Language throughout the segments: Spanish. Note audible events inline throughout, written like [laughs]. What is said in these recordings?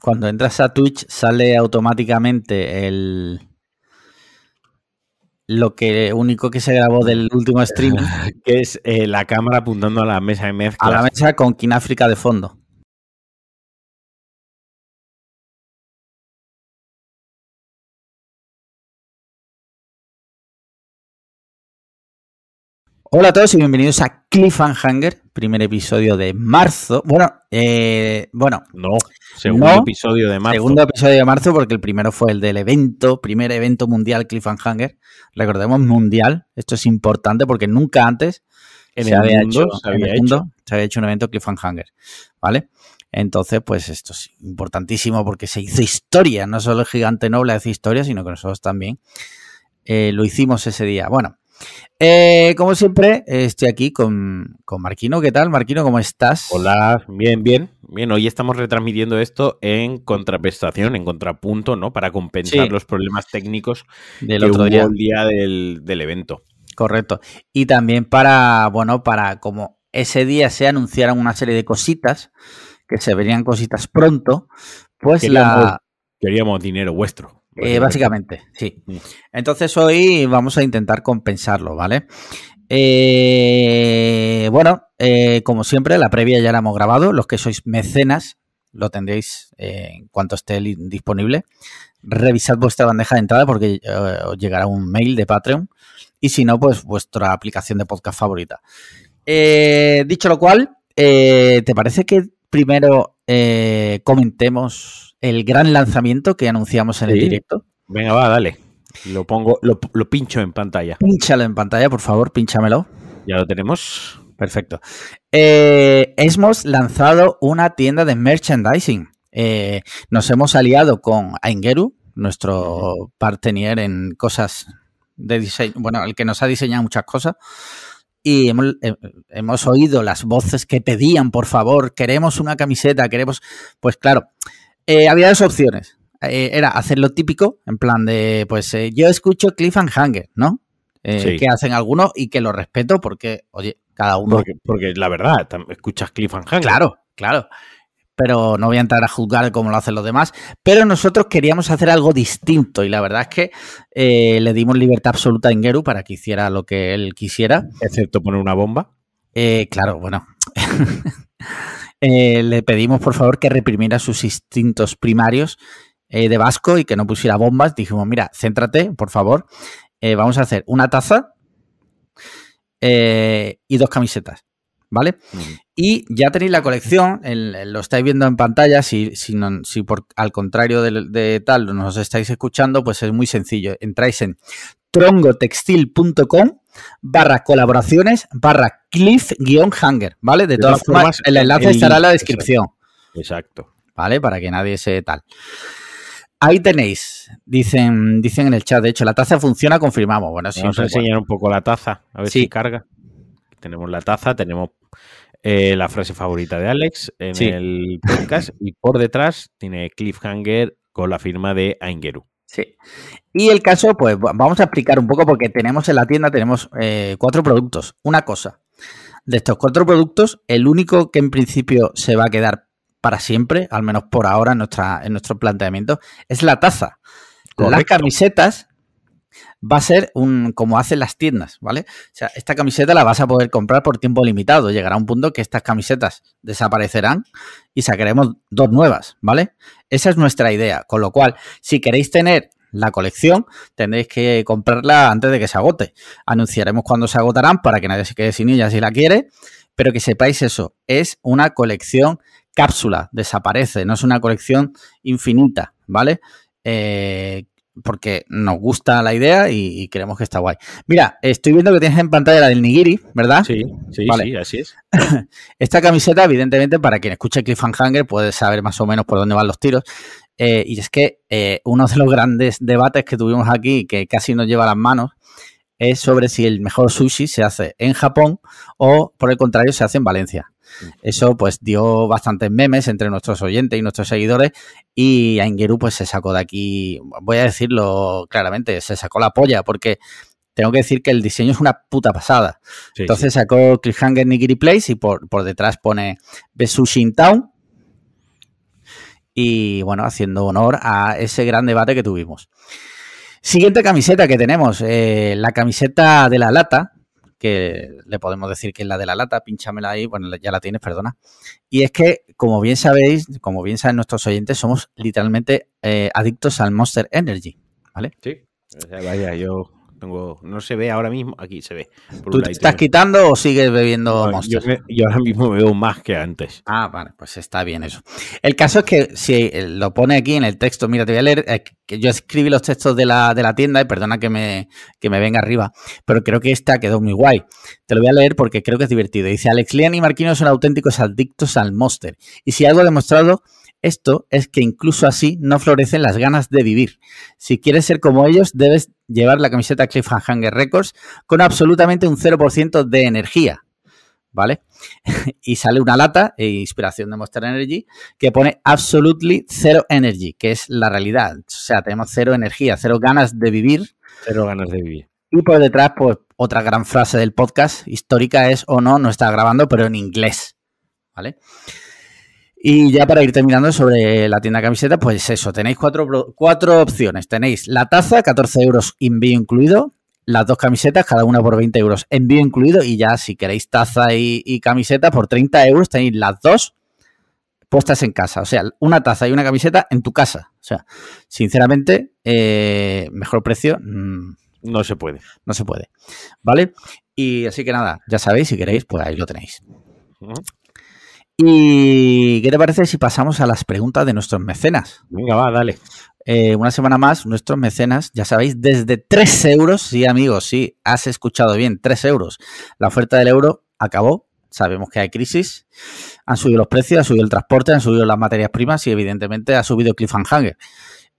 cuando entras a Twitch sale automáticamente el lo que único que se grabó del último stream, [laughs] que es eh, la cámara apuntando a la mesa de mezcla. A la mesa con Kináfrica de fondo. Hola a todos y bienvenidos a Cliffhanger, primer episodio de marzo. Bueno, eh, bueno. No, segundo episodio de marzo. Segundo episodio de marzo porque el primero fue el del evento, primer evento mundial Cliffhanger. Recordemos mundial, esto es importante porque nunca antes en se, había hecho, se, había hecho. se había hecho un evento Cliffhanger, ¿vale? Entonces, pues esto es importantísimo porque se hizo historia, no solo el gigante noble hace historia, sino que nosotros también eh, lo hicimos ese día. Bueno, eh, como siempre, estoy aquí con, Marquino. ¿Qué tal, Marquino? ¿Cómo estás? Hola, bien, bien. Bien, hoy estamos retransmitiendo esto en contraprestación, en contrapunto, ¿no? Para compensar los problemas técnicos del otro día. el día del, evento. Correcto. Y también para, bueno, para como ese día se anunciaron una serie de cositas, que se verían cositas pronto, pues la... Queríamos dinero vuestro. Eh, básicamente, sí. Mm. Entonces hoy vamos a intentar compensarlo, ¿vale? Eh, bueno, eh, como siempre, la previa ya la hemos grabado. Los que sois mecenas lo tendréis en cuanto esté disponible. Revisad vuestra bandeja de entrada porque os llegará un mail de Patreon. Y si no, pues vuestra aplicación de podcast favorita. dicho lo cual, ¿te parece que primero comentemos el gran lanzamiento que anunciamos en el directo. Venga, va, dale. Lo pongo, lo, pincho en pantalla. Pínchalo en pantalla, por favor, pínchamelo. Ya lo tenemos. Perfecto. Eh, hemos lanzado una tienda de merchandising. Eh, nos hemos aliado con Aingeru, nuestro partner en cosas de diseño, bueno, el que nos ha diseñado muchas cosas. Y hemos, eh, hemos oído las voces que pedían, por favor, queremos una camiseta, queremos. Pues claro, eh, había dos opciones. Eh, era hacer lo típico, en plan de, pues eh, yo escucho Cliffhanger, ¿no? Que hacen algunos y que lo respeto porque, oye, cada uno. Porque, la verdad, escuchas Cliffhanger. Claro, claro. Pero no voy a entrar a juzgar cómo lo hacen los demás. Pero nosotros queríamos hacer algo distinto y la verdad es que le dimos libertad absoluta a Ingeru para que hiciera lo que él quisiera. Excepto poner una bomba. claro, bueno. [laughs] Eh, le pedimos por favor que reprimiera sus instintos primarios eh, de vasco y que no pusiera bombas. Dijimos, mira, céntrate, por favor. Eh, vamos a hacer una taza y dos camisetas. ¿Vale? Y ya tenéis la colección, lo estáis viendo en pantalla, si, si, si por, al contrario de, de, tal nos estáis escuchando, pues es muy sencillo. Entráis en trongotextil.com barra colaboraciones barra cliff-hanger, ¿vale? De, todas, formas, el enlace estará en la descripción. Exacto. ¿Vale? Para que nadie se tal. Ahí tenéis, dicen, dicen en el chat, de hecho, la taza funciona, confirmamos. Bueno, Vamos a enseñar un poco la taza, a ver si carga. Tenemos la taza, tenemos eh, la frase favorita de Alex en el podcast y por detrás tiene Cliffhanger con la firma de Aingeru. Sí. Y el caso, pues vamos a explicar un poco porque tenemos en la tienda, tenemos eh, cuatro productos. Una cosa, de estos cuatro productos, el único que en principio se va a quedar para siempre, al menos por ahora en, nuestra, en nuestro planteamiento, es la taza. Las camisetas va a ser un como hacen las tiendas, ¿vale? O sea, esta camiseta la vas a poder comprar por tiempo limitado. Llegará un punto que estas camisetas desaparecerán y sacaremos dos nuevas, ¿vale? Esa es nuestra idea. Con lo cual, si queréis tener la colección, tendréis que comprarla antes de que se agote. Anunciaremos cuándo se agotarán para que nadie se quede sin ella si la quiere, pero que sepáis eso, es una colección cápsula, desaparece, no es una colección infinita, ¿vale? Eh, porque nos gusta la idea y, creemos que está guay. Mira, estoy viendo que tienes en pantalla la del Nigiri, ¿verdad? Sí, sí, sí, así es. [coughs] Esta camiseta, evidentemente, para quien escuche Cliffhanger puede saber más o menos por dónde van los tiros. Eh, y es que eh, uno de los grandes debates que tuvimos aquí, que casi nos lleva a las manos, es sobre si el mejor sushi se hace en Japón o, por el contrario, se hace en Valencia. Eso pues dio bastantes memes entre nuestros oyentes y nuestros seguidores y Aingeru pues se sacó de aquí, voy a decirlo claramente, se sacó la polla porque tengo que decir que el diseño es una puta pasada. Entonces sacó Cliffhanger Nigiri Place y por, por detrás pone Besushi in Town y bueno, haciendo honor a ese gran debate que tuvimos. Siguiente camiseta que tenemos, eh, la camiseta de la lata, que le podemos decir que es la de la lata, pinchamela ahí, bueno, ya la tienes, perdona. Y es que, como bien sabéis, como bien saben nuestros oyentes, somos literalmente eh, adictos al Monster Energy, ¿vale? Sí, vaya, yo no se ve ahora mismo, aquí se ve. ¿Tú te estás quitando o sigues bebiendo Monster? Yo, ahora mismo veo más que antes. Ah, vale, pues está bien eso. El caso es que si eh, lo pone aquí en el texto, mira, te voy a leer, eh, que yo escribí los textos de la, de la tienda y perdona que me, que me venga arriba, pero creo que esta quedó muy guay. Te lo voy a leer porque creo que es divertido. Dice, Alex Lian y Marquino son auténticos adictos al Monster. Y si algo ha demostrado esto es que incluso así no florecen las ganas de vivir. Si quieres ser como ellos, debes llevar la camiseta Cliffhanger Records con absolutamente un 0% de energía. ¿Vale? [laughs] y sale una lata, e inspiración de Monster Energy, que pone Absolutely Zero Energy, que es la realidad. O sea, tenemos cero energía, cero ganas de vivir. Cero ganas de vivir. Y por detrás, pues otra gran frase del podcast histórica es o no, no está grabando, pero en inglés. ¿Vale? Y ya para ir terminando sobre la tienda camiseta, pues eso, tenéis cuatro, cuatro opciones. Tenéis la taza, 14 euros envío incluido, las dos camisetas, cada una por 20 euros envío incluido, y ya si queréis taza y, camiseta por 30 euros tenéis las dos puestas en casa. O sea, una taza y una camiseta en tu casa. O sea, sinceramente, eh, mejor precio. Mm, no se puede. No se puede. ¿Vale? Y así que nada, ya sabéis, si queréis, pues ahí lo tenéis. ¿Y qué te parece si pasamos a las preguntas de nuestros mecenas? Venga, va, dale. Eh, una semana más, nuestros mecenas, ya sabéis, desde 3 euros, sí amigos, sí, has escuchado bien, 3 euros. La oferta del euro acabó, sabemos que hay crisis, han subido los precios, ha subido el transporte, han subido las materias primas y evidentemente ha subido Cliffhanger.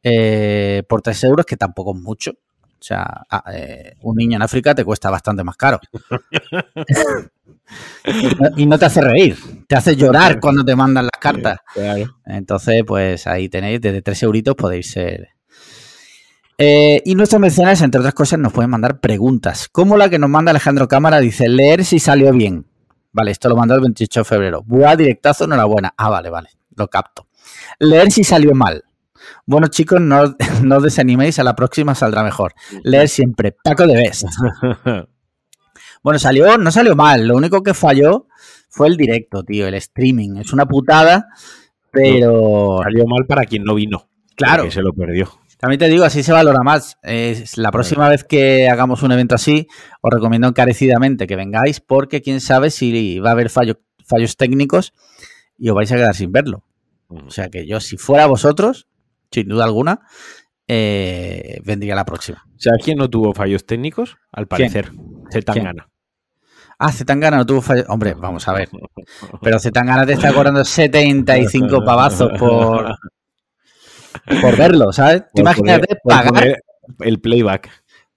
Eh, por 3 euros, que tampoco es mucho. O sea, eh, un niño en África te cuesta bastante más caro. [laughs] y no te hace reír, te hace llorar cuando te mandan las cartas. Entonces, pues ahí tenéis, desde 3 euritos podéis ser. Eh, y nuestros mecenas, entre otras cosas, nos pueden mandar preguntas, como la que nos manda Alejandro Cámara, dice, leer si salió bien. Vale, esto lo mandó el 28 de febrero. Buah, directazo, enhorabuena. Ah, vale, vale, lo capto. Leer si salió mal. Bueno, chicos, no, [laughs] no os desaniméis, a la próxima saldrá mejor. Leer siempre, taco de best. [laughs] Bueno, salió, no salió mal. Lo único que falló fue el directo, tío, el streaming. Es una putada, pero. salió mal para quien no vino. Claro. Que se lo perdió. También te digo, así se valora más. la próxima vez que hagamos un evento así, os recomiendo encarecidamente que vengáis, porque quién sabe si va a haber fallos técnicos y os vais a quedar sin verlo. O sea que yo, si fuera vosotros, sin duda alguna, eh, vendría la próxima. ¿Sabes quién no tuvo fallos técnicos? Al parecer, Zetangana. Ah, Zetangana no tuvo fallos. Hombre, vamos a ver. Pero Zetangana te está cobrando 75 [laughs] pavazos por, por verlo, ¿sabes? imagínate pagar. El playback.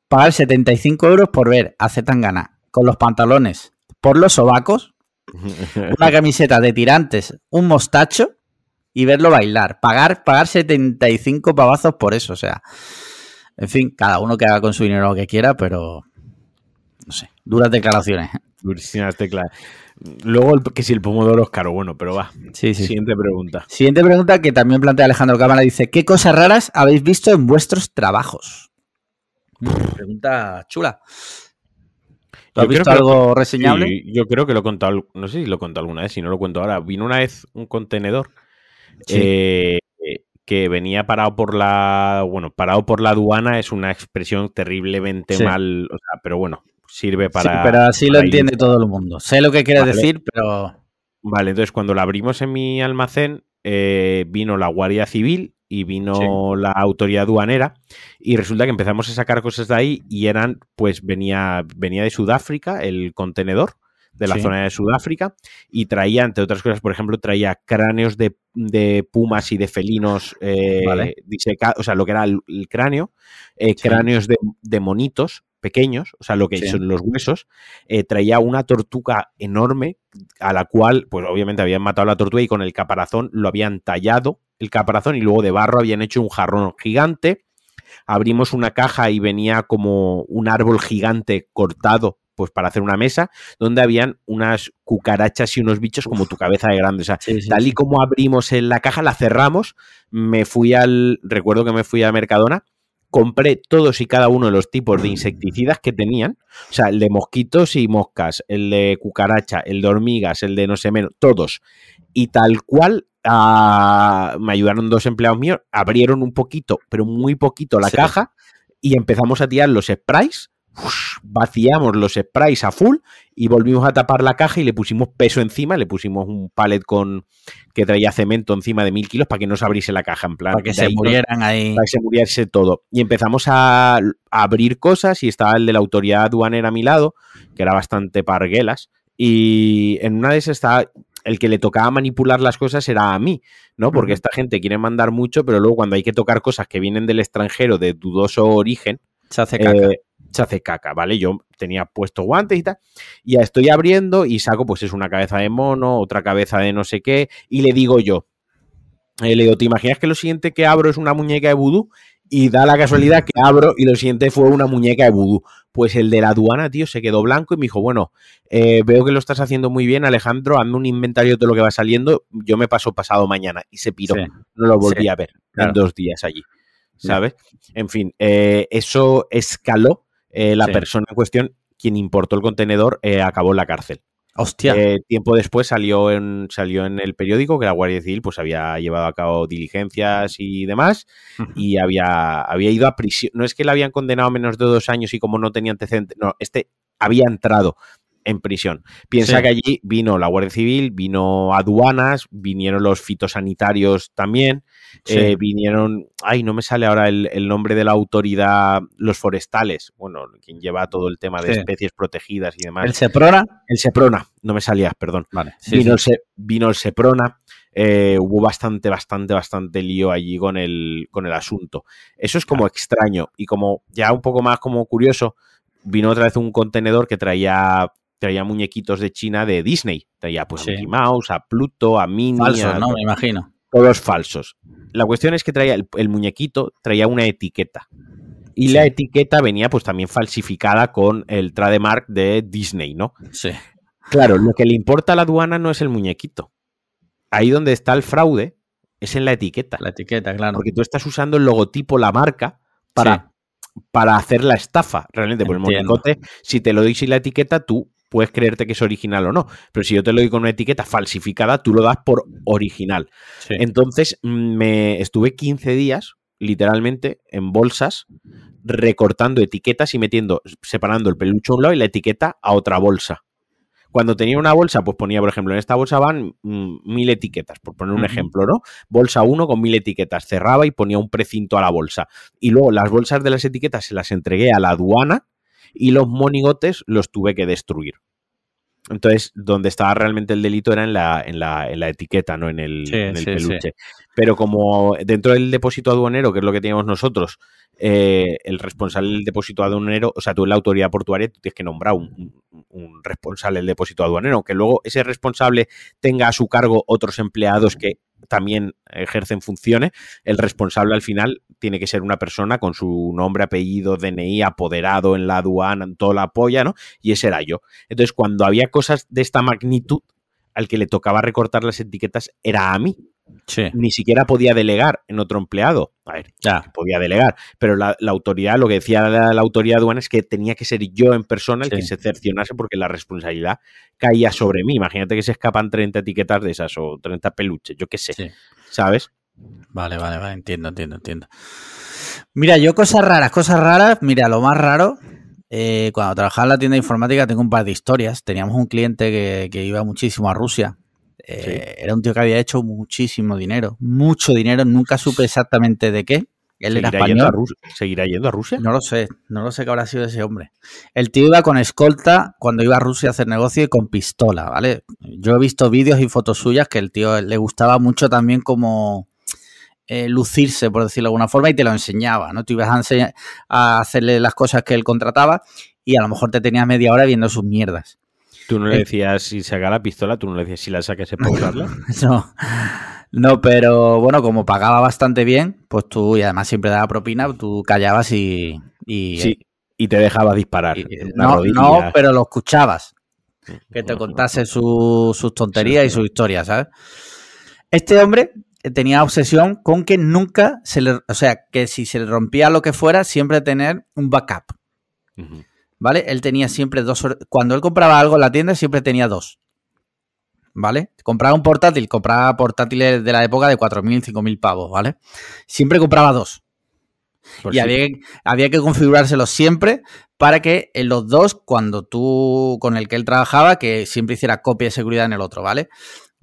Pagar 75 euros por ver a Zetangana con los pantalones por los sobacos, una [laughs] camiseta de tirantes, un mostacho y verlo bailar. Pagar, pagar 75 pavazos por eso, o sea. En fin, cada uno que haga con su dinero lo que quiera, pero. No sé, duras declaraciones. Durísimas declaraciones. Luego, que si el pomodoro es caro, bueno, pero va. Sí, sí. Siguiente pregunta. Siguiente pregunta que también plantea Alejandro Cámara. Dice: ¿Qué cosas raras habéis visto en vuestros trabajos? Pregunta chula. ¿Has visto algo reseñable? yo creo que lo he contado, no sé si lo he contado alguna vez, si no lo cuento ahora. Vino una vez un contenedor eh, que venía parado por la, bueno, parado por la aduana es una expresión terriblemente mal, pero bueno, sirve para... pero así lo entiende todo el mundo. Sé lo que quiere decir, pero... Vale, entonces cuando la abrimos en mi almacén, eh, vino la Guardia Civil y vino la autoridad aduanera y resulta que empezamos a sacar cosas de ahí y eran, pues venía, venía de Sudáfrica el contenedor de la zona de Sudáfrica y traía, entre otras cosas, por ejemplo, traía cráneos de, pumas y de felinos eh, disecados, o sea, lo que era el, cráneo, eh, cráneos de, monitos pequeños, o sea, lo que son los huesos, eh, traía una tortuga enorme a la cual, pues obviamente habían matado a la tortuga y con el caparazón lo habían tallado el caparazón y luego de barro habían hecho un jarrón gigante. Abrimos una caja y venía como un árbol gigante cortado pues para hacer una mesa donde habían unas cucarachas y unos bichos como tu cabeza de grande. O sea, tal y como abrimos en la caja, la cerramos, me fui al, recuerdo que me fui a Mercadona, compré todos y cada uno de los tipos de insecticidas que tenían, o sea, el de mosquitos y moscas, el de cucaracha, el de hormigas, el de no sé menos, todos. Y tal cual ah, me ayudaron dos empleados míos, abrieron un poquito, pero muy poquito la caja y empezamos a tirar los sprays vaciamos los sprays a full y volvimos a tapar la caja y le pusimos peso encima, le pusimos un palet con que traía cemento encima de mil kilos para que no se abriese la caja, en plan. Para que se murieran ahí. Para que se muriese todo. Y empezamos a, abrir cosas y estaba el de la autoridad aduanera a mi lado, que era bastante parguelas. Y en una de esas estaba el que le tocaba manipular las cosas era a mí, ¿no? Porque esta gente quiere mandar mucho, pero luego cuando hay que tocar cosas que vienen del extranjero de dudoso origen, se hace caca. Eh, se hace caca, ¿vale? Yo tenía puesto guantes y tal, y ya estoy abriendo y saco, pues es una cabeza de mono, otra cabeza de no sé qué, y le digo yo, eh, le digo, ¿te imaginas que lo siguiente que abro es una muñeca de vudú? Y da la casualidad que abro y lo siguiente fue una muñeca de vudú. Pues el de la aduana, tío, se quedó blanco y me dijo, bueno, eh, veo que lo estás haciendo muy bien, Alejandro, hazme un inventario de lo que va saliendo, yo me paso pasado mañana. Y se piró, no lo volví a ver en dos días allí, ¿sabes? En fin, eh, eso escaló eh, la persona en cuestión, quien importó el contenedor, eh, acabó en la cárcel. Hostia. Eh, tiempo después salió en, salió en el periódico que la Guardia Civil pues había llevado a cabo diligencias y demás y había, había ido a prisión. No es que le habían condenado a menos de dos años y como no tenía antecedentes, no, este había entrado en prisión. Piensa que allí vino la Guardia Civil, vino aduanas, vinieron los fitosanitarios también, eh, vinieron, ay, no me sale ahora el, nombre de la autoridad, los forestales, bueno, quien lleva todo el tema de especies protegidas y demás. ¿El Seprona? El Seprona, no me salía, perdón. Vale. vino, el vino, el Seprona. Eh, hubo bastante, bastante, bastante lío allí con el, con el asunto. Eso es como extraño y como ya un poco más como curioso, vino otra vez un contenedor que traía traía muñequitos de China de Disney. Traía pues a Mickey Mouse, a Pluto, a Minnie. Falsos, ¿no? Me imagino. Todos falsos. La cuestión es que traía el, muñequito, traía una etiqueta. Y la etiqueta venía pues también falsificada con el trademark de Disney, ¿no? Sí. Claro, lo que le importa a la aduana no es el muñequito. Ahí donde está el fraude es en la etiqueta. La etiqueta, claro. Porque tú estás usando el logotipo, la marca, para, para hacer la estafa. Realmente, por el muñecote, si te lo doy sin la etiqueta, tú puedes creerte que es original o no. Pero si yo te lo doy con una etiqueta falsificada, tú lo das por original. Entonces, me estuve 15 días, literalmente, en bolsas, recortando etiquetas y metiendo, separando el peluche a un lado y la etiqueta a otra bolsa. Cuando tenía una bolsa, pues ponía, por ejemplo, en esta bolsa van mm, mil etiquetas, por poner un ejemplo, ¿no? Bolsa 1 con mil etiquetas, cerraba y ponía un precinto a la bolsa. Y luego las bolsas de las etiquetas se las entregué a la aduana y los monigotes los tuve que destruir. Entonces, donde estaba realmente el delito era en la, en la, en la etiqueta, no en el, peluche. Pero como dentro del depósito aduanero, que es lo que teníamos nosotros, eh, el responsable del depósito aduanero, o sea, tú en la autoridad portuaria tú tienes que nombrar un, un, responsable del depósito aduanero, que luego ese responsable tenga a su cargo otros empleados que también ejercen funciones, el responsable al final tiene que ser una persona con su nombre, apellido, DNI, apoderado en la aduana, en toda la polla, ¿no? Y ese era yo. Entonces, cuando había cosas de esta magnitud, al que le tocaba recortar las etiquetas era a mí. Ni siquiera podía delegar en otro empleado. A ver, ya. podía delegar, pero la, autoridad, lo que decía la, autoridad aduana es que tenía que ser yo en persona el que se cercionase porque la responsabilidad caía sobre mí. Imagínate que se escapan 30 etiquetas de esas o 30 peluches, yo qué sé. ¿Sabes? Vale, vale, vale, entiendo, entiendo, entiendo. Mira, yo cosas raras, cosas raras, mira, lo más raro, eh, cuando trabajaba en la tienda de informática tengo un par de historias. Teníamos un cliente que, que iba muchísimo a Rusia eh, era un tío que había hecho muchísimo dinero, mucho dinero, nunca supe exactamente de qué. Él era español. ¿Seguirá yendo a Rusia? No lo sé, no lo sé qué habrá sido ese hombre. El tío iba con escolta cuando iba a Rusia a hacer negocio y con pistola, ¿vale? Yo he visto vídeos y fotos suyas que el tío le gustaba mucho también como eh, lucirse, por decirlo de alguna forma, y te lo enseñaba, ¿no? Tú ibas a, a hacerle las cosas que él contrataba y a lo mejor te tenías media hora viendo sus mierdas. Tú no le eh, decías si saca la pistola, tú no le decías si la saques para [laughs] usarla. no. No, pero bueno, como pagaba bastante bien, pues tú, y además siempre daba propina, tú callabas y. sí. y te dejaba disparar. no, no, pero lo escuchabas. Que te contase sus tonterías y sus historias, ¿sabes? Este hombre tenía obsesión con que nunca se le. O sea, que si se le rompía lo que fuera, siempre tener un backup. ¿Vale? Él tenía siempre dos. Cuando él compraba algo en la tienda, siempre tenía dos. ¿Vale? Compraba un portátil, compraba portátiles de la época de 4.000, 5.000 pavos, ¿vale? Siempre compraba dos. y había, había, que configurárselos siempre para que en los dos, cuando tú, con el que él trabajaba, que siempre hiciera copia de seguridad en el otro, ¿vale?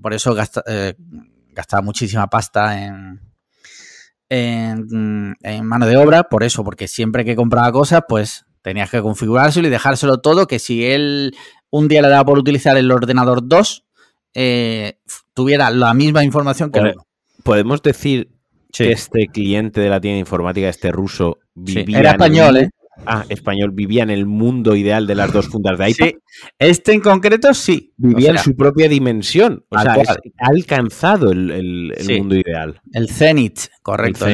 Por eso eh, gastaba muchísima pasta en, en, en, mano de obra, por eso, porque siempre que compraba cosas, pues tenías que configurárselo y dejárselo todo, que si él un día le daba por utilizar el ordenador 2, eh, tuviera la misma información que él. Podemos decir que este cliente de la tienda informática, este ruso, vivía era español, ¿eh? Ah, español, vivía en el mundo ideal de las dos fundas de iPad. Sí, este en concreto sí. Vivía en su propia dimensión. O sea, ha alcanzado el, mundo ideal. El Zenith, correcto.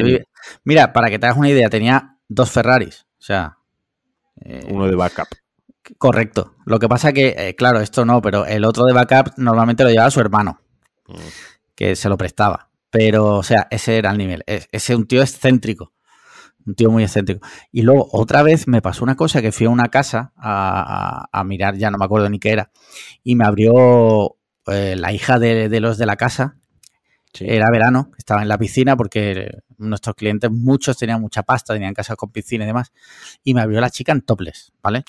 Mira, para que te hagas una idea, tenía dos Ferraris. O sea. Eh, Uno de backup. Correcto. Lo que pasa que, eh, claro, esto no, pero el otro de backup normalmente lo llevaba su hermano, mm. que se lo prestaba. Pero, o sea, ese era el nivel. Ese es un tío excéntrico. Un tío muy excéntrico. Y luego, otra vez me pasó una cosa que fui a una casa a, mirar, ya no me acuerdo ni qué era, y me abrió eh, la hija de, los de la casa. Era verano, estaba en la piscina porque nuestros clientes, muchos tenían mucha pasta, tenían casas con piscina y demás. Y me abrió la chica en topless, ¿vale?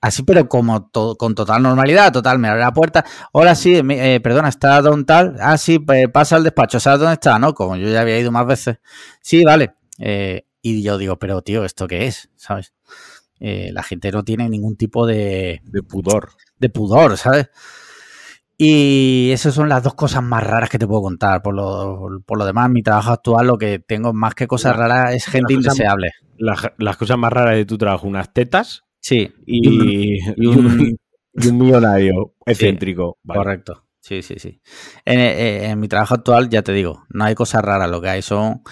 Así, pero como con total normalidad, total, me abre la puerta. Hola, sí, eh, perdona, ¿está don tal? Ah, sí, pues pasa al despacho, ¿sabes dónde está? ¿No? Como yo ya había ido más veces. Sí, vale. Eh, y yo digo, pero tío, ¿esto qué es? ¿Sabes? Eh, la gente no tiene ningún tipo de... De pudor. De pudor, ¿sabes? Y esas son las dos cosas más raras que te puedo contar. Por lo, por lo demás, mi trabajo actual, lo que tengo más que cosas raras es gente indeseable. las, cosas más raras de tu trabajo, unas tetas Sí. Y, [laughs] un, millonario excéntrico. Correcto. Sí, sí, sí. Eh, en, mi trabajo actual, ya te digo, no hay cosas raras. Lo que hay son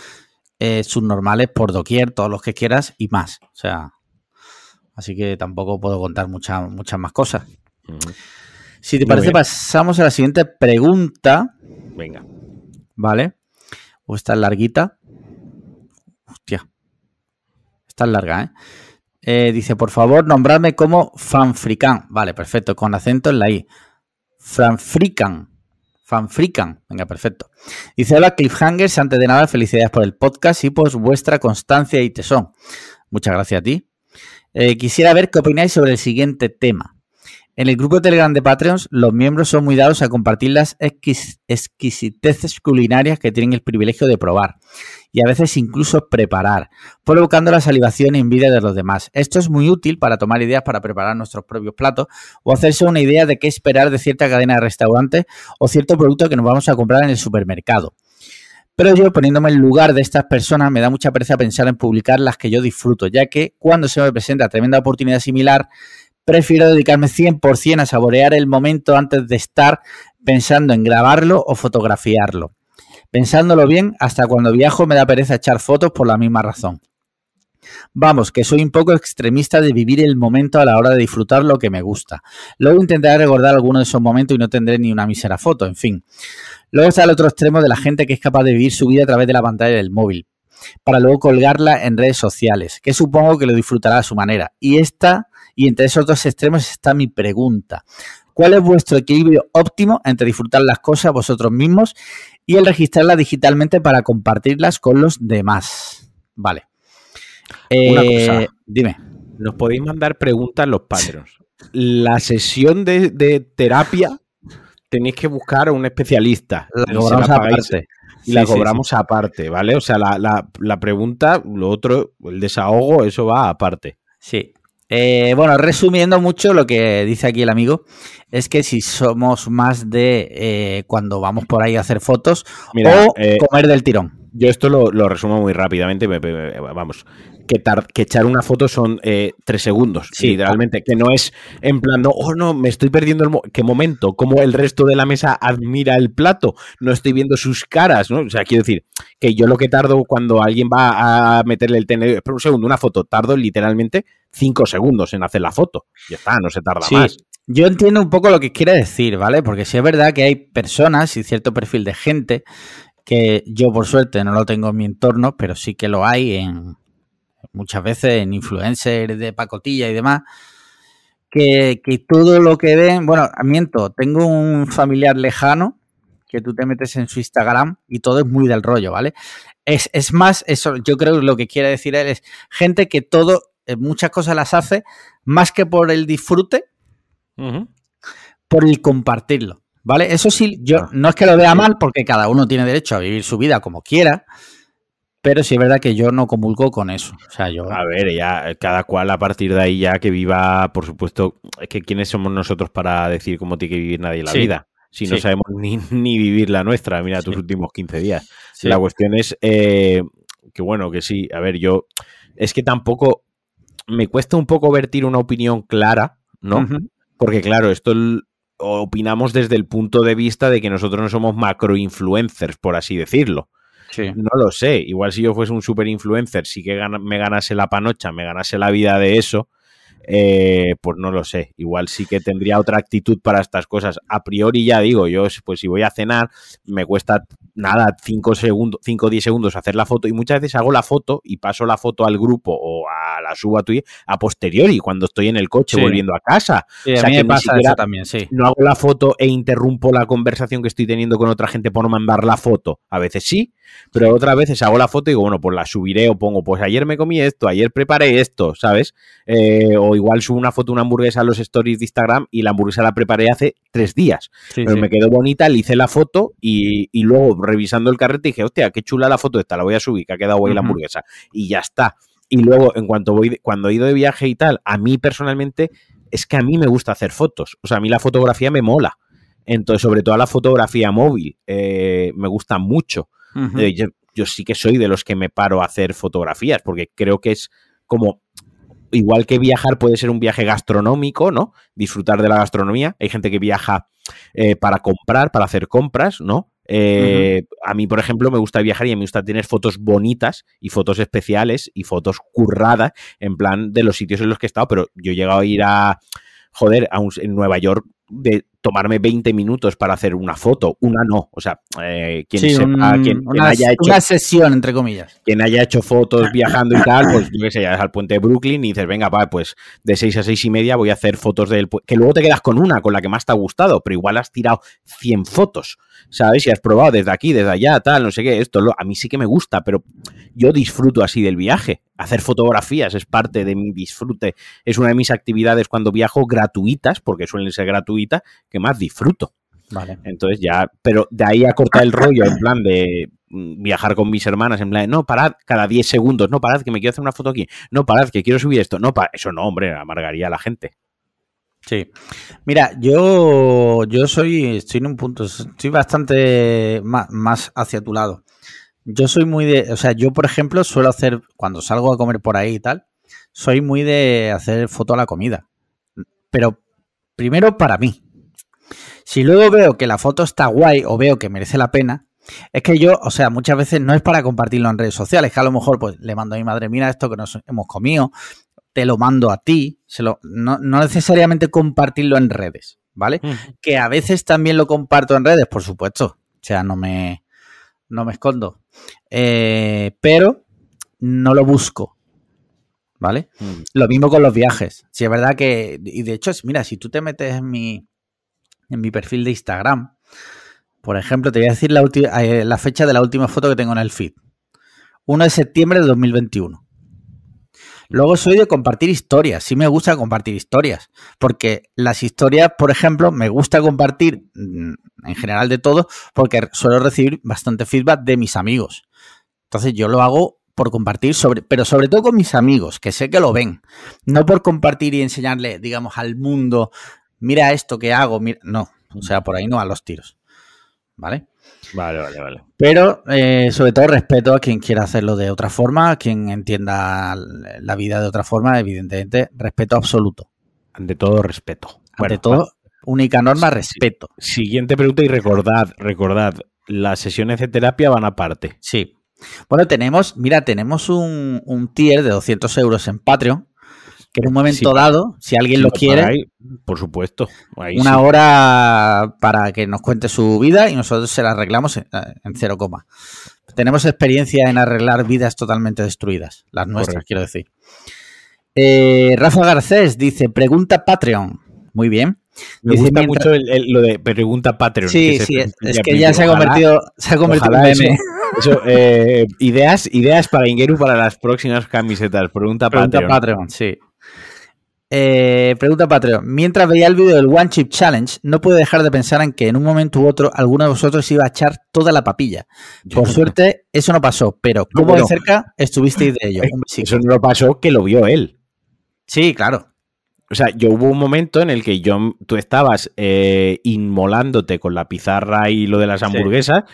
eh, subnormales por doquier, todos los que quieras y más. O sea, así que tampoco puedo contar muchas muchas más cosas. Si te parece, pasamos a la siguiente pregunta. Venga. ¿Vale? O está larguita. Hostia. Está larga, ¿eh? Eh, dice, por favor, nombradme como Fanfrican. Vale, perfecto, con acento en la I. Fanfrican. Fanfrican. Venga, perfecto. Dice, hola Cliffhangers, antes de nada, felicidades por el podcast y por vuestra constancia y tesón. Muchas gracias a ti. Eh, quisiera ver qué opináis sobre el siguiente tema. En el grupo Telegram de Patreons, los miembros son muy dados a compartir las exquisiteces culinarias que tienen el privilegio de probar y a veces incluso preparar, provocando la salivación y envidia de los demás. Esto es muy útil para tomar ideas para preparar nuestros propios platos o hacerse una idea de qué esperar de cierta cadena de restaurantes o cierto producto que nos vamos a comprar en el supermercado. Pero yo, poniéndome en lugar de estas personas, me da mucha pereza pensar en publicar las que yo disfruto, ya que cuando se me presenta tremenda oportunidad similar, prefiero dedicarme 100% a saborear el momento antes de estar pensando en grabarlo o fotografiarlo. Pensándolo bien, hasta cuando viajo me da pereza echar fotos por la misma razón. Vamos, que soy un poco extremista de vivir el momento a la hora de disfrutar lo que me gusta. Luego intentaré recordar alguno de esos momentos y no tendré ni una mísera foto, en fin. Luego está el otro extremo de la gente que es capaz de vivir su vida a través de la pantalla del móvil, para luego colgarla en redes sociales, que supongo que lo disfrutará a su manera. Y esta y entre esos dos extremos está mi pregunta. ¿Cuál es vuestro equilibrio óptimo entre disfrutar las cosas vosotros mismos y el registrarlas digitalmente para compartirlas con los demás? Vale. Una eh, cosa. Dime. Nos podéis mandar preguntas los padres. La sesión de, terapia tenéis que buscar a un especialista. La cobramos aparte. Y la cobramos aparte, ¿vale? O sea, la, la pregunta, lo otro, el desahogo, eso va aparte. Sí. Eh, bueno, resumiendo mucho lo que dice aquí el amigo, es que si somos más de eh, cuando vamos por ahí a hacer fotos o eh, comer del tirón. yo esto lo, resumo muy rápidamente. Vamos, que, que echar una foto son eh, tres segundos, literalmente. Que no es en plan, no, oh no, me estoy perdiendo el ¿qué momento, como el resto de la mesa admira el plato, no estoy viendo sus caras, ¿no? O sea, quiero decir, que yo lo que tardo cuando alguien va a meterle el tenedor, por un segundo, una foto, tardo literalmente cinco segundos en hacer la foto. Ya está, no se tarda más. Yo entiendo un poco lo que quiere decir, ¿vale? Porque sí es verdad que hay personas y cierto perfil de gente que yo por suerte no lo tengo en mi entorno, pero sí que lo hay en muchas veces en influencers de pacotilla y demás, que, todo lo que ven, bueno, miento, tengo un familiar lejano que tú te metes en su Instagram y todo es muy del rollo, ¿vale? Es, es más, eso yo creo que lo que quiere decir él es gente que todo, eh, muchas cosas las hace más que por el disfrute, por el compartirlo. ¿Vale? Eso sí, yo ah. no es que lo vea mal, porque cada uno tiene derecho a vivir su vida como quiera, pero sí es verdad que yo no comulgo con eso. O sea, yo... A ver, ya cada cual a partir de ahí ya que viva, por supuesto, es que quiénes somos nosotros para decir cómo tiene que vivir nadie la vida. Si no sabemos ni, vivir la nuestra, mira tus últimos 15 días. La cuestión es eh, que bueno, que sí, a ver, yo es que tampoco me cuesta un poco vertir una opinión clara, ¿no? Porque claro, esto opinamos desde el punto de vista de que nosotros no somos macro influencers, por así decirlo. No lo sé. Igual si yo fuese un super influencer, sí que me ganase la panocha, me ganase la vida de eso, eh, pues no lo sé. Igual sí que tendría otra actitud para estas cosas. A priori ya digo, yo pues si voy a cenar, me cuesta nada, 5 segundos, 5 o 10 segundos hacer la foto y muchas veces hago la foto y paso la foto al grupo o a la subo a Twitter a posteriori, cuando estoy en el coche volviendo a casa. o sea, que pasa también, sí. No hago la foto e interrumpo la conversación que estoy teniendo con otra gente por mandar la foto. A veces sí, pero otras veces hago la foto y digo, bueno, pues la subiré o pongo, pues ayer me comí esto, ayer preparé esto, ¿sabes? Eh, o igual subo una foto, una hamburguesa a los stories de Instagram y la hamburguesa la preparé hace tres días. pero me quedó bonita, le hice la foto y, luego revisando el carrete dije, hostia, qué chula la foto esta, la voy a subir, que ha quedado ahí la hamburguesa. Y ya está. Y luego, en cuanto voy, cuando he ido de viaje y tal, a mí personalmente, es que a mí me gusta hacer fotos. O sea, a mí la fotografía me mola. Entonces, sobre todo la fotografía móvil, eh, me gusta mucho. Eh, yo, sí que soy de los que me paro a hacer fotografías, porque creo que es como. Igual que viajar puede ser un viaje gastronómico, ¿no? Disfrutar de la gastronomía. Hay gente que viaja eh, para comprar, para hacer compras, ¿no? Eh, a mí, por ejemplo, me gusta viajar y a mí me gusta tener fotos bonitas y fotos especiales y fotos curradas en plan de los sitios en los que he estado, pero yo he llegado a ir a, joder, a en Nueva York de tomarme 20 minutos para hacer una foto, una no. O sea, eh, quien sepa, quien, una, haya hecho. Una sesión, entre comillas. Quien haya hecho fotos viajando y tal, pues yo qué sé, [laughs] ya al puente de Brooklyn y dices, venga, va, pues de 6 a 6 y media voy a hacer fotos del. Que luego te quedas con una, con la que más te ha gustado, pero igual has tirado 100 fotos, ¿sabes? Y has probado desde aquí, desde allá, tal, no sé qué, esto. a mí sí que me gusta, pero yo disfruto así del viaje. Hacer fotografías es parte de mi disfrute. Es una de mis actividades cuando viajo gratuitas, porque suelen ser gratuitas, que más disfruto. Vale. Entonces ya, pero de ahí a cortar el rollo, en plan de mm, viajar con mis hermanas, en plan, no, parad cada 10 segundos, no, parad que me quiero hacer una foto aquí, no, parad que quiero subir esto, no, eso no, hombre, amargaría a la gente. Sí. Mira, yo, yo soy, estoy en un punto, estoy bastante más, más hacia tu lado. Yo soy muy de, o sea, yo por ejemplo suelo hacer, cuando salgo a comer por ahí y tal, soy muy de hacer foto a la comida. Pero primero para mí, si luego veo que la foto está guay o veo que merece la pena, es que yo, o sea, muchas veces no es para compartirlo en redes sociales, que a lo mejor pues le mando a mi madre, mira esto que nos hemos comido, te lo mando a ti, se lo, no, necesariamente compartirlo en redes, ¿vale? Que a veces también lo comparto en redes, por supuesto, o sea, no me, no me escondo, eh, pero no lo busco, ¿vale? Lo mismo con los viajes, si es verdad que, y de hecho, mira, si tú te metes en mi, en mi perfil de Instagram. Por ejemplo, te voy a decir la, eh, la fecha de la última foto que tengo en el feed. 1 de septiembre de 2021. Luego soy de compartir historias. Sí me gusta compartir historias. Porque las historias, por ejemplo, me gusta compartir mm, en general de todo porque suelo recibir bastante feedback de mis amigos. Entonces yo lo hago por compartir, sobre, pero sobre todo con mis amigos, que sé que lo ven. No por compartir y enseñarle, digamos, al mundo mira esto que hago, mira... no, o sea, por ahí no a los tiros, ¿vale? Vale, vale, vale. Pero eh, sobre todo respeto a quien quiera hacerlo de otra forma, a quien entienda la vida de otra forma, evidentemente, respeto absoluto. Ante todo, respeto. Ante todo, única norma, respeto. Siguiente pregunta y recordad, recordad, las sesiones de terapia van aparte. Sí. Bueno, tenemos, mira, tenemos un, un tier de 200 euros en Patreon que en un momento dado, si alguien lo quiere, por supuesto, una hora para que nos cuente su vida y nosotros se la arreglamos en, cero coma. Tenemos experiencia en arreglar vidas totalmente destruidas, las nuestras, quiero decir. Eh, Rafa Garcés dice, pregunta Patreon. Muy bien. Me gusta mucho lo de pregunta Patreon. Sí, sí, es, que ya se ha convertido, se ha convertido en meme. Eh, ideas, ideas para Ingeru para las próximas camisetas. Pregunta, pregunta Patreon. Sí. Eh, pregunta Patreon. Mientras veía el vídeo del One Chip Challenge, no pude dejar de pensar en que en un momento u otro alguno de vosotros iba a echar toda la papilla. Por suerte, eso no pasó, pero como de cerca estuvisteis de ello? [laughs] Eso no lo pasó que lo vio él. Sí, claro. O sea, yo hubo un momento en el que yo, tú estabas eh, inmolándote con la pizarra y lo de las hamburguesas.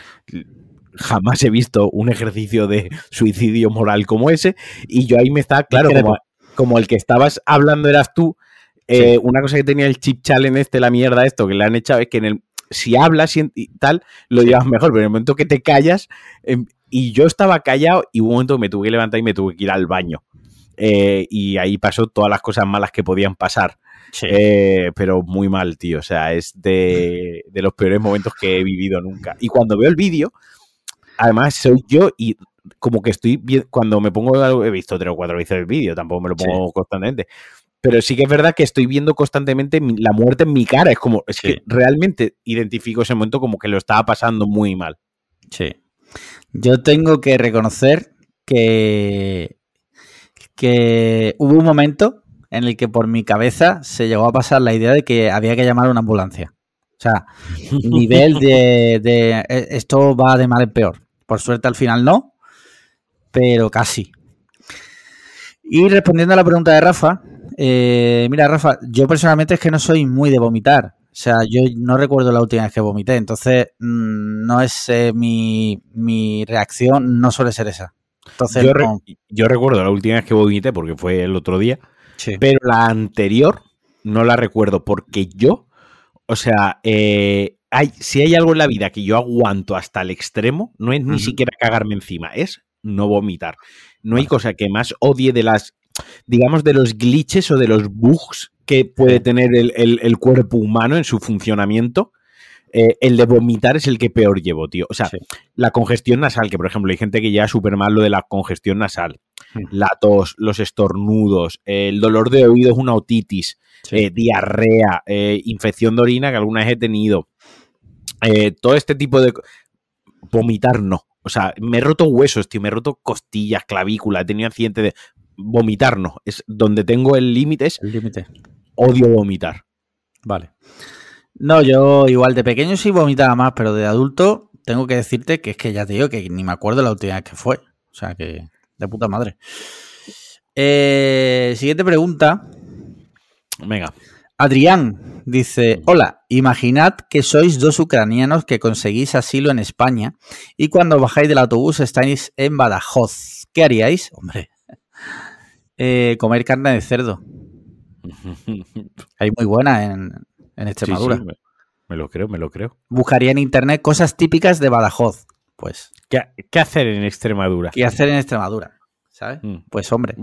Jamás he visto un ejercicio de suicidio moral como ese. Y yo ahí me estaba, claro, como, como el que estabas hablando eras tú, eh, una cosa que tenía el chip challenge este, la mierda esto que le han echado, es que en el, si hablas y, tal, lo llevas mejor, pero en el momento que te callas, em, y yo estaba callado y hubo un momento que me tuve que levantar y me tuve que ir al baño. Eh, y ahí pasó todas las cosas malas que podían pasar. Eh, pero muy mal, tío. O sea, es de, de, los peores momentos que he vivido nunca. Y cuando veo el vídeo, además soy yo y como que estoy cuando me pongo, he visto tres o cuatro veces el vídeo, tampoco me lo pongo constantemente. Pero sí que es verdad que estoy viendo constantemente la muerte en mi cara. Es como, es que realmente identifico ese momento como que lo estaba pasando muy mal. Sí. Yo tengo que reconocer que, que hubo un momento en el que por mi cabeza se llegó a pasar la idea de que había que llamar a una ambulancia. O sea, [laughs] nivel de, de e, esto va de mal en peor. Por suerte al final no, pero casi. Y respondiendo a la pregunta de Rafa, eh, mira, Rafa, yo personalmente es que no soy muy de vomitar. O sea, yo no recuerdo la última vez que vomité, entonces mm, no es eh, mi, reacción, no suele ser esa. Entonces, yo, recuerdo la última vez que vomité porque fue el otro día, pero la anterior no la recuerdo porque yo, o sea, eh, hay, si hay algo en la vida que yo aguanto hasta el extremo, no es ni siquiera cagarme encima, es no vomitar. No hay cosa que más odie de las, digamos, de los glitches o de los bugs que puede tener el, cuerpo humano en su funcionamiento. Eh, el de vomitar es el que peor llevo, tío. O sea, la congestión nasal, que por ejemplo hay gente que ya súper mal lo de la congestión nasal, mm. la tos, los estornudos, el dolor de oído es una otitis, eh, diarrea, eh, infección de orina que alguna vez he tenido. todo este tipo de... Vomitar no. O sea, me he roto huesos, tío, me he roto costillas, clavícula, he tenido accidente de vomitar, no. Es donde tengo el límite es el límite. Odio vomitar. Vale. No, yo igual de pequeño sí vomitaba más, pero de adulto tengo que decirte que es que ya te digo que ni me acuerdo la última vez que fue. O sea que de puta madre. Eh, siguiente pregunta. Venga. Adrián dice, hola, imaginad que sois dos ucranianos que conseguís asilo en España y cuando bajáis del autobús estáis en Badajoz. ¿Qué haríais? Hombre, [laughs] eh, comer carne de cerdo. [laughs] Hay muy buena en, Extremadura. me, lo creo, me lo creo. Buscaría en internet cosas típicas de Badajoz. Pues. ¿Qué, hacer en Extremadura? ¿Qué hacer en Extremadura? ¿Sabes? Mm. Pues hombre.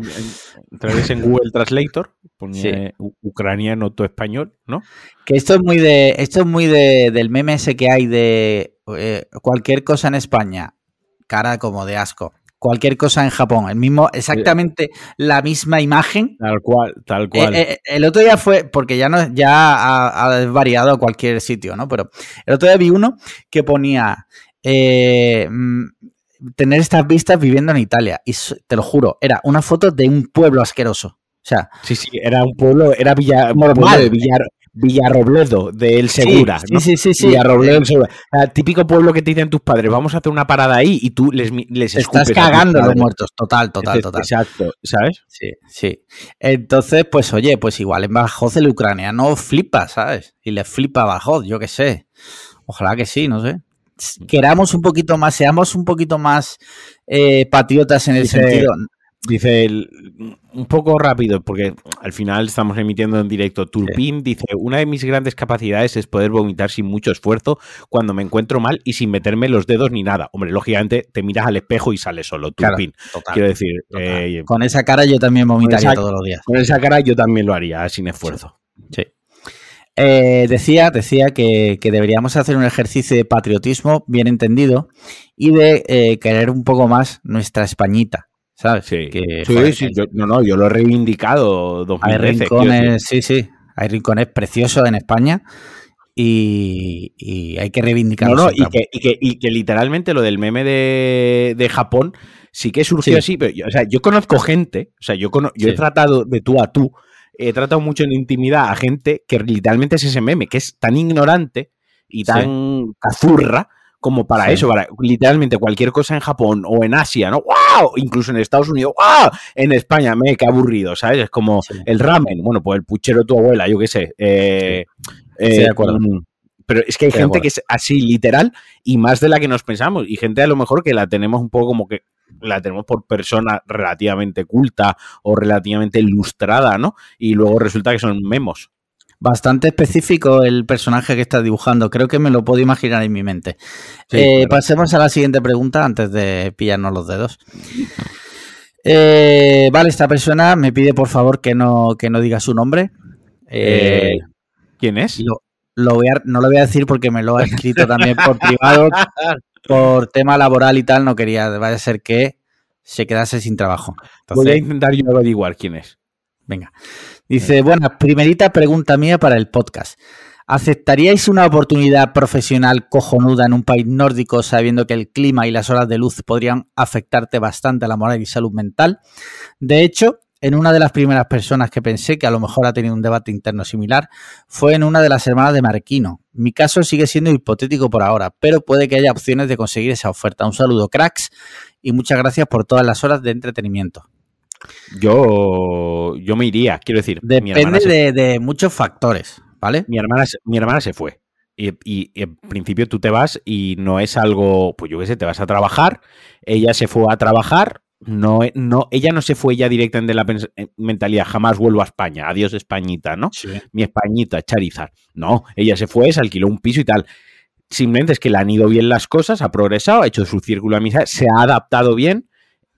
Través en Google Translator, pone ucraniano todo español, ¿no? Que esto es muy de, esto es muy de, del meme ese que hay de eh, cualquier cosa en España, cara como de asco. Cualquier cosa en Japón, el mismo, exactamente la misma imagen. Tal cual, tal cual. Eh, eh, el otro día fue, porque ya no, ya ha, variado cualquier sitio, ¿no? Pero el otro día vi uno que ponía mm, tener estas vistas viviendo en Italia. Y te lo juro, era una foto de un pueblo asqueroso. O sea, sí, sí, era un pueblo, era Villa, normal. Villar, Villarrobledo de El Segura. Sí, sí, sí, sí, Villarrobledo del Segura. típico pueblo que te dicen tus padres, vamos a hacer una parada ahí y tú les, les Estás cagando a los muertos, total, total, total. Exacto, ¿sabes? Sí, sí. Entonces, pues oye, pues igual en Bajoz el ucraniano flipa, ¿sabes? Y le flipa a Bajoz, yo qué sé. Ojalá que sí, no sé. Queramos un poquito más, seamos un poquito más eh, patriotas en el sentido. Dice un poco rápido, porque al final estamos emitiendo en directo. Turpin dice: Una de mis grandes capacidades es poder vomitar sin mucho esfuerzo cuando me encuentro mal y sin meterme los dedos ni nada. Hombre, lógicamente te miras al espejo y sale solo. Turpin. Quiero decir, eh, con esa cara yo también vomitaría todos los días. Con esa cara yo también lo haría, sin esfuerzo. Sí. Eh, decía, decía que, deberíamos hacer un ejercicio de patriotismo bien entendido y de eh, querer un poco más nuestra Españita. ¿sabes? Sí, sí, yo, no, no, yo lo he reivindicado dos Hay rincones, sí, sí, hay rincones preciosos en España y, hay que reivindicarlo. No, no, y que, y, que, literalmente lo del meme de, Japón sí que surgió así, pero yo, o sea, yo conozco gente, o sea, yo, yo he tratado de tú a tú, he tratado mucho en intimidad a gente que literalmente es ese meme, que es tan ignorante y tan cazurra como para eso, para literalmente cualquier cosa en Japón o en Asia, ¿no? ¡Wow! Incluso en Estados Unidos, ¡wow! En España, me, qué aburrido, ¿sabes? Es como el ramen, bueno, pues el puchero de tu abuela, yo qué sé. Eh, eh, de acuerdo. Mm, pero es que hay gente que es así, literal, y más de la que nos pensamos. Y gente a lo mejor que la tenemos un poco como que la tenemos por persona relativamente culta o relativamente ilustrada, ¿no? Y luego resulta que son memos. Bastante específico el personaje que estás dibujando. Creo que me lo puedo imaginar en mi mente. Eh, pasemos a la siguiente pregunta antes de pillarnos los dedos. Eh, vale, esta persona me pide por favor que no, que no diga su nombre. Eh, ¿Quién es? Lo, voy no lo voy a decir porque me lo ha escrito también por [laughs] privado, por tema laboral y tal. No quería, vaya a ser que se quedase sin trabajo. Voy a intentar yo averiguar quién es. Venga. Dice, bueno, primerita pregunta mía para el podcast. ¿Aceptaríais una oportunidad profesional cojonuda en un país nórdico sabiendo que el clima y las horas de luz podrían afectarte bastante a la moral y salud mental? De hecho, en una de las primeras personas que pensé que a lo mejor ha tenido un debate interno similar fue en una de las hermanas de Marquino. Mi caso sigue siendo hipotético por ahora, pero puede que haya opciones de conseguir esa oferta. Un saludo, cracks, y muchas gracias por todas las horas de entretenimiento. Yo, yo me iría, quiero decir. Depende de, muchos factores, ¿vale? Mi hermana, mi hermana se fue. Y, en principio tú te vas y no es algo, pues yo qué sé, te vas a trabajar. Ella se fue a trabajar. No, no, ella no se fue ya directamente de la eh, mentalidad, jamás vuelvo a España, adiós Españita, ¿no? Mi Españita, Charizard. No, ella se fue, se alquiló un piso y tal. Simplemente es que le han ido bien las cosas, ha progresado, ha hecho su círculo de amistad, se ha adaptado bien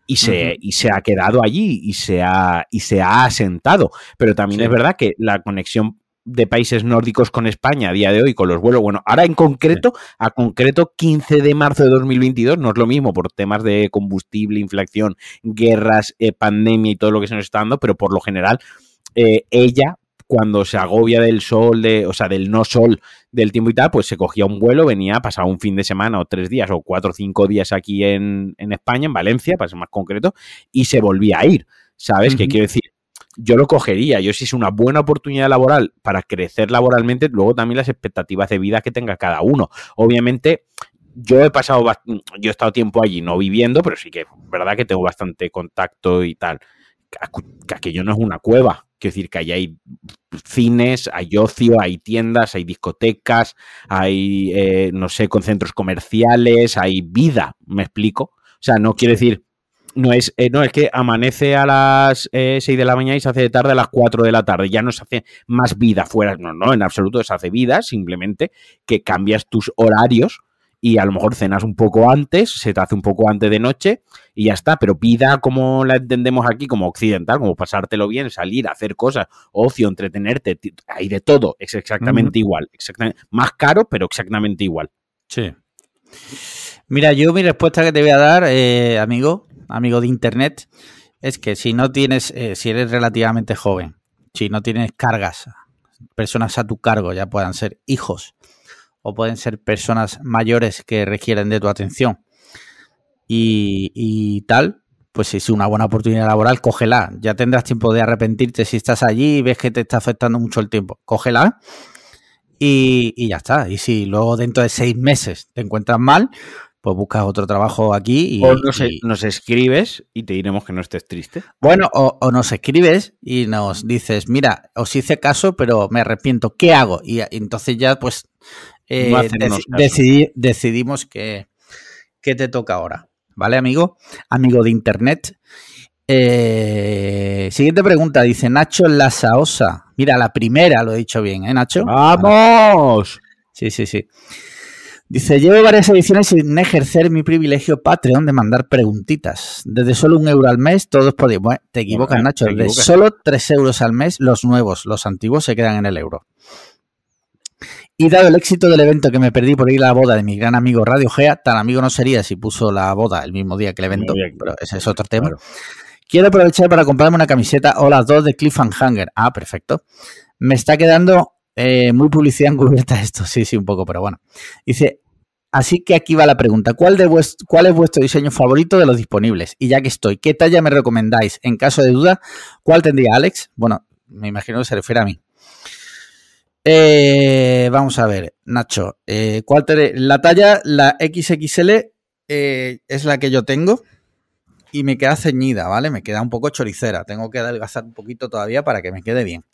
y se, y se ha quedado allí y se ha, y se ha asentado. Pero también es verdad que la conexión de países nórdicos con España a día de hoy, con los vuelos, bueno, ahora en concreto, a concreto 15 de marzo de 2022, no es lo mismo por temas de combustible, inflación, guerras, eh, pandemia y todo lo que se nos está dando, pero por lo general, eh, ella cuando se agobia del sol, de, o sea, del no sol del tiempo y tal, pues se cogía un vuelo, venía, pasaba un fin de semana o tres días o cuatro o cinco días aquí en, España, en Valencia, para ser más concreto, y se volvía a ir. ¿Sabes? qué quiero decir, yo lo cogería. Yo si es una buena oportunidad laboral para crecer laboralmente, luego también las expectativas de vida que tenga cada uno. Obviamente, yo he pasado, yo he estado tiempo allí, no viviendo, pero sí que verdad que tengo bastante contacto y tal. Que aquello no es una cueva. Quiero decir que allí hay cines, hay ocio, hay tiendas, hay discotecas, hay, eh, no sé, con centros comerciales, hay vida, ¿me explico? O sea, no quiere decir, no es, eh, no, es que amanece a las eh, 6 de la mañana y se hace de tarde a las 4 de la tarde, ya no se hace más vida fuera, no, no, en absoluto se hace vida, simplemente que cambias tus horarios y a lo mejor cenas un poco antes, se te hace un poco antes de noche y ya está. Pero vida como la entendemos aquí, como occidental, como pasártelo bien, salir, hacer cosas, ocio, entretenerte, hay de todo, es exactamente igual. Exactamente, más caro, pero exactamente igual. Sí. Mira, yo mi respuesta que te voy a dar, eh, amigo, amigo de internet, es que si no tienes, eh, si eres relativamente joven, si no tienes cargas, personas a tu cargo, ya puedan ser hijos, o pueden ser personas mayores que requieren de tu atención y, tal, pues si es una buena oportunidad laboral, cógela. Ya tendrás tiempo de arrepentirte si estás allí y ves que te está afectando mucho el tiempo. Cógela y, y ya está. Y si luego dentro de seis meses te encuentras mal, pues buscas otro trabajo aquí y, o nos, escribes y te diremos que no estés triste. Bueno, o, nos escribes y nos dices, mira, os hice caso, pero me arrepiento, ¿qué hago? Y, entonces ya, pues, eh, decidimos que, que, te toca ahora. ¿Vale, amigo? Amigo de internet. Eh, siguiente pregunta, dice Nacho Lasaosa. Mira, la primera, lo he dicho bien, ¿eh, Nacho? ¡Vamos! Sí, sí, sí. Dice, llevo varias ediciones sin ejercer mi privilegio Patreon de mandar preguntitas. Desde solo un euro al mes, todos podemos... te equivocas, Nacho. De solo tres euros al mes, los nuevos, los antiguos se quedan en el euro. Y dado el éxito del evento que me perdí por ir a la boda de mi gran amigo Radio Gea, tan amigo no sería si puso la boda el mismo día que el evento, pero ese es otro tema. Quiero aprovechar para comprarme una camiseta o las dos de Cliffhanger. Ah, perfecto. Me está quedando eh, muy publicidad [laughs] encubierta esto, sí, sí, un poco, pero bueno. Dice, así que aquí va la pregunta. ¿Cuál, de ¿Cuál es vuestro diseño favorito de los disponibles? Y ya que estoy, ¿qué talla me recomendáis? En caso de duda, ¿cuál tendría Alex? Bueno, me imagino que se refiere a mí. Eh, vamos a ver, Nacho, eh, ¿cuál te, la talla, la XXL es la que yo tengo y me queda ceñida, ¿vale? Me queda un poco choricera. Tengo que adelgazar un poquito todavía para que me quede bien.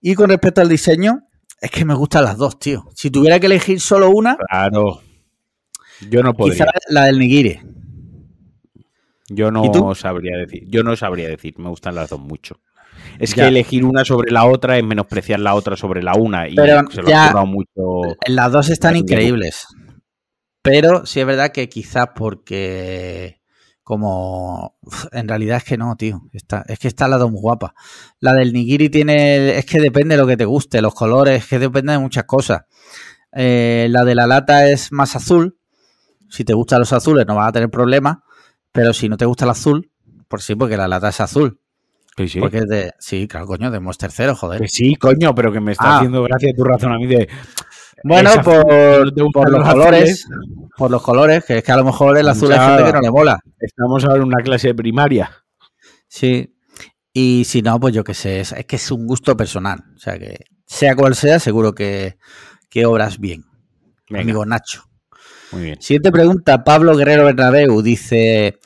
Y con respecto al diseño, es que me gustan las dos, tío. Si tuviera que elegir solo una. Claro. Yo no podría. Quizá la del nigiri. Yo no sabría decir. Yo no sabría decir. Me gustan las dos mucho. Es que elegir una sobre la otra es menospreciar la otra sobre la una. Y Pero se lo ya, mucho. Las dos están increíbles. Pero sí es verdad que quizás porque como en realidad es que no, tío. Está, es que está la dos muy guapa. La del nigiri tiene. Es que depende de lo que te guste, los colores, es que depende de muchas cosas. Eh, la de la lata es más azul. Si te gustan los azules, no vas a tener problemas. Pero si no te gusta el azul, por sí, porque la lata es azul. Sí, sí. Porque es de. Sí, claro, coño, de Monster joder. sí, coño, pero que me está ah. haciendo gracia tu razón a mí de. Bueno, por, los colores. Por los colores, que es que a lo mejor el azul hay gente que no le mola. Estamos ahora en una clase de primaria. Sí. Y si no, pues yo qué sé, es, que es un gusto personal. O sea que, sea cual sea, seguro que, obras bien. Amigo Nacho. Muy bien. Siguiente pregunta, Pablo Guerrero Bernabeu dice: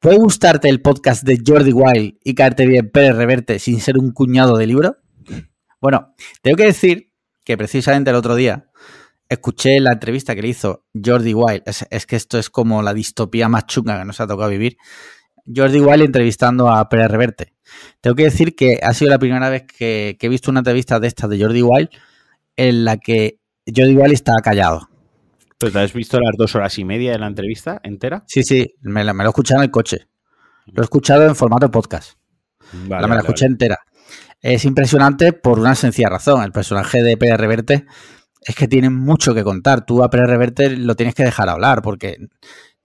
¿Puede gustarte el podcast de Jordi Wild y caerte bien Pérez Reverte sin ser un cuñado de libro? Bueno, tengo que decir que precisamente el otro día escuché la entrevista que le hizo Jordi Wild. Es, que esto es como la distopía más chunga que nos ha tocado vivir. Jordi Wild entrevistando a Pérez Reverte. Tengo que decir que ha sido la primera vez que, he visto una entrevista de esta de Jordi Wild en la que Jordi Wild estaba callado. ¿Pero te has visto las dos horas y media de la entrevista entera? Sí, sí, me, lo he escuchado en el coche. Lo he escuchado en formato podcast. me la escuché entera. Es impresionante por una sencilla razón. El personaje de Pérez Reverte es que tiene mucho que contar. Tú a Pérez Reverte lo tienes que dejar hablar, porque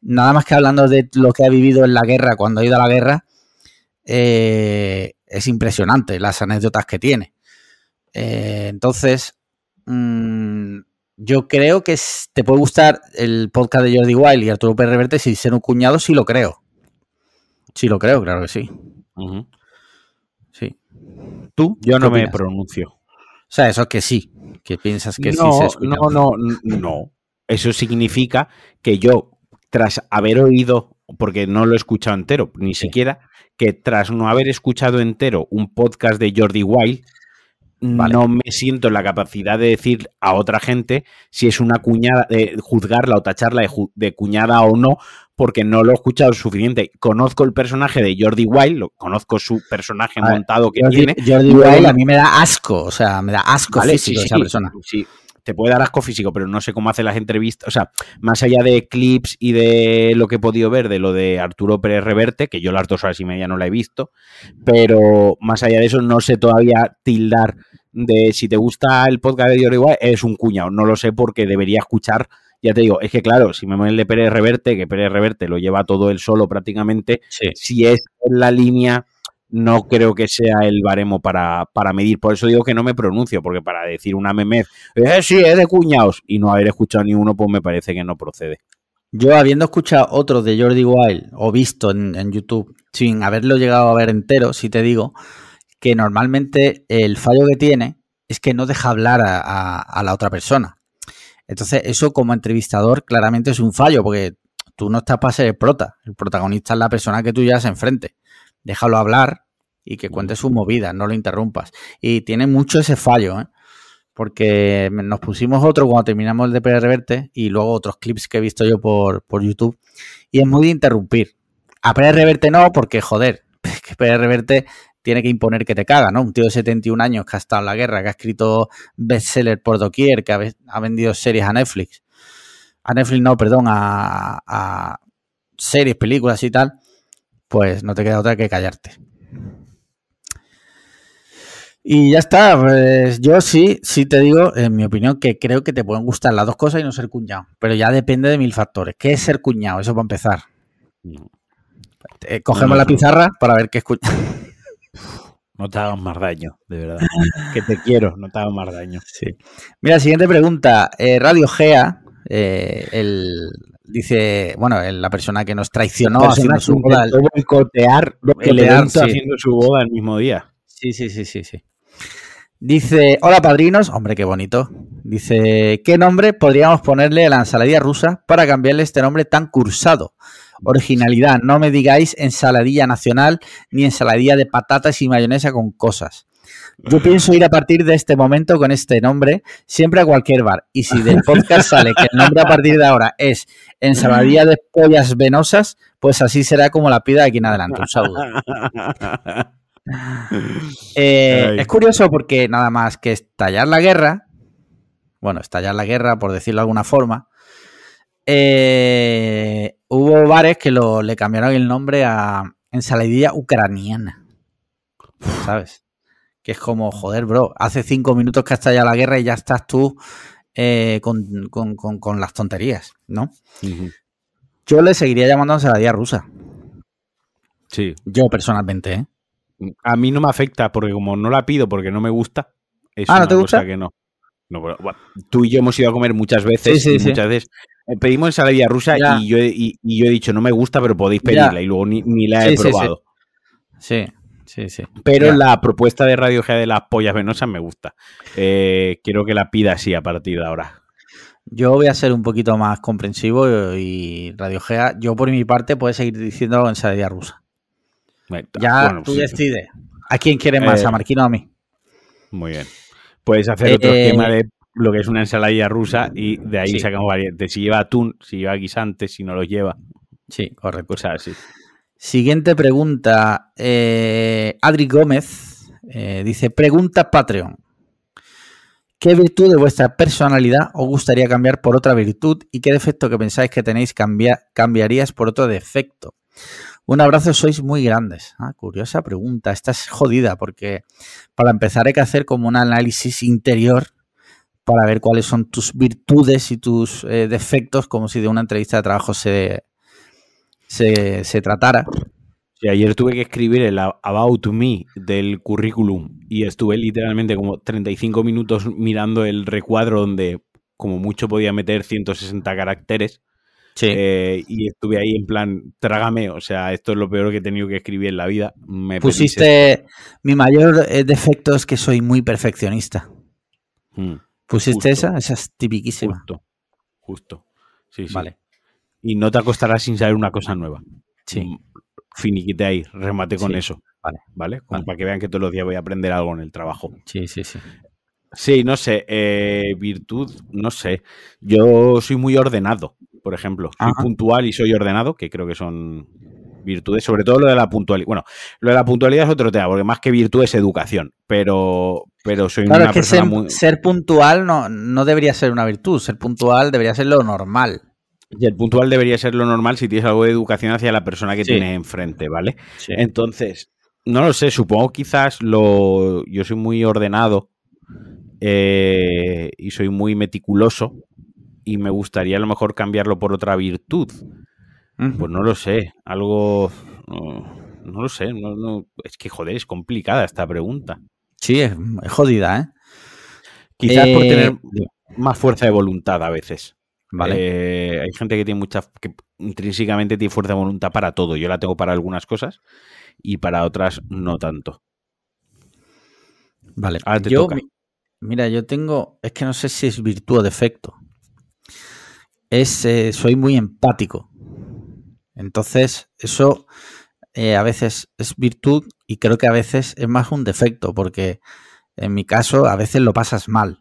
nada más que hablando de lo que ha vivido en la guerra, cuando ha ido a la guerra, eh, es impresionante las anécdotas que tiene. Eh, entonces, mm, yo creo que te puede gustar el podcast de Jordi Wild y Arturo Pérez Reverte sin ser un cuñado, sí lo creo. Sí lo creo, claro que sí. Sí. ¿Tú? Yo no me pronuncio. O sea, eso es que sí, que piensas que no, sí se No, no, no. Eso significa que yo, tras haber oído, porque no lo he escuchado entero, ni siquiera, que tras no haber escuchado entero un podcast de Jordi Wild, no me siento en la capacidad de decir a otra gente si es una cuñada, de juzgarla o tacharla de, cuñada o no, porque no lo he escuchado suficiente. Conozco el personaje de Jordi Wild, conozco su personaje montado que tiene. Jordi Wild a mí me da asco, o sea, me da asco físico esa persona. Sí, te puede dar asco físico, pero no sé cómo hace las entrevistas. O sea, más allá de clips y de lo que he podido ver de lo de Arturo Pérez Reverte, que yo las dos horas y media no la he visto, pero más allá de eso, no sé todavía tildar de si te gusta el podcast de Jordi Wild, es un cuñado. No lo sé porque debería escuchar ya te digo, es que claro, si me el de Pérez Reverte, que Pérez Reverte lo lleva todo él solo prácticamente, si es en la línea, no creo que sea el baremo para, para, medir. Por eso digo que no me pronuncio, porque para decir una meme, eh, sí, es de cuñados, y no haber escuchado ni uno, pues me parece que no procede. Yo habiendo escuchado otro de Jordi Wild o visto en, YouTube, sin haberlo llegado a ver entero, si te digo que normalmente el fallo que tiene es que no deja hablar a la otra persona. Entonces, eso como entrevistador claramente es un fallo, porque tú no estás para ser el prota. El protagonista es la persona que tú llevas enfrente. Déjalo hablar y que cuente sus movidas, no lo interrumpas. Y tiene mucho ese fallo, ¿eh? porque nos pusimos otro cuando terminamos el de Reverte y luego otros clips que he visto yo por, por YouTube. Y es muy de interrumpir. A Reverte no, porque joder, [laughs] que Reverte tiene que imponer que te caga, ¿no? Un tío de 71 años que ha estado en la guerra, que ha escrito bestseller por doquier, que ha, vendido series a Netflix. A Netflix no, perdón, a, a series, películas y tal, pues no te queda otra que callarte. Y ya está, pues yo sí, sí te digo, en mi opinión, que creo que te pueden gustar las dos cosas y no ser cuñado. Pero ya depende de mil factores. ¿Qué es ser cuñado? Eso para empezar. Eh, cogemos la pizarra para ver qué es cuñado. [laughs] No te hagas más daño, de verdad. que te quiero, no te hagas más daño. Sí. Mira, siguiente pregunta. Eh, Radio Gea, eh, el, dice, bueno, la persona que nos traicionó haciendo su boda. boicotear haciendo su boda el mismo día. Sí, sí, sí, sí, sí. Dice, hola padrinos, hombre, qué bonito. Dice, ¿qué nombre podríamos ponerle a la ensaladilla rusa para cambiarle este nombre tan cursado? Originalidad, no me digáis ensaladilla nacional ni ensaladilla de patatas y mayonesa con cosas. Yo [laughs] pienso ir a partir de este momento con este nombre siempre a cualquier bar. Y si del podcast [laughs] sale que el nombre a partir de ahora es ensaladilla de pollas venosas, pues así será como la pida de aquí en adelante. Un saludo. [laughs] Eh, es curioso porque nada más que estallar la guerra, bueno, estallar la guerra por decirlo de alguna forma, eh, hubo bares que lo, le cambiaron el nombre a ensaladilla ucraniana. ¿Sabes? Que es como, joder, bro, hace cinco minutos que ha estallado la guerra y ya estás tú eh, con, las tonterías, ¿no? Yo le seguiría llamando ensaladilla rusa. Sí. Yo personalmente, ¿eh? A mí no me afecta porque como no la pido porque no me gusta, es ah, ¿no te gusta? que no. tú y yo hemos ido a comer muchas veces y muchas veces pedimos ensaladilla rusa y yo, y, yo, he dicho no me gusta pero podéis pedirla y luego ni, la he probado. Sí, sí, sí. Pero la propuesta de Radio Gea de las pollas venosas me gusta. Eh, quiero que la pida así a partir de ahora. Yo voy a ser un poquito más comprensivo y Radio Gea, yo por mi parte puedo seguir diciendo ensaladilla rusa. Ya tú decides. ¿A quién quieres más? ¿A eh, Marquino o a mí? Muy bien. Puedes hacer otro eh, esquema de lo que es una ensaladilla rusa y de ahí sacamos variantes. Si lleva atún, si lleva guisante, si no lo lleva. Sí, correcto. sea, sí. Siguiente pregunta. Eh, Adri Gómez dice: Pregunta Patreon. ¿Qué virtud de vuestra personalidad os gustaría cambiar por otra virtud y qué defecto que pensáis que tenéis cambiarías por otro defecto? Un abrazo, sois muy grandes. Ah, curiosa pregunta. Esta es jodida porque para empezar hay que hacer como un análisis interior para ver cuáles son tus virtudes y tus eh, defectos, como si de una entrevista de trabajo se, se, tratara. Sí, ayer tuve que escribir el About Me del currículum y estuve literalmente como 35 minutos mirando el recuadro donde como mucho podía meter 160 caracteres eh, y estuve ahí en plan, trágame, o sea, esto es lo peor que he tenido que escribir en la vida. Me Pusiste, mi mayor eh, defecto es que soy muy perfeccionista. Hmm, ¿Pusiste esa? Esa es tipiquísima. Justo, justo. Sí, sí. Vale. Y no te acostarás sin saber una cosa nueva. Sí. Mm, finiquite ahí, remate con eso. Vale. ¿Vale? Como para que vean que todos los días voy a aprender algo en el trabajo. Sí, sí, sí. Sí, no sé. Eh, virtud, no sé. Yo soy muy ordenado por ejemplo. Soy puntual y soy ordenado, que creo que son virtudes, sobre todo lo de la puntualidad. Bueno, lo de la puntualidad es otro tema, porque más que virtud es educación, pero, pero soy una persona ser, muy... ser puntual no, no debería ser una virtud, ser puntual debería ser lo normal. Y el puntual debería ser lo normal si tienes algo de educación hacia la persona que tienes enfrente, ¿vale? Entonces, no lo sé, supongo quizás lo. Yo soy muy ordenado eh, y soy muy meticuloso y me gustaría a lo mejor cambiarlo por otra virtud. Pues no lo sé, algo... No, lo sé, no, es que joder, es complicada esta pregunta. Sí, es, jodida, ¿eh? Quizás por eh, tener más fuerza de voluntad a veces. Vale. Eh, hay gente que tiene mucha, que intrínsecamente tiene fuerza de voluntad para todo. Yo la tengo para algunas cosas y para otras no tanto. Vale. yo, mira, yo tengo, es que no sé si es virtud o defecto es eh, soy muy empático. Entonces, eso eh, a veces es virtud y creo que a veces es más un defecto, porque en mi caso a veces lo pasas mal,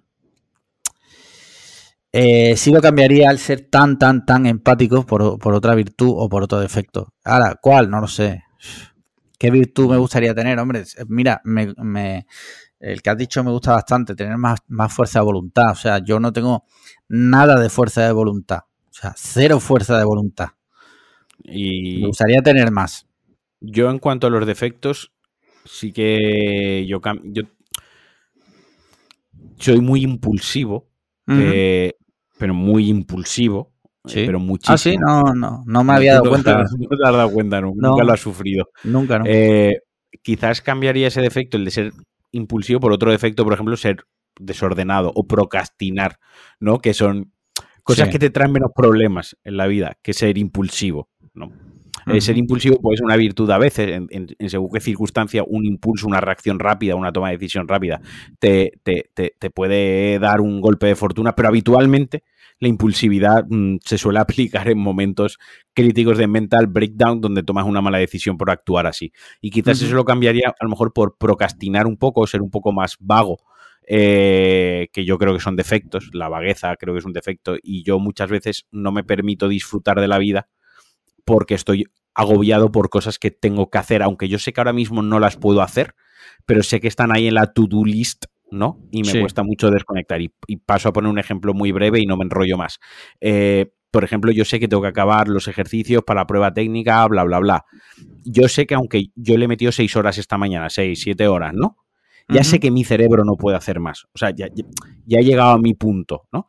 Eh, sí lo cambiaría al ser tan, tan, tan empático por, otra virtud o por otro defecto. Ahora, ¿cuál? No lo sé. ¿Qué virtud me gustaría tener? Hombre, mira, me, el que has dicho me gusta bastante, tener más, más fuerza de voluntad. O sea, yo no tengo nada de fuerza de voluntad. O sea, cero fuerza de voluntad. Y me gustaría tener más. Yo en cuanto a los defectos, sí que yo, yo soy muy impulsivo, eh, pero muy impulsivo. Eh. Pero muchísimo. Ah, sí, no, no, no me había dado cuenta. [laughs] No te has dado cuenta, nunca lo has sufrido. Nunca, no. Eh, quizás cambiaría ese defecto, el de ser impulsivo, por otro defecto, por ejemplo, ser desordenado o procrastinar, ¿no? Que son cosas que te traen menos problemas en la vida que ser impulsivo, ¿no? Eh, ser impulsivo puede ser una virtud a veces, en, según qué circunstancia, un impulso, una reacción rápida, una toma de decisión rápida, te, puede dar un golpe de fortuna, pero habitualmente la impulsividad mm, se suele [laughs] aplicar en momentos críticos de mental breakdown donde tomas una mala decisión por actuar así. Y quizás eso lo cambiaría a lo mejor por procrastinar un poco, ser un poco más vago. Eh, que yo creo que son defectos, la vagueza creo que es un defecto y yo muchas veces no me permito disfrutar de la vida porque estoy agobiado por cosas que tengo que hacer, aunque yo sé que ahora mismo no las puedo hacer, pero sé que están ahí en la to-do list, ¿no? Y me cuesta mucho desconectar. Y, paso a poner un ejemplo muy breve y no me enrollo más. Eh, por ejemplo, yo sé que tengo que acabar los ejercicios para la prueba técnica, bla, bla, bla. Yo sé que aunque yo le he metido seis horas esta mañana, seis, siete horas, ¿no? Ya sé que mi cerebro no puede hacer más. O sea, ya, ya he llegado a mi punto, ¿no?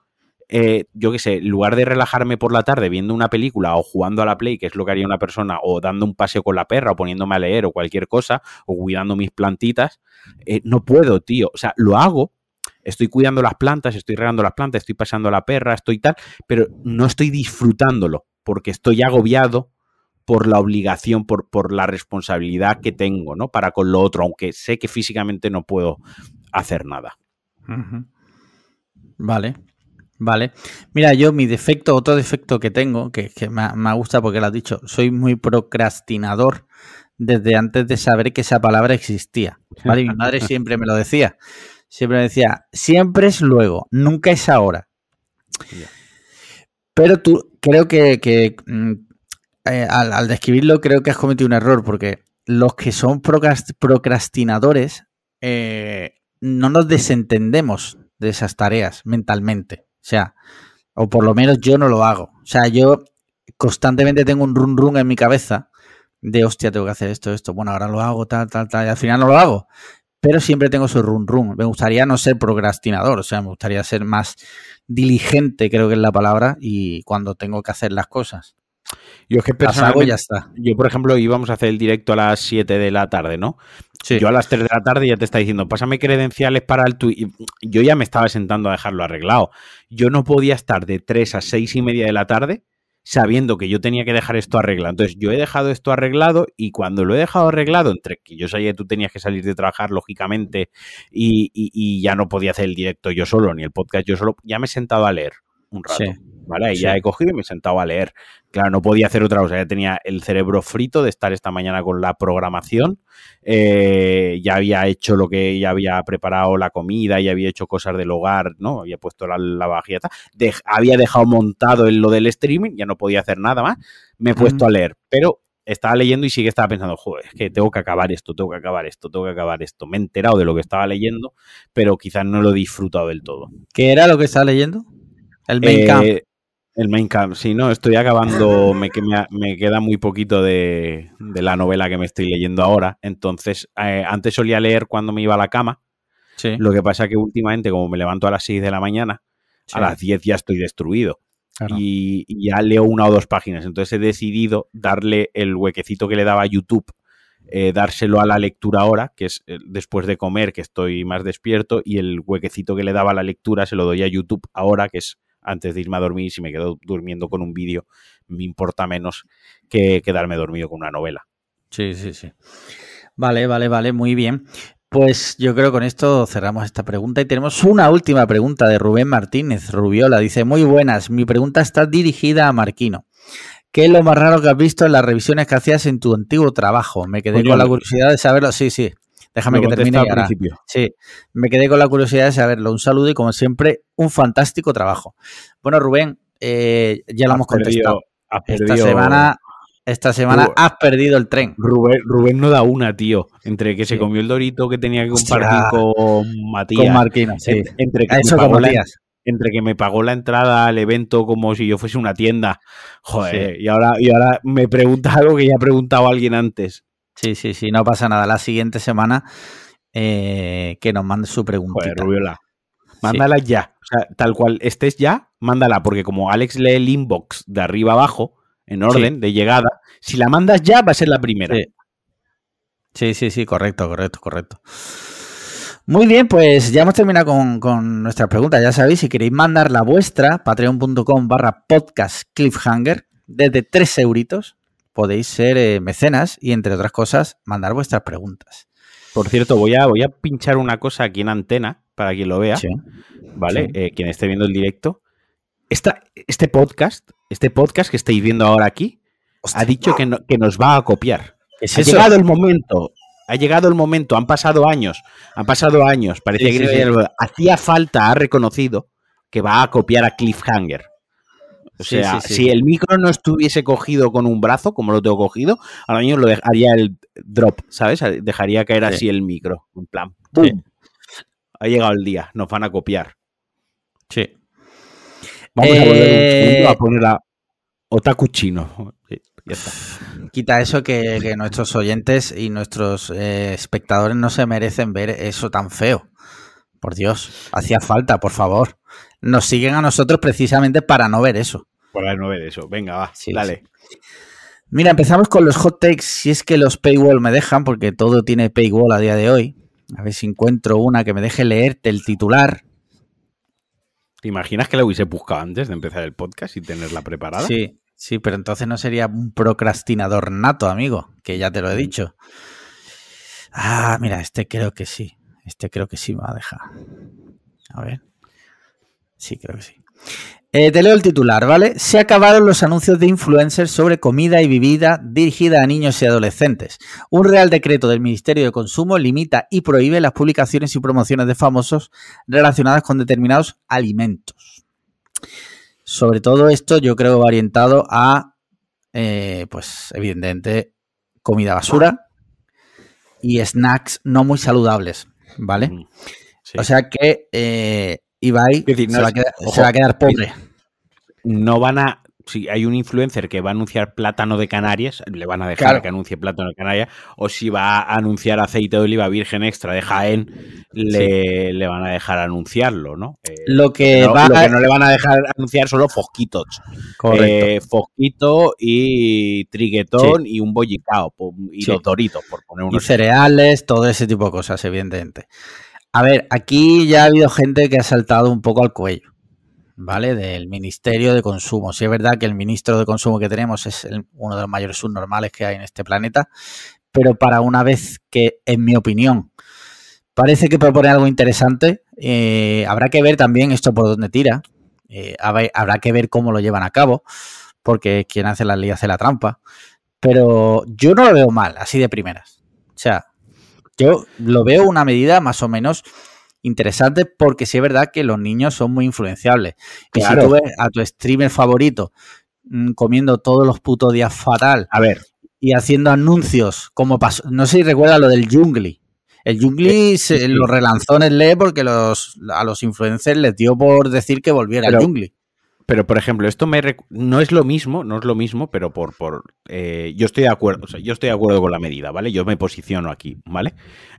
Eh, yo qué sé, en lugar de relajarme por la tarde viendo una película o jugando a la Play, que es lo que haría una persona, o dando un paseo con la perra, o poniéndome a leer, o cualquier cosa, o cuidando mis plantitas, eh, no puedo, tío. O sea, lo hago, estoy cuidando las plantas, estoy regando las plantas, estoy pasando a la perra, estoy tal, pero no estoy disfrutándolo, porque estoy agobiado por la obligación, por, por la responsabilidad que tengo, ¿no? Para con lo otro, aunque sé que físicamente no puedo hacer nada. Vale, Vale. Mira, yo mi defecto, otro defecto que tengo, que, que me, me, gusta porque lo has dicho, soy muy procrastinador desde antes de saber que esa palabra existía. ¿vale? Mi madre [laughs] siempre me lo decía. Siempre me decía, siempre es luego, nunca es ahora. Pero tú, creo que, mm, eh, al, describirlo, creo que has cometido un error, porque los que son procrastinadores eh, no nos desentendemos de esas tareas mentalmente. O sea, o por lo menos yo no lo hago. O sea, yo constantemente tengo un run run en mi cabeza de hostia, tengo que hacer esto, esto. Bueno, ahora lo hago, tal, tal, tal. Y al final no lo hago. Pero siempre tengo su run run. Me gustaría no ser procrastinador, o sea, me gustaría ser más diligente, creo que es la palabra, y cuando tengo que hacer las cosas. Yo es que personalmente, ya está. Yo, por ejemplo, íbamos a hacer el directo a las 7 de la tarde, ¿no? Yo a las 3 de la tarde ya te está diciendo, pásame credenciales para el tuit. Yo ya me estaba sentando a dejarlo arreglado. Yo no podía estar de 3 a 6 y media de la tarde sabiendo que yo tenía que dejar esto arreglado. Entonces, yo he dejado esto arreglado y cuando lo he dejado arreglado, entre que yo sabía que tú tenías que salir de trabajar, lógicamente, y, y ya no podía hacer el directo yo solo, ni el podcast yo solo, ya me he sentado a leer un rato. ¿Vale? Y ya he cogido y me he sentado a leer. Claro, no podía hacer otra cosa. Ya tenía el cerebro frito de estar esta mañana con la programación. Eh, ya había hecho lo que ya había preparado la comida, ya había hecho cosas del hogar, ¿no? Había puesto la, la vajilla. había dejado montado en lo del streaming, ya no podía hacer nada más. Me he puesto a leer. Pero estaba leyendo y sí que estaba pensando, joder, es que tengo que acabar esto, tengo que acabar esto, tengo que acabar esto. Me he enterado de lo que estaba leyendo, pero quizás no lo he disfrutado del todo. ¿Qué era lo que estaba leyendo? El main camp. Eh, el main camp, sí, no, estoy acabando, me, me queda muy poquito de, la novela que me estoy leyendo ahora. Entonces, eh, antes solía leer cuando me iba a la cama. Sí. Lo que pasa que últimamente, como me levanto a las 6 de la mañana, a las 10 ya estoy destruido. Y, ya leo una o dos páginas. Entonces he decidido darle el huequecito que le daba a YouTube eh, dárselo a la lectura ahora, que es después de comer, que estoy más despierto, y el huequecito que le daba a la lectura se lo doy a YouTube ahora, que es antes de irme a dormir, si me quedo durmiendo con un vídeo, me importa menos que quedarme dormido con una novela. Sí, sí, sí. Vale, vale, vale, muy bien. Pues yo creo que con esto cerramos esta pregunta y tenemos una última pregunta de Rubén Martínez Rubiola. Dice, muy buenas, mi pregunta está dirigida a Marquino. ¿Qué es lo más raro que has visto en las revisiones que hacías en tu antiguo trabajo? Me quedé con la curiosidad de saberlo. Sí, sí. Déjame que termine al principio. Sí, me quedé con la curiosidad de saberlo. Un saludo y como siempre, un fantástico trabajo. Bueno, Rubén, eh, ya lo hemos contestado. Esta semana esta semana has perdido el tren. Rubén, Rubén, no da una, tío. Entre que se comió el dorito que tenía que compartir con Matías. Con Marquina, sí. Entre, que Eso con Matías entre que me pagó la entrada al evento como si yo fuese una tienda. Joder, y, ahora, y ahora me pregunta [laughs] algo que ya ha preguntado alguien antes. Sí, sí, sí, no pasa nada. La siguiente semana eh, que nos mande su pregunta. Rubiola. Mándala ya. O sea, tal cual estés ya, mándala, porque como Alex lee el inbox de arriba abajo, en orden de llegada, si la mandas ya va a ser la primera. Sí, sí, sí, correcto, correcto, correcto. Muy bien, pues ya hemos terminado con, con nuestras preguntas. Ya sabéis, si queréis mandar la vuestra, patreon.com barra podcast cliffhanger, desde 3 euritos podéis ser eh, mecenas y, entre otras cosas, mandar vuestras preguntas. Por cierto, voy a, voy a pinchar una cosa aquí en antena para quien lo vea, ¿vale? Eh, quien esté viendo el directo. Esta, este podcast, este podcast que estáis viendo ahora aquí, ha dicho que, que, nos va a copiar. ha llegado el momento ha llegado el momento, han pasado años, han pasado años, parece que hacía falta, ha reconocido que va a copiar a Cliffhanger. O sea, si el micro no estuviese cogido con un brazo, como lo tengo cogido, ahora mismo lo dejaría el drop, ¿sabes? Dejaría caer así el micro. En plan, ¡pum! Ha llegado el día, nos van a copiar. Sí. Vamos a volver un segundo a eh, poner a Otaku Chino. [sighs] Quita eso que, nuestros oyentes y nuestros eh, espectadores no se merecen ver eso tan feo. Por Dios, hacía falta, por favor. Nos siguen a nosotros precisamente para no ver eso. Para no ver eso. Venga, va, dale. Mira, empezamos con los hot takes, si es que los paywall me dejan, porque todo tiene paywall a día de hoy. A ver si encuentro una que me deje leerte el titular. ¿Te imaginas que la hubiese buscado antes de empezar el podcast y tenerla preparada? Sí, Sí, pero entonces no sería un procrastinador nato, amigo, que ya te lo he dicho. Ah, mira, este creo que sí. Este creo que sí me va a dejar. A ver. Sí, creo que sí. Eh, te leo el titular, ¿vale? Se acabaron los anuncios de influencers sobre comida y bebida dirigida a niños y adolescentes. Un real decreto del Ministerio de Consumo limita y prohíbe las publicaciones y promociones de famosos relacionadas con determinados alimentos. Sobre todo esto yo creo va orientado a, eh, pues evidentemente, comida basura y snacks no muy saludables, ¿vale? O sea que eh, Ibai se, va a quedar, pobre. No van a si hay un influencer que va a anunciar plátano de Canarias, le van a dejar que anuncie plátano de Canarias, o si va a anunciar aceite de oliva virgen extra de Jaén, le, van a dejar anunciarlo, ¿no? Eh, lo, que no, no le van a dejar anunciar solo fosquitos. Correcto. Eh, fosquito y triguetón y un bollicao y los doritos, por poner unos. Y cereales, todo ese tipo de cosas, evidentemente. A ver, aquí ya ha habido gente que ha saltado un poco al cuello. ¿vale? Del Ministerio de Consumo. Si es verdad que el ministro de Consumo que tenemos es uno de los mayores subnormales que hay en este planeta, pero para una vez que, en mi opinión, parece que propone algo interesante, eh, habrá que ver también esto por dónde tira, eh, habrá que ver cómo lo llevan a cabo, porque quien hace la ley hace la trampa, pero yo no lo veo mal, así de primeras. O sea, yo lo veo una medida más o menos interesante porque sí es verdad que los niños son muy influenciables. Y si tú ves a tu streamer favorito mm, comiendo todos los putos días fatal. A ver. Y haciendo anuncios, como pasó, no sé si recuerda lo del Jungli. El Jungli se lo relanzó en el LE porque los, a los influencers les dio por decir que volviera el Jungli. Pero, por ejemplo, esto me no es lo mismo, no es lo mismo, pero por, por eh, yo estoy de acuerdo, o sea, yo estoy de acuerdo con la medida, ¿vale? Yo me posiciono aquí, ¿vale?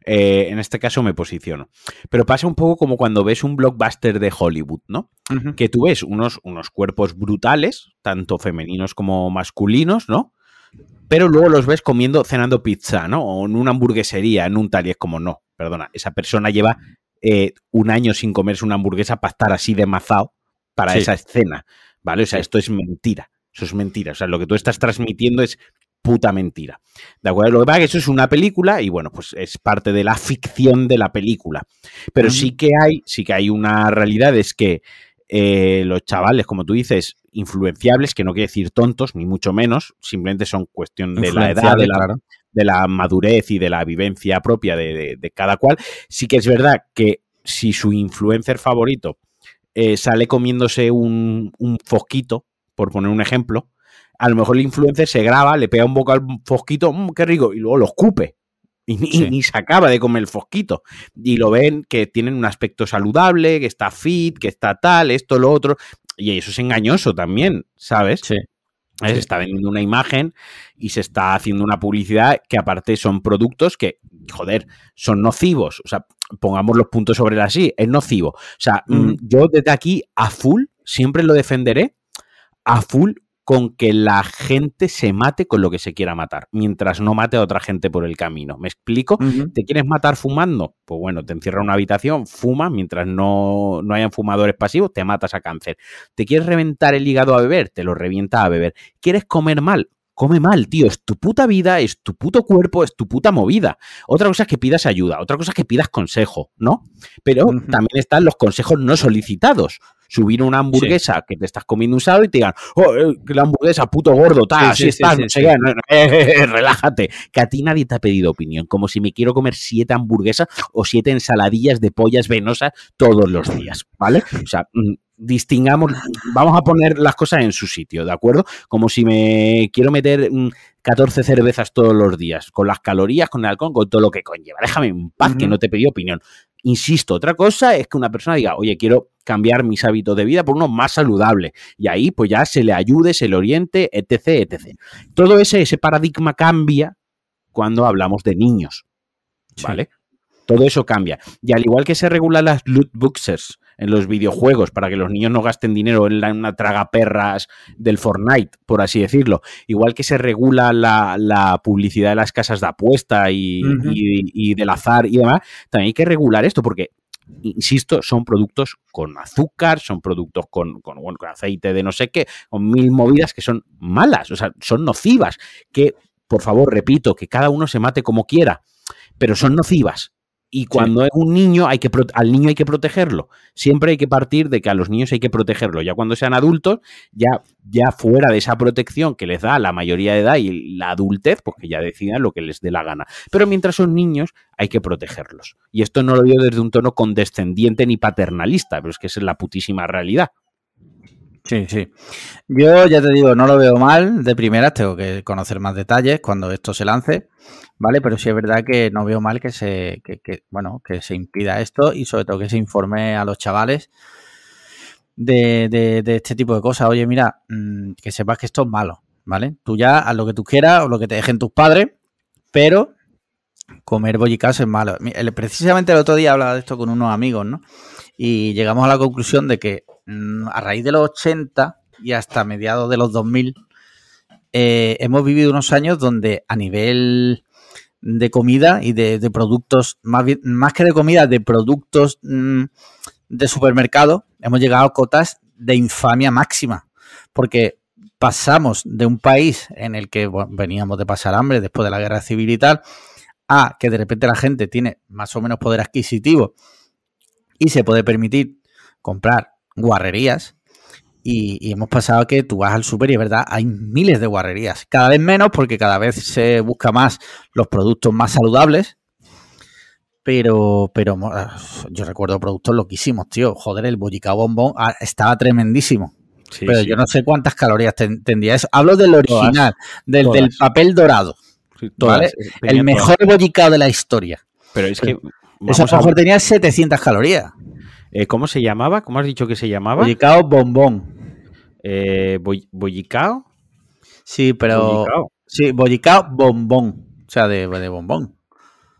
Eh, en este caso me posiciono. Pero pasa un poco como cuando ves un blockbuster de Hollywood, ¿no? Que tú ves unos, unos cuerpos brutales, tanto femeninos como masculinos, ¿no? Pero luego los ves comiendo, cenando pizza, ¿no? O en una hamburguesería, en un tal y es como, no, perdona, esa persona lleva eh, un año sin comerse una hamburguesa para estar así de mazao para esa escena, ¿vale? O sea, esto es mentira. Eso es mentira. O sea, lo que tú estás transmitiendo es puta mentira. ¿De acuerdo? Lo que pasa es que eso es una película y bueno, pues es parte de la ficción de la película. Pero sí que hay, sí que hay una realidad, es que eh, los chavales, como tú dices, influenciables, que no quiere decir tontos, ni mucho menos, simplemente son cuestión de la edad, de la, de la madurez y de la vivencia propia de, cada cual. Sí que es verdad que si su influencer favorito eh, sale comiéndose un, un fosquito, por poner un ejemplo, a lo mejor el influencer se graba, le pega un boca al fosquito, mmm, qué rico, y luego lo escupe. Y, ni se acaba de comer el fosquito. Y lo ven que tienen un aspecto saludable, que está fit, que está tal, esto, lo otro. Y eso es engañoso también, ¿sabes? Sí. Se está vendiendo una imagen y se está haciendo una publicidad que aparte son productos que, joder, son nocivos. O sea, pongamos los puntos sobre el así, es nocivo. O sea, mm, yo desde aquí a full siempre lo defenderé a full con que la gente se mate con lo que se quiera matar, mientras no mate a otra gente por el camino. ¿Me explico? ¿Te quieres matar fumando? Pues bueno, te encierra en una habitación, fuma, mientras no, no hayan fumadores pasivos, te matas a cáncer. ¿Te quieres reventar el hígado a beber? Te lo revienta a beber. ¿Quieres comer mal? Come mal, tío. Es tu puta vida, es tu puto cuerpo, es tu puta movida. Otra cosa es que pidas ayuda, otra cosa es que pidas consejo, ¿no? Pero también están los consejos no solicitados subir una hamburguesa que te estás comiendo usado y te digan, oh, eh, la hamburguesa, puto gordo, tal, así estás, no sé qué, [laughs] relájate. Que a ti nadie te ha pedido opinión, como si me quiero comer siete hamburguesas o siete ensaladillas de pollas venosas todos los días, ¿vale? O sea, mm, distingamos, vamos a poner las cosas en su sitio, ¿de acuerdo? Como si me quiero meter 14 mm, cervezas todos los días, con las calorías, con el alcohol, con todo lo que conlleva. Déjame en paz, que no te pedí opinión. Insisto, otra cosa es que una persona diga, oye, quiero cambiar mis hábitos de vida por uno más saludable. Y ahí pues ya se le ayude, se le oriente, etc, etc. Todo ese, ese paradigma cambia cuando hablamos de niños. ¿Vale? Todo eso cambia. Y al igual que se regulan las loot boxers en los videojuegos para que los niños no gasten dinero en una traga perras del Fortnite, por así decirlo. Igual que se regula la, publicidad de las casas de apuesta y, del azar y demás, también hay que regular esto porque insisto, son productos con azúcar, son productos con, con, con, aceite de no sé qué, con mil movidas que son malas, o sea, son nocivas. Que, por favor, repito, que cada uno se mate como quiera, pero son nocivas. Y cuando es un niño, hay que al niño hay que protegerlo. Siempre hay que partir de que a los niños hay que protegerlo. Ya cuando sean adultos, ya, ya fuera de esa protección que les da la mayoría de edad y la adultez, pues que ya decidan lo que les dé la gana. Pero mientras son niños, hay que protegerlos. Y esto no lo digo desde un tono condescendiente ni paternalista, pero es que esa es la putísima realidad. Sí, sí. Yo ya te digo, no lo veo mal de primeras, tengo que conocer más detalles cuando esto se lance, ¿vale? Pero sí es verdad que no veo mal que se, que, bueno, que se impida esto y sobre todo que se informe a los chavales de, de, este tipo de cosas. Oye, mira, mm, que sepas que esto es malo, ¿vale? Tú ya haz lo que tú quieras o lo que te dejen tus padres, pero comer bollicas es malo. Precisamente el otro día hablaba de esto con unos amigos, ¿no? Y llegamos a la conclusión de que Mm, a raíz de los 80 y hasta mediados de los 2000, eh, hemos vivido unos años donde a nivel de comida y de, productos, más, que de comida, de productos mm, de supermercado, hemos llegado a cotas de infamia máxima. Porque pasamos de un país en el que veníamos de pasar hambre después de la guerra civil y tal, a que de repente la gente tiene más o menos poder adquisitivo y se puede permitir comprar guarrerías. Y, hemos pasado que tú vas al super y es verdad, hay miles de guarrerías. Cada vez menos porque cada vez se busca más los productos más saludables. Pero, pero yo recuerdo productos loquísimos, tío. Joder, el bollicao bombón ah, estaba tremendísimo. pero yo no sé cuántas calorías tendría eso. Hablo del original, del, del, papel dorado. Eh, el mejor bollicao de la historia. Pero es que. Eso a lo tenía 700 calorías. Eh, ¿Cómo se llamaba? ¿Cómo has dicho que se llamaba? Bollicao bombón. Eh, bollicao. Sí, pero. Sí, bollicao bombón. O sea, de, bombón.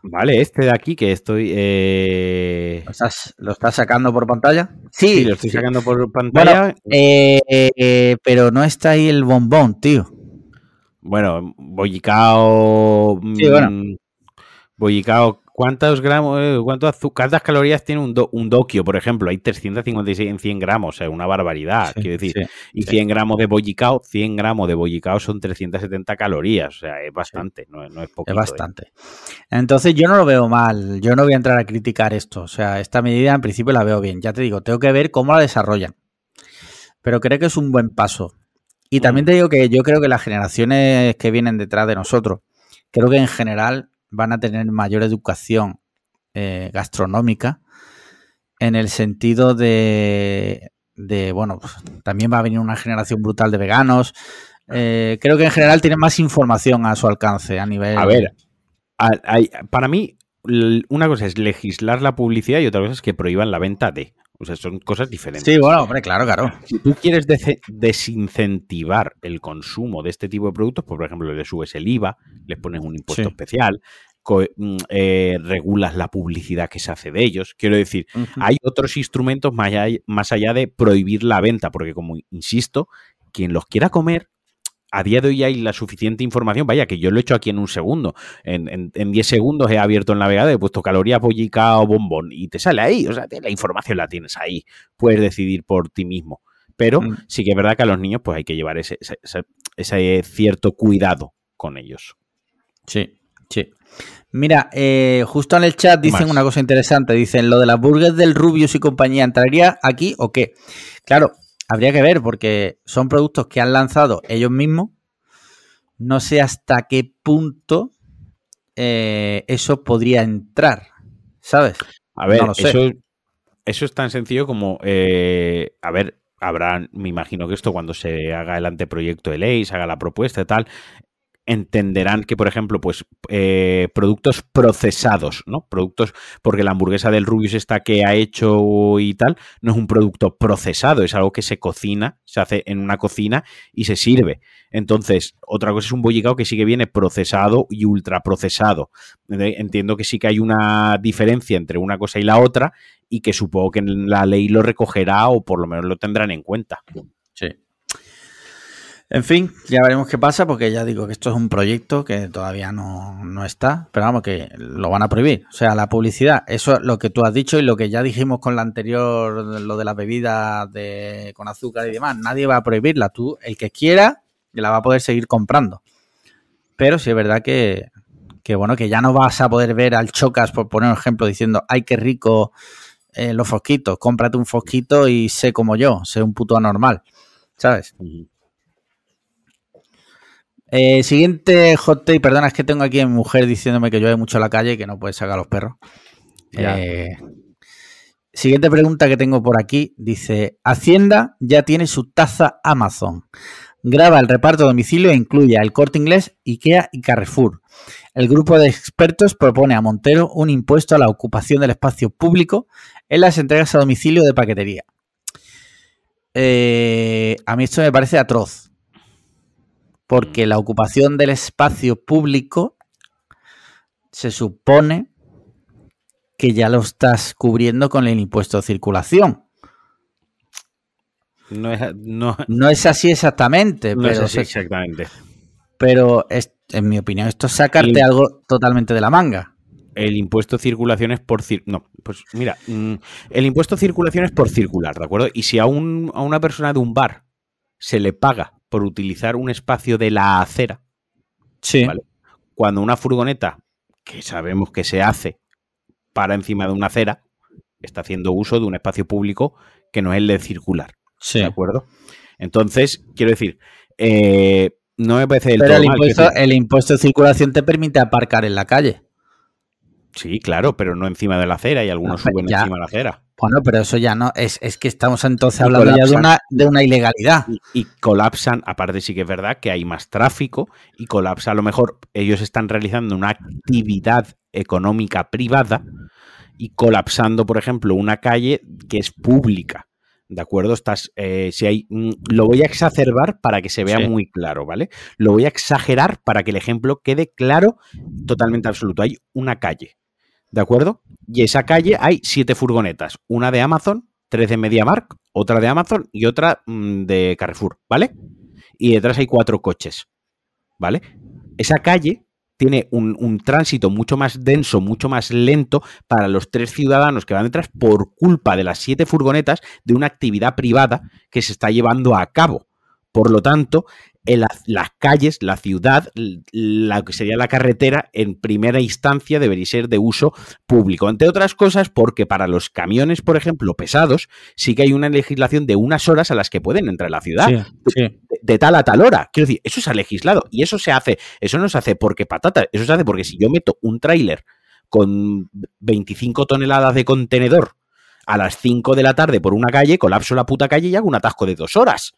Vale, este de aquí que estoy. Eh... ¿Lo, estás, sacando por pantalla? Sí, lo estoy sacando por pantalla. Eh, eh, pero no está ahí el bombón, tío. Bueno, bollicao. Sí, bueno. Mm, bollicao ¿Cuántos gramos, eh, cuántas calorías tiene un, un doquio, por ejemplo? Hay 356 en 100 gramos, es una barbaridad, quiero decir. y 100 gramos de bollicao, 100 gramos de bollicao son 370 calorías, o sea, es bastante, no, es poco. Es bastante. Entonces yo no lo veo mal, yo no voy a entrar a criticar esto, o sea, esta medida en principio la veo bien, ya te digo, tengo que ver cómo la desarrollan. Pero creo que es un buen paso. Y también te digo que yo creo que las generaciones que vienen detrás de nosotros, creo que en general van a tener mayor educación eh, gastronómica en el sentido de, bueno, pues, también va a venir una generación brutal de veganos. Eh, creo que en general tienen más información a su alcance a nivel... A ver, para mí una cosa es legislar la publicidad y otra cosa es que prohíban la venta de. O sea, son cosas diferentes. Sí, bueno, hombre, claro, claro. Si tú quieres desincentivar el consumo de este tipo de productos, pues, por ejemplo, le subes el IVA, les pones un impuesto especial, mm, eh, regulas la publicidad que se hace de ellos. Quiero decir, hay otros instrumentos más más allá de prohibir la venta, porque como insisto, quien los quiera comer a día de hoy hay la suficiente información. Vaya, que yo lo he hecho aquí en un segundo. En 10 segundos he abierto el navegador, he puesto calorías, bollica o bombón y te sale ahí. O sea, la información la tienes ahí. Puedes decidir por ti mismo. Pero mm. sí que es verdad que a los niños pues hay que llevar ese, ese, cierto cuidado con ellos. Sí, sí. Mira, eh, justo en el chat dicen una cosa interesante. Dicen, lo de las burgers del Rubius y compañía, ¿entraría aquí o qué? Claro, Habría que ver porque son productos que han lanzado ellos mismos. No sé hasta qué punto eh, eso podría entrar, ¿sabes? A ver, eso, eso, es tan sencillo como, eh, a ver, habrá, me imagino que esto cuando se haga el anteproyecto de ley, se haga la propuesta y tal, entenderán que, por ejemplo, pues eh, productos procesados, ¿no? Productos, porque la hamburguesa del Rubius esta que ha hecho y tal, no es un producto procesado, es algo que se cocina, se hace en una cocina y se sirve. Entonces, otra cosa es un bollicao que sí que viene procesado y ultraprocesado. Entiendo que sí que hay una diferencia entre una cosa y la otra y que supongo que la ley lo recogerá o por lo menos lo tendrán en cuenta. Sí. En fin, ya veremos qué pasa, porque ya digo que esto es un proyecto que todavía no, está, pero vamos, que lo van a prohibir. O sea, la publicidad, eso es lo que tú has dicho y lo que ya dijimos con la anterior, lo de las bebidas de, con azúcar y demás, nadie va a prohibirla. Tú, el que quiera, la va a poder seguir comprando. Pero sí es verdad que, que bueno, que ya no vas a poder ver al Chocas, por poner un ejemplo, diciendo, ay, qué rico eh, los fosquitos, cómprate un fosquito y sé como yo, sé un puto anormal, ¿sabes? Eh, siguiente hot take, perdona, es que tengo aquí a mi mujer diciéndome que llueve mucho en la calle y que no puede sacar a los perros. Eh, siguiente pregunta que tengo por aquí, dice, Hacienda ya tiene su taza Amazon. Graba el reparto de domicilio e incluye el corte inglés, IKEA y Carrefour. El grupo de expertos propone a Montero un impuesto a la ocupación del espacio público en las entregas a domicilio de paquetería. Eh, a mí esto me parece atroz porque la ocupación del espacio público se supone que ya lo estás cubriendo con el impuesto de circulación. No es, no, es así exactamente, no pero es así exactamente. Pero en mi opinión, esto es sacarte algo totalmente de la manga. El impuesto de circulación es por no, pues mira, mm, el impuesto de circulación es por circular, ¿de acuerdo? Y si a, un, a una persona de un bar se le paga por utilizar un espacio de la acera. Sí. Cuando una furgoneta, que sabemos que se hace para encima de una acera, está haciendo uso de un espacio público que no es el de circular. Sí. ¿De acuerdo? Entonces, quiero decir, eh, no me parece Pero el, impuesto, el impuesto de circulación te permite aparcar en la calle. Sí, claro, pero no encima de la acera y algunos suben encima de la acera. Bueno, pero eso ya no, es, que estamos entonces hablando ya de una, de una ilegalidad. Y, colapsan, aparte sí que es verdad que hay más tráfico y colapsa, a lo mejor ellos están realizando una actividad económica privada y colapsando, por ejemplo, una calle que es pública. ¿De acuerdo? Estás, eh, si hay, mm, lo voy a exacerbar para que se vea muy claro, ¿vale? Lo voy a exagerar para que el ejemplo quede claro, totalmente absoluto. Hay una calle, ¿de acuerdo? Y esa calle hay siete furgonetas, una de Amazon, tres de MediaMark, otra de Amazon y otra mm, de Carrefour, ¿vale? Y detrás hay cuatro coches, ¿vale? Esa calle tiene un, un, tránsito mucho más denso, mucho más lento para los tres ciudadanos que van detrás por culpa de las siete furgonetas de una actividad privada que se está llevando a cabo. Por lo tanto, las calles, la ciudad, la que sería la carretera, en primera instancia debería ser de uso público. Entre otras cosas, porque para los camiones, por ejemplo, pesados, sí que hay una legislación de unas horas a las que pueden entrar a la ciudad. De, tal a tal hora. Quiero decir, eso se ha legislado. Y eso se hace, eso no se hace porque patata, eso se hace porque si yo meto un tráiler con 25 toneladas de contenedor a las 5 de la tarde por una calle, colapso la puta calle y hago un atasco de dos horas.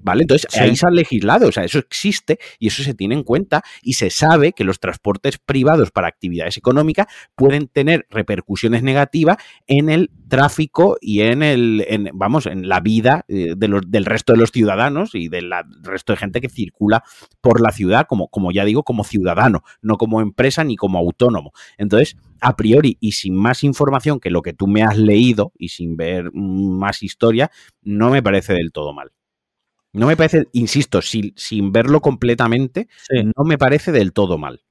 ¿Vale? Entonces ahí se han legislado, o sea, eso existe y eso se tiene en cuenta y se sabe que los transportes privados para actividades económicas pueden tener repercusiones negativas en el tráfico y en el, vamos, en la vida eh, del resto de los ciudadanos y del resto de gente que circula por la ciudad, como, como ya digo, como ciudadano, no como empresa ni como autónomo. Entonces, a priori y sin más información que lo que tú me has leído y sin ver más historia, no me parece del todo mal. No me parece, insisto, sin, sin verlo completamente, no me parece del todo mal.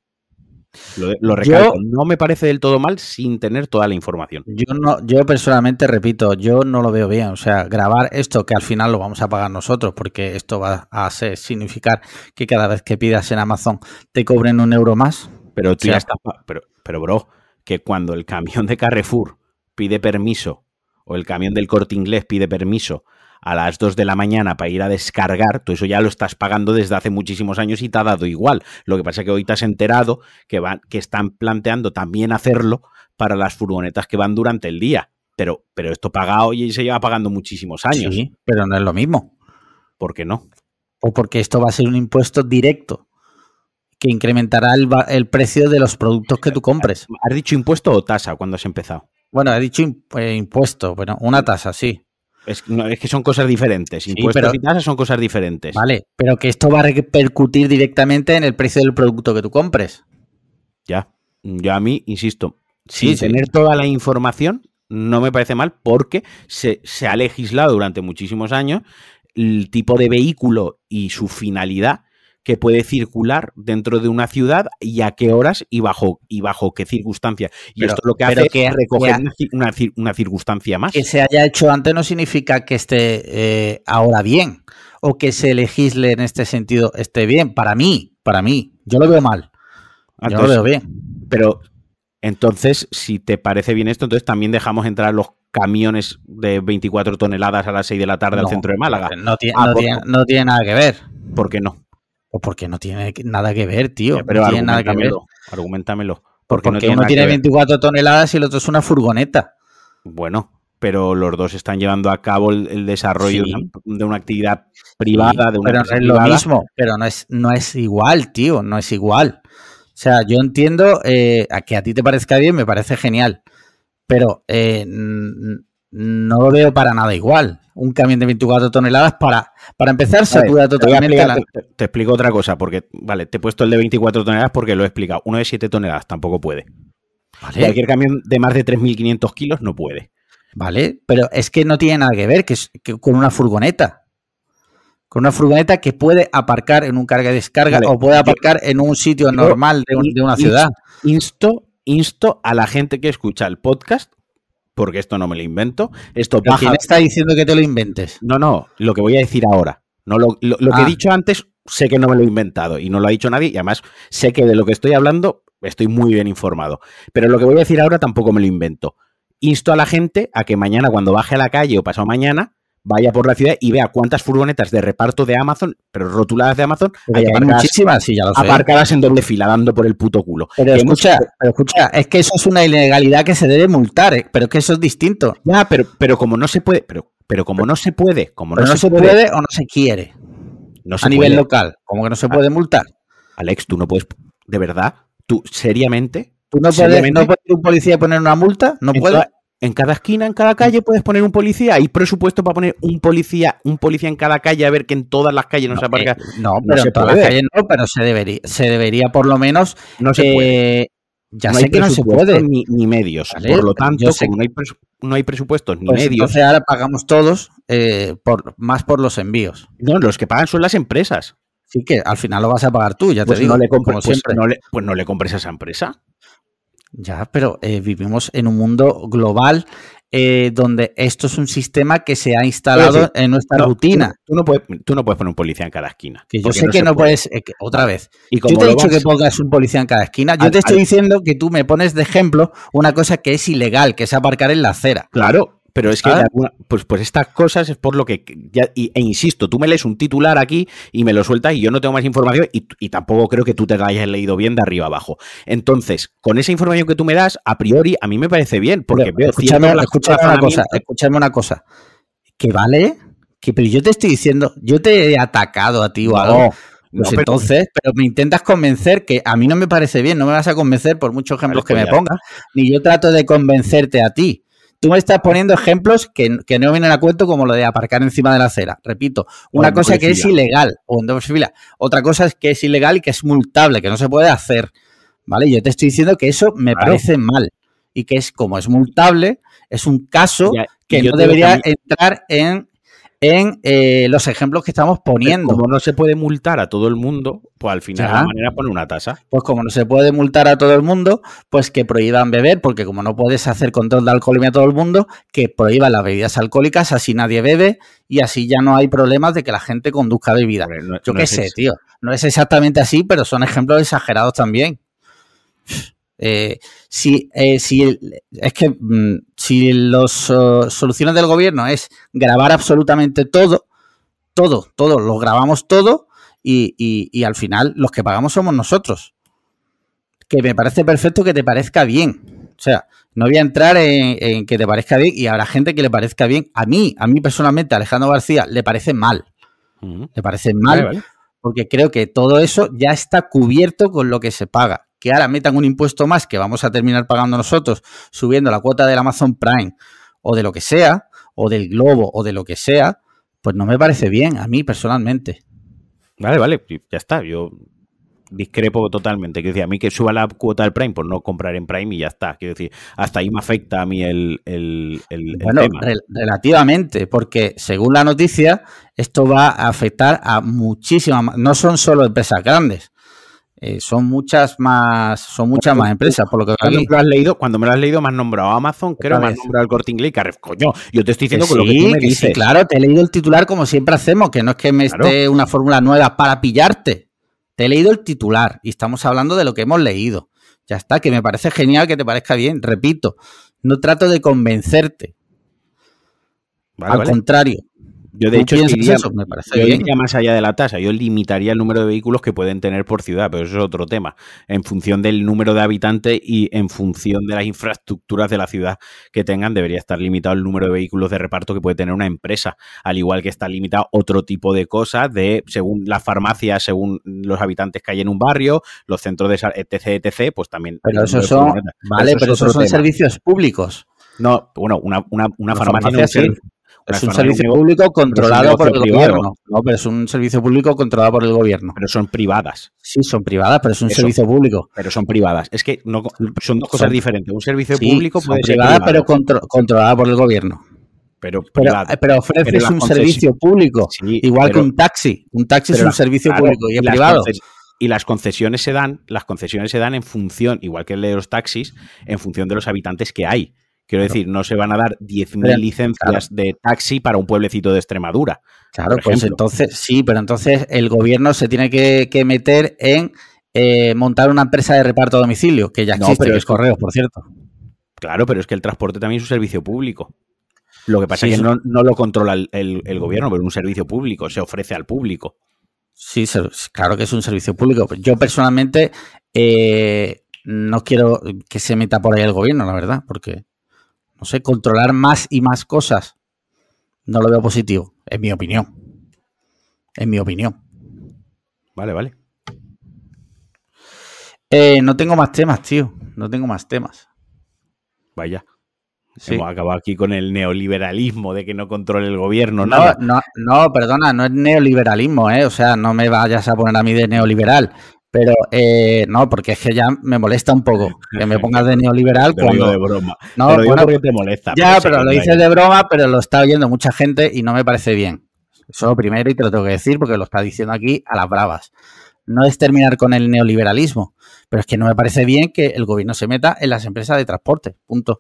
Lo, recalco, no me parece del todo mal sin tener toda la información. Yo no, yo personalmente repito, yo no lo veo bien. O sea, grabar esto que al final lo vamos a pagar nosotros, porque esto va a significar que cada vez que pidas en Amazon te cobren un euro más. Pero tú ya estás, pero, pero bro, que cuando el camión de Carrefour pide permiso o el camión del corte inglés pide permiso a las 2 de la mañana para ir a descargar, tú eso ya lo estás pagando desde hace muchísimos años y te ha dado igual. Lo que pasa es que hoy te has enterado que, van, que están planteando también hacerlo para las furgonetas que van durante el día. Pero, pero esto pagado y se lleva pagando muchísimos años. Sí, pero no es lo mismo. ¿Por qué no? O porque esto va a ser un impuesto directo que incrementará el, el precio de los productos que tú compres. ¿Has dicho impuesto o tasa cuando has empezado? Bueno, he dicho eh, impuesto, bueno, una tasa, sí. Es, que son cosas diferentes. Impuestos y tasas son cosas diferentes. Vale, pero que esto va a repercutir directamente en el precio del producto que tú compres. Ya. Yo a mí, insisto, sin tener toda la información, no me parece mal porque se, se ha legislado durante muchísimos años el tipo de vehículo y su finalidad que puede circular dentro de una ciudad y a qué horas y bajo y bajo qué circunstancias. Y esto lo que hace es recoger una, circunstancia más. Que se haya hecho antes no significa que esté eh, ahora bien o que se legisle en este sentido esté bien. Para mí, para mí, yo lo veo mal. yo lo veo bien. Pero entonces, si te parece bien esto, entonces también dejamos entrar los camiones de 24 toneladas a las 6 de la tarde al centro de Málaga. No, tiene, ah, no tiene nada que ver. ¿Por qué no? Pues porque no tiene nada que ver, tío. pero no tiene nada que ver. Argumentámelo. Porque, porque uno tiene 24 toneladas y el otro es una furgoneta. Bueno, pero los dos están llevando a cabo el, desarrollo de, una, actividad privada, de una pero es lo mismo, pero no es, no es igual, tío, no es igual. O sea, yo entiendo eh, a que a ti te parezca bien, me parece genial, pero eh, no lo veo para nada igual. Un camión de 24 toneladas para, para empezar satura totalmente. Te, explico otra cosa, porque, vale, te he puesto el de 24 toneladas porque lo he explicado. Uno de 7 toneladas tampoco puede. Cualquier camión de más de 3.500 kilos no puede. Vale, pero es que no tiene nada que ver que, con una furgoneta. Con una furgoneta que puede aparcar en un carga y descarga o puede aparcar en un sitio normal de, de una ciudad. Insto, insto a la gente que escucha el podcast porque esto no me lo invento. Esto ¿Quién está diciendo que te lo inventes? No, no, lo que voy a decir ahora. No lo, que he ah. dicho antes, sé que no me lo he inventado y no lo ha dicho nadie y además sé que de lo que estoy hablando estoy muy bien informado. Pero lo que voy a decir ahora tampoco me lo invento. Insto a la gente a que mañana cuando baje a la calle o pasado mañana vaya por la ciudad y vea cuántas furgonetas de reparto de Amazon, pero rotuladas de Amazon, hay, muchísimas, sí, ya lo sé. aparcadas en doble fila, dando por el puto culo. Pero escucha, pero escucha, es que eso es una ilegalidad que se debe multar, ¿eh? pero es que eso es distinto. Ya, pero, pero como no se puede, pero, pero como no se puede, como no, se, puede, o no se quiere. No a nivel local, como que no se puede multar. Alex, tú no puedes, de verdad, tú seriamente. ¿Tú no puedes, no puedes un policía poner una multa? ¿No puedes? En cada esquina, en cada calle puedes poner un policía. Hay presupuesto para poner un policía, un policía en cada calle a ver que en todas las calles no, se aparca. Eh, no, pero en todas las calles no, pero se debería, se debería por lo menos. No se puede. Eh, ya sé que no se puede. Ni, medios. por lo tanto, como no hay, no hay presupuestos ni pues medios. Entonces ahora pagamos todos eh, por, más por los envíos. No, los que pagan son las empresas. Sí, que al final lo vas a pagar tú, ya te pues digo. No le compres, pues, pues no le compres a esa empresa. Ya, pero eh, vivimos en un mundo global eh, donde esto es un sistema que se ha instalado en nuestra rutina. Tú no, puedes, tú no puedes poner un policía en cada esquina. Que yo sé que no puedes, eh, otra vez. yo te he dicho que pongas un policía en cada esquina. Yo te estoy diciendo que tú me pones de ejemplo una cosa que es ilegal, que es aparcar en la acera. Claro, pero es que pues, pues estas cosas es por lo que, e insisto, tú me lees un titular aquí y me lo sueltas y yo no tengo más información y, tampoco creo que tú te hayas leído bien de arriba abajo. Entonces, con esa información que tú me das, a priori, a mí me parece bien, porque veo escúchame, escúchame una cosa, escúchame una cosa, que vale, que pero yo te estoy diciendo, yo te he atacado a ti o algo. Pues entonces, pero me intentas convencer que a mí no me parece bien, no me vas a convencer por muchos ejemplos que pues me pongas, ni yo trato de convencerte a ti. Tú me estás poniendo ejemplos que, no vienen a cuento como lo de aparcar encima de la acera. Repito, una cosa que es ilegal o en doble fila. Otra cosa es que es ilegal y que es multable, que no se puede hacer. ¿Vale? Yo te estoy diciendo que eso me parece mal y que es como es multable, es un caso que no debería entrar en en eh, los ejemplos que estamos poniendo. Como no se puede multar a todo el mundo, pues al final la manera pone una tasa. Pues como no se puede multar a todo el mundo, pues que prohíban beber, porque como no puedes hacer control de alcoholemia a todo el mundo, que prohíban las bebidas alcohólicas, así nadie bebe y así ya no hay problemas de que la gente conduzca bebida. Yo qué sé, tío. No es exactamente así, pero son ejemplos exagerados también. Eh, si, eh, si, es que mm, si las soluciones del gobierno es grabar absolutamente todo, todo, todo, lo grabamos todo y, al final los que pagamos somos nosotros. Que me parece perfecto que te parezca bien. O sea, no voy a entrar en, que te parezca bien y habrá gente que le parezca bien. A mí, a mí personalmente, Alejandro García, le parece mal. Le parece mal porque creo que todo eso ya está cubierto con lo que se paga que ahora metan un impuesto más que vamos a terminar pagando nosotros, subiendo la cuota del Amazon Prime o de lo que sea, o del Globo o de lo que sea, pues no me parece bien a mí personalmente. Vale, vale, ya está. Yo discrepo totalmente. Quiero decir, a mí que suba la cuota del Prime, pues no comprar en Prime y ya está. Quiero decir, hasta ahí me afecta a mí el, el, bueno, relativamente, porque según la noticia, esto va a afectar a muchísimas, no son solo empresas grandes, eh, son muchas más, son muchas más empresas, por lo que cuando me lo has leído, cuando me lo has leído, me has nombrado Amazon, creo, me has nombrado el Corte Inglés, coño, yo te estoy diciendo que lo que tú me dices. Sí, claro, te he leído el titular como siempre hacemos, que no es que me esté una fórmula nueva para pillarte. Te he leído el titular y estamos hablando de lo que hemos leído. Ya está, que me parece genial que te parezca bien. Repito, no trato de convencerte. Al contrario, yo, de hecho, iría, Me parece más allá de la tasa. Yo limitaría el número de vehículos que pueden tener por ciudad, pero eso es otro tema. En función del número de habitantes y en función de las infraestructuras de la ciudad que tengan, debería estar limitado el número de vehículos de reparto que puede tener una empresa. Al igual que está limitado otro tipo de cosas, de según las farmacias, según los habitantes que hay en un barrio, los centros de etc, etc, pues también. Pero eso son, vale, pero, esos son servicios públicos. No, bueno, una, una, farmacia, es un servicio público controlado por el gobierno. No, pero es un servicio público controlado por el gobierno. Pero son privadas. Sí, son privadas, pero es un servicio público. Pero son privadas. Es que no, son dos cosas diferentes. Un servicio público puede ser privada, pero controlada por el gobierno. Pero, pero, ofreces un servicio público, igual que un taxi. Un taxi es un servicio público y es privado. Y las concesiones se dan, las concesiones se dan en función, igual que el de los taxis, en función de los habitantes que hay. Quiero decir, no se van a dar 10.000 licencias de taxi para un pueblecito de Extremadura. Claro, pues entonces sí, pero entonces el gobierno se tiene que, meter en eh, montar una empresa de reparto a domicilio, que ya existe, pero es correos, por cierto. Claro, pero es que el transporte también es un servicio público. Lo que pasa es que no, lo controla el, gobierno, pero es un servicio público, se ofrece al público. Sí, claro que es un servicio público. Yo personalmente eh, no quiero que se meta por ahí el gobierno, la verdad, porque no sé, controlar más y más cosas, no lo veo positivo, en mi opinión. En mi opinión. Vale, vale. Eh, no tengo más temas, tío. No tengo más temas. Vaya. Hemos acabado aquí con el neoliberalismo de que no controle el gobierno, no, nada. No, no, perdona, no es neoliberalismo, ¿eh? O sea, no me vayas a poner a mí de neoliberal. Pero eh, no, porque es que ya me molesta un poco que me pongas de neoliberal [laughs] te cuando. de broma. No, bueno, porque te molesta. Ya, pero, lo dices de broma, pero lo está oyendo mucha gente y no me parece bien. Eso lo primero y te lo tengo que decir porque lo está diciendo aquí a las bravas. No es terminar con el neoliberalismo, pero es que no me parece bien que el gobierno se meta en las empresas de transporte. Punto.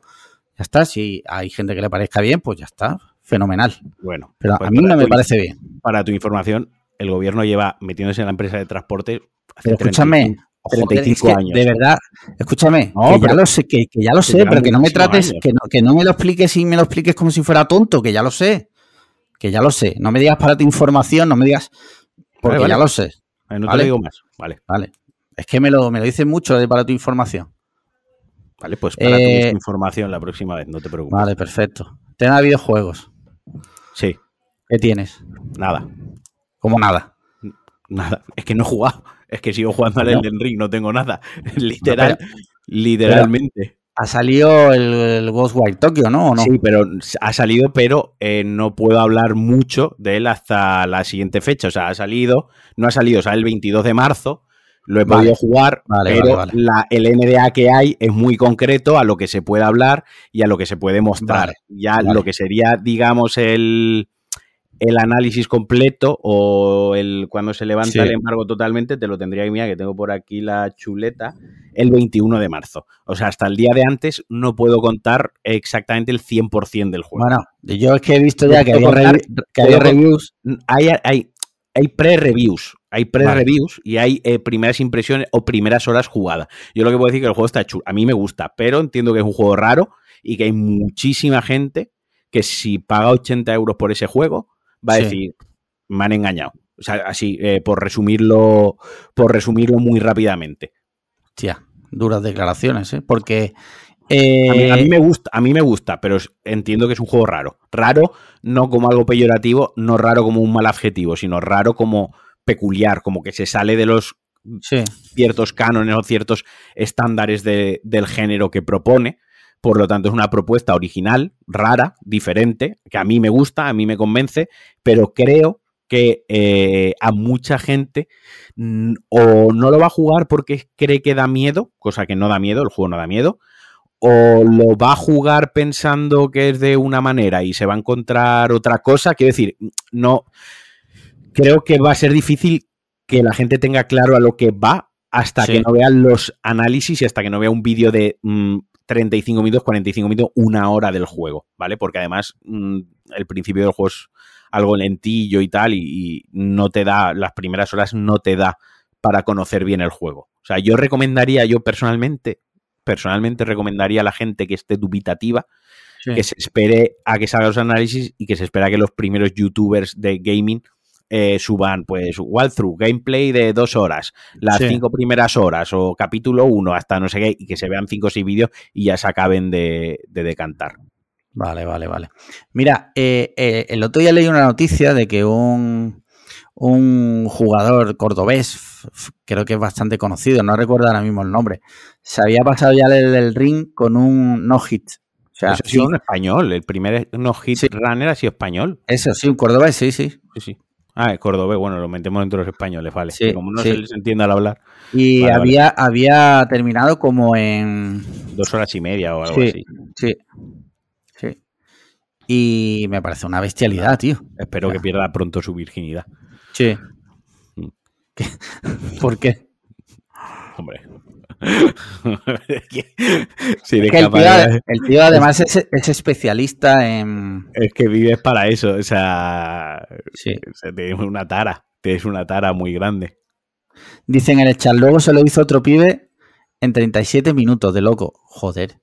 Ya está, si hay gente que le parezca bien, pues ya está, fenomenal. Bueno, pero a pues mí no me parece bien. Para tu información, el gobierno lleva metiéndose en la empresa de transporte Pero escúchame, 35 joder, 35 es que, años. De verdad, escúchame, No, que ya lo sé, que, que ya lo sé, pero que no me trates, que no, que no me lo expliques y me lo expliques como si fuera tonto, que ya lo sé. Que ya lo sé. No me digas para tu información, no me digas. Porque Vale, vale. ya lo sé. Eh, No Vale. te digo más. Vale, Vale. Es que me lo, me lo dices mucho de para tu información. vale, pues para Eh, tu información la próxima vez, no te preocupes. Vale, perfecto. Tema de videojuegos. Sí, ¿Qué tienes? nada, Como nada. nada. Es que no he jugado. Es que sigo jugando al. Elden Ring, no tengo nada. [laughs] Literal, pero- literalmente. Ha salido el, el Ghostwire Tokyo, ¿no? ¿O no? Sí, pero ha salido, pero eh, no puedo hablar mucho de él hasta la siguiente fecha. O sea, ha salido, no ha salido, sale el 22 de marzo. Lo he Vale. podido jugar, Vale, pero vale. La, el NDA que hay es muy concreto a lo que se puede hablar y a lo que se puede mostrar. Ya lo que sería, digamos, el, el análisis completo o el cuando se levanta Sí. el embargo totalmente, te lo tendría que mirar, que tengo por aquí la chuleta, el 21 de marzo. O sea, hasta el día de antes no puedo contar exactamente el 100% del juego. Bueno, yo es que he visto ya que había, contar- que reviews. hay, hay, hay pre-reviews. Hay pre-reviews y hay eh, primeras impresiones o primeras horas jugadas. Yo lo que puedo decir es que el juego está chulo. A mí me gusta, pero entiendo que es un juego raro y que hay muchísima gente que si paga 80 euros por ese juego va a Sí. decir, me han engañado. O sea, así, eh, por resumirlo, por resumirlo muy rápidamente. Hostia, duras declaraciones, ¿eh? Porque. A mí, eh, a mí me gusta, a mí me gusta, pero entiendo que es un juego raro. Raro no como algo peyorativo, no raro como un mal adjetivo, sino raro como peculiar, como que se sale de los sí, ciertos cánones o ciertos estándares de- del género que propone. Por lo tanto, es una propuesta original, rara, diferente, que a mí me gusta, a mí me convence, pero creo que eh, a mucha gente mm, o no lo va a jugar porque cree que da miedo, cosa que no da miedo, el juego no da miedo, o lo va a jugar pensando que es de una manera y se va a encontrar otra cosa. Quiero decir, no. Creo que va a ser difícil que la gente tenga claro a lo que va hasta Sí. que no vean los análisis y hasta que no vea un vídeo de mm, 35 minutos, 45 minutos, una hora del juego, ¿vale? Porque además mm, el principio del juego es algo lentillo y tal y, y no te da, las primeras horas no te da para conocer bien el juego. O sea, yo recomendaría, yo personalmente, personalmente recomendaría a la gente que esté dubitativa sí. que se espere a que salgan los análisis y que se espera que los primeros youtubers de gaming eh, suban pues walkthrough, gameplay de dos horas, las Sí. cinco primeras horas o capítulo uno hasta no sé qué, y que se vean cinco o seis vídeos y ya se acaben de, de decantar. Vale, vale, vale. Mira, eh, eh, el otro día leí una noticia de que un, un jugador cordobés, creo que es bastante conocido, no recuerdo ahora mismo el nombre, se había pasado ya el, el ring con un no-hit. O sea, Eso ha sido sí, un español, el primer no hit Sí. runner ha sido español. eso sí, un cordobés, sí, sí. Sí, sí. Ah, el cordobés, bueno, lo metemos entre los españoles, vale. Sí, Que como no sí. se les entiende al hablar, Y Vale, había, había terminado como en... dos horas y media o algo Sí, así. sí, sí. Y me parece una bestialidad, tío. Espero que pierda pronto su virginidad. Sí. Mm. ¿Qué? [laughs] ¿Por qué? Hombre. [laughs] sí, Es que el, tío, el tío además es, es especialista en... Es que vives para eso, o sea, Sí. o sea, tienes una tara, tienes una tara muy grande. Dicen en el chat, luego se lo hizo otro pibe en 37 minutos, de loco. Joder.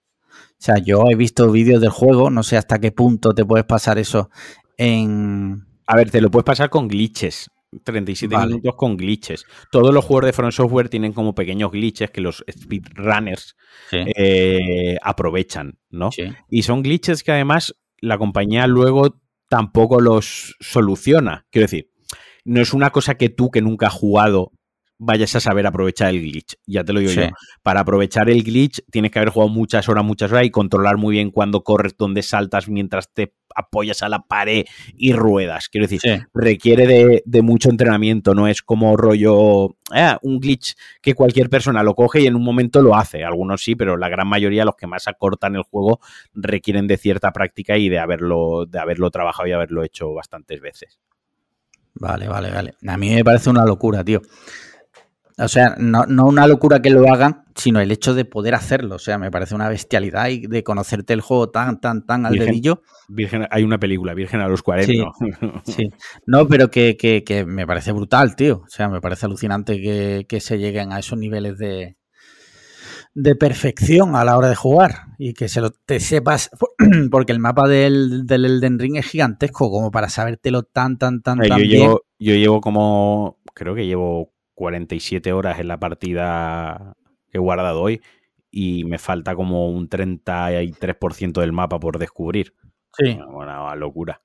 O sea, yo he visto vídeos del juego, no sé hasta qué punto te puedes pasar eso en... A ver, te lo puedes pasar con glitches. 37 Vale. minutos con glitches. Todos los juegos de Front Software tienen como pequeños glitches que los speedrunners Sí. eh, aprovechan, ¿no? sí. Y son glitches que además la compañía luego tampoco los soluciona. Quiero decir, no es una cosa que tú que nunca has jugado vayas a saber aprovechar el glitch. Ya te lo digo Sí. yo. Para aprovechar el glitch tienes que haber jugado muchas horas, muchas horas y controlar muy bien cuándo corres, dónde saltas mientras te apoyas a la pared y ruedas. Quiero decir, Sí. requiere de, de mucho entrenamiento, no es como rollo, ah, un glitch que cualquier persona lo coge y en un momento lo hace. Algunos sí, pero la gran mayoría, los que más acortan el juego, requieren de cierta práctica y de haberlo, de haberlo trabajado y haberlo hecho bastantes veces. Vale, vale, vale. A mí me parece una locura, tío. O sea, no, no, una locura que lo hagan, sino el hecho de poder hacerlo. O sea, me parece una bestialidad y de conocerte el juego tan, tan, tan al dedillo. Virgen, hay una película, Virgen a los 40. [laughs] Sí, No, pero que, que, me parece brutal, tío. O sea, me parece alucinante que, se lleguen a esos niveles de, de perfección a la hora de jugar y que se lo te sepas, [clears throat] porque el mapa del, del Elden Ring es gigantesco como para sabértelo tan, tan, tan, tan yo Llevo, yo llevo como, creo que llevo 47 horas en la partida que he guardado hoy y me falta como un 33% del mapa por descubrir. Sí. Una, locura.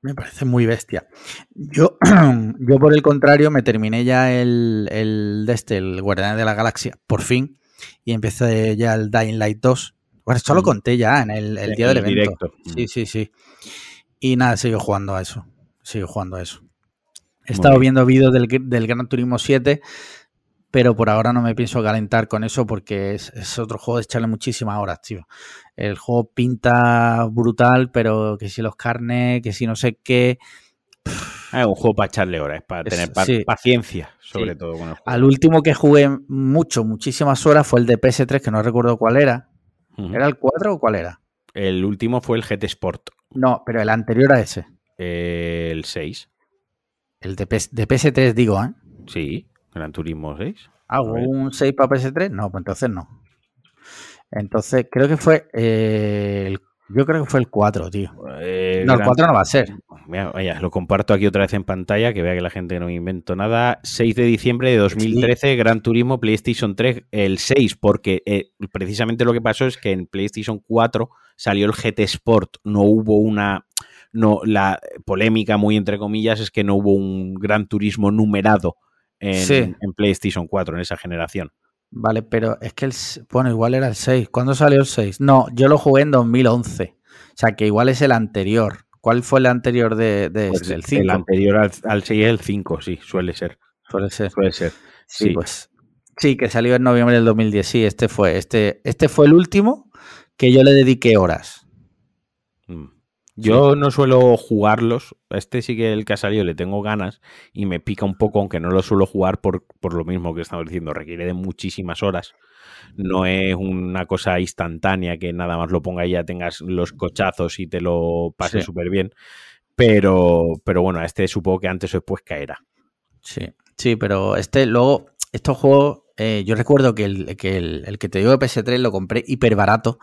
Me parece muy bestia. Yo, [clears throat] yo, por el contrario, me terminé ya el, el de este, el Guardián de la Galaxia, por fin, y empecé ya el Dying Light 2. Bueno, esto lo conté ya en el, día del evento. Directo. Sí, sí, sí. Y nada, sigo jugando a eso. Sigo jugando a eso. He estado viendo vídeos del, del, Gran Turismo 7, pero por ahora no me pienso calentar con eso porque es, otro juego de echarle muchísimas horas, tío. El juego pinta brutal, pero que si los carnes, que si no sé qué. Es un juego para echarle horas, para tener paciencia, sobre todo con el juego. Al último que jugué mucho, muchísimas horas fue el de PS3, que no recuerdo cuál era. ¿Era el 4 o cuál era? El último fue el GT Sport. No, pero el anterior a ese. el 6. El de, de PS3, digo, ¿eh? Sí, Gran Turismo 6. ¿Hago un 6 para PS3? No, pues entonces no. Entonces, creo que fue eh, el, yo creo que fue el 4, tío. Eh, no, el 4 no va a ser. vaya, lo comparto aquí otra vez en pantalla, que vea que la gente no me invento nada. 6 de diciembre de 2013, Gran Turismo PlayStation 3, el 6, porque eh, precisamente lo que pasó es que en PlayStation 4 salió el GT Sport, no hubo una no, la polémica, muy entre comillas, es que no hubo un gran turismo numerado en, PlayStation 4 en esa generación. Vale, pero es que el. Bueno, igual era el 6. ¿Cuándo salió el 6? No, yo lo jugué en 2011. O sea, que igual es el anterior. ¿Cuál fue el anterior de, pues este? El 5. El anterior al, 6 es el 5, sí, suele ser. Suele ser. Suele ser. Sí, pues. Sí, que salió en noviembre del 2010. Sí, este fue. Este, este fue el último que yo le dediqué horas. Yo no suelo jugarlos. Este sí que el que ha salido le tengo ganas y me pica un poco, aunque no lo suelo jugar por, por lo mismo que estamos diciendo. Requiere de muchísimas horas. No es una cosa instantánea que nada más lo ponga y ya tengas los cochazos y te lo pases súper bien. Pero, pero bueno, este supongo que antes o después caerá. Sí, sí, pero este luego, estos juegos, eh, yo recuerdo que el que, el, el que te digo de PS3 lo compré hiper barato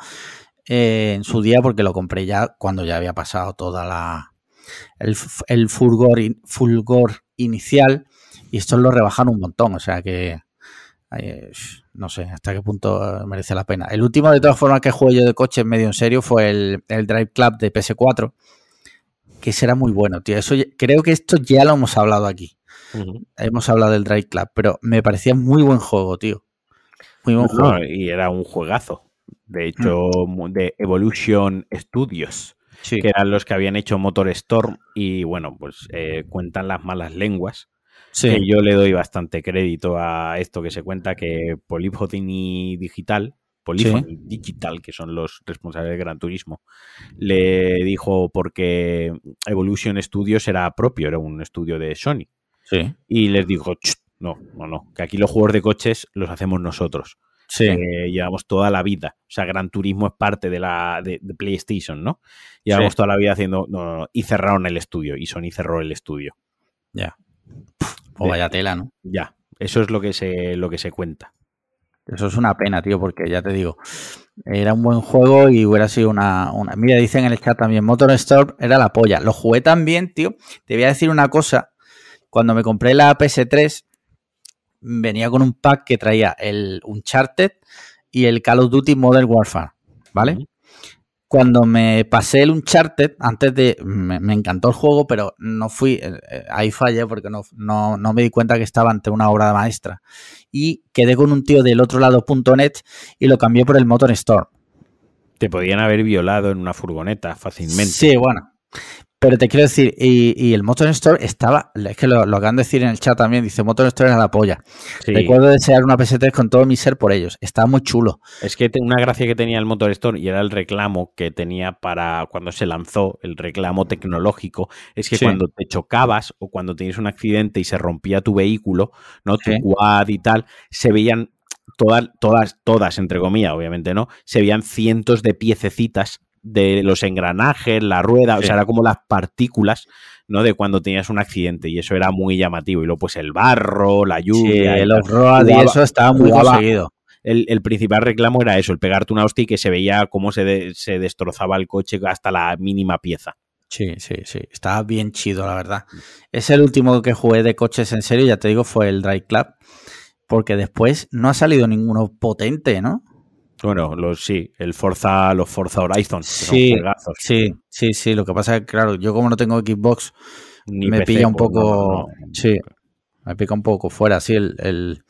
eh, en su día porque lo compré ya cuando ya había pasado toda la el, el fulgor, fulgor inicial y esto lo rebajan un montón, o sea que eh, no sé hasta qué punto merece la pena. El último de todas formas que jugué yo de coche medio en serio fue el, el Drive Club de PS4, que será muy bueno, tío. Eso creo que esto ya lo hemos hablado aquí. Hemos hablado del Drive Club, pero me parecía muy buen juego, tío. Muy buen juego. Y era un juegazo de hecho, de Evolution Studios, que eran los que habían hecho Motor Storm y bueno, pues eh, cuentan las malas lenguas. Que yo le doy bastante crédito a esto que se cuenta que Polyphony Digital, Polyphony Digital, que son los responsables de Gran Turismo, le dijo porque Evolution Studios era propio, era un estudio de Sony. Y les dijo, no, no, no, que aquí los juegos de coches los hacemos nosotros. Sí. llevamos toda la vida. O sea, Gran Turismo es parte de la de, PlayStation, ¿no? Llevamos toda la vida haciendo. No, y cerraron el estudio. Y Sony cerró el estudio. Ya. O vaya tela, ¿no? Ya. Eso es lo que se, lo que se cuenta. Eso es una pena, tío, porque ya te digo, era un buen juego y hubiera sido una, una... Mira, dicen en el chat también, Motor Storm era la polla. Lo jugué también, tío. Te voy a decir una cosa. Cuando me compré la PS3, venía con un pack que traía el Uncharted y el Call of Duty Modern Warfare, ¿vale? Cuando me pasé el Uncharted, antes de. Me, encantó el juego, pero no fui. Eh, eh, ahí fallé porque no, no, me di cuenta que estaba ante una obra de maestra. Y quedé con un tío del otro lado.net y lo cambié por el Motor Store. Te podían haber violado en una furgoneta fácilmente. Sí, bueno. Pero te quiero decir, y, el Motor Store estaba, es que lo, acaban de decir en el chat también, dice Motor Store era la polla. Recuerdo desear una PS3 con todo mi ser por ellos. Estaba muy chulo. Es que una gracia que tenía el Motor Store y era el reclamo que tenía para cuando se lanzó, el reclamo tecnológico, es que cuando te chocabas o cuando tenías un accidente y se rompía tu vehículo, ¿no? Tu quad y tal, se veían todas, todas, todas, entre comillas, obviamente, ¿no? Se veían cientos de piececitas de los engranajes, la rueda, o sea, era como las partículas, ¿no? De cuando tenías un accidente y eso era muy llamativo. Y luego, pues el barro, la lluvia. Sí, los road y eso estaba muy conseguido. El, principal reclamo era eso, el pegarte una hostia y que se veía cómo se, se destrozaba el coche hasta la mínima pieza. Sí, sí, sí. Estaba bien chido, la verdad. Es el último que jugué de coches en serio, ya te digo, fue el Drive Club. Porque después no ha salido ninguno potente, ¿no? Bueno, los, sí, el Forza, los Forza Horizon. Sí, sí, sí, sí. Lo que pasa es que, claro, yo como no tengo Xbox, me pilla un poco. sí, me pica un poco fuera. Sí, el,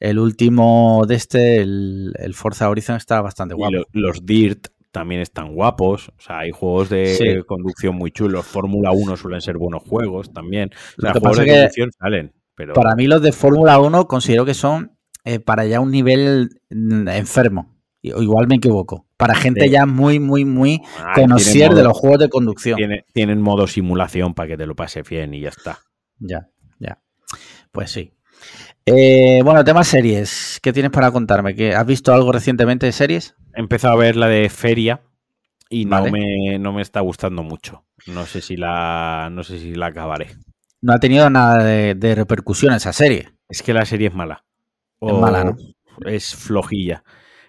el, último de este, el, Forza Horizon, está bastante guapo. los Dirt también están guapos. O sea, hay juegos de conducción muy chulos. Fórmula 1 suelen ser buenos juegos también. Los juegos de conducción salen. Pero... Para mí, los de Fórmula 1 considero que son eh, para ya un nivel mm, enfermo. Igual me equivoco. Para gente ya muy, muy, muy ah, conocida de los juegos de conducción. tienen modo simulación para que te lo pase bien y ya está. Ya, ya. Pues sí. Eh, bueno, tema series. ¿Qué tienes para contarme? ¿Que ¿Has visto algo recientemente de series? He empezado a ver la de Feria y no, me, no me está gustando mucho. No sé si la, no sé si la acabaré. No ha tenido nada de, repercusión esa serie. Es que la serie es mala. es mala, ¿no? Es flojilla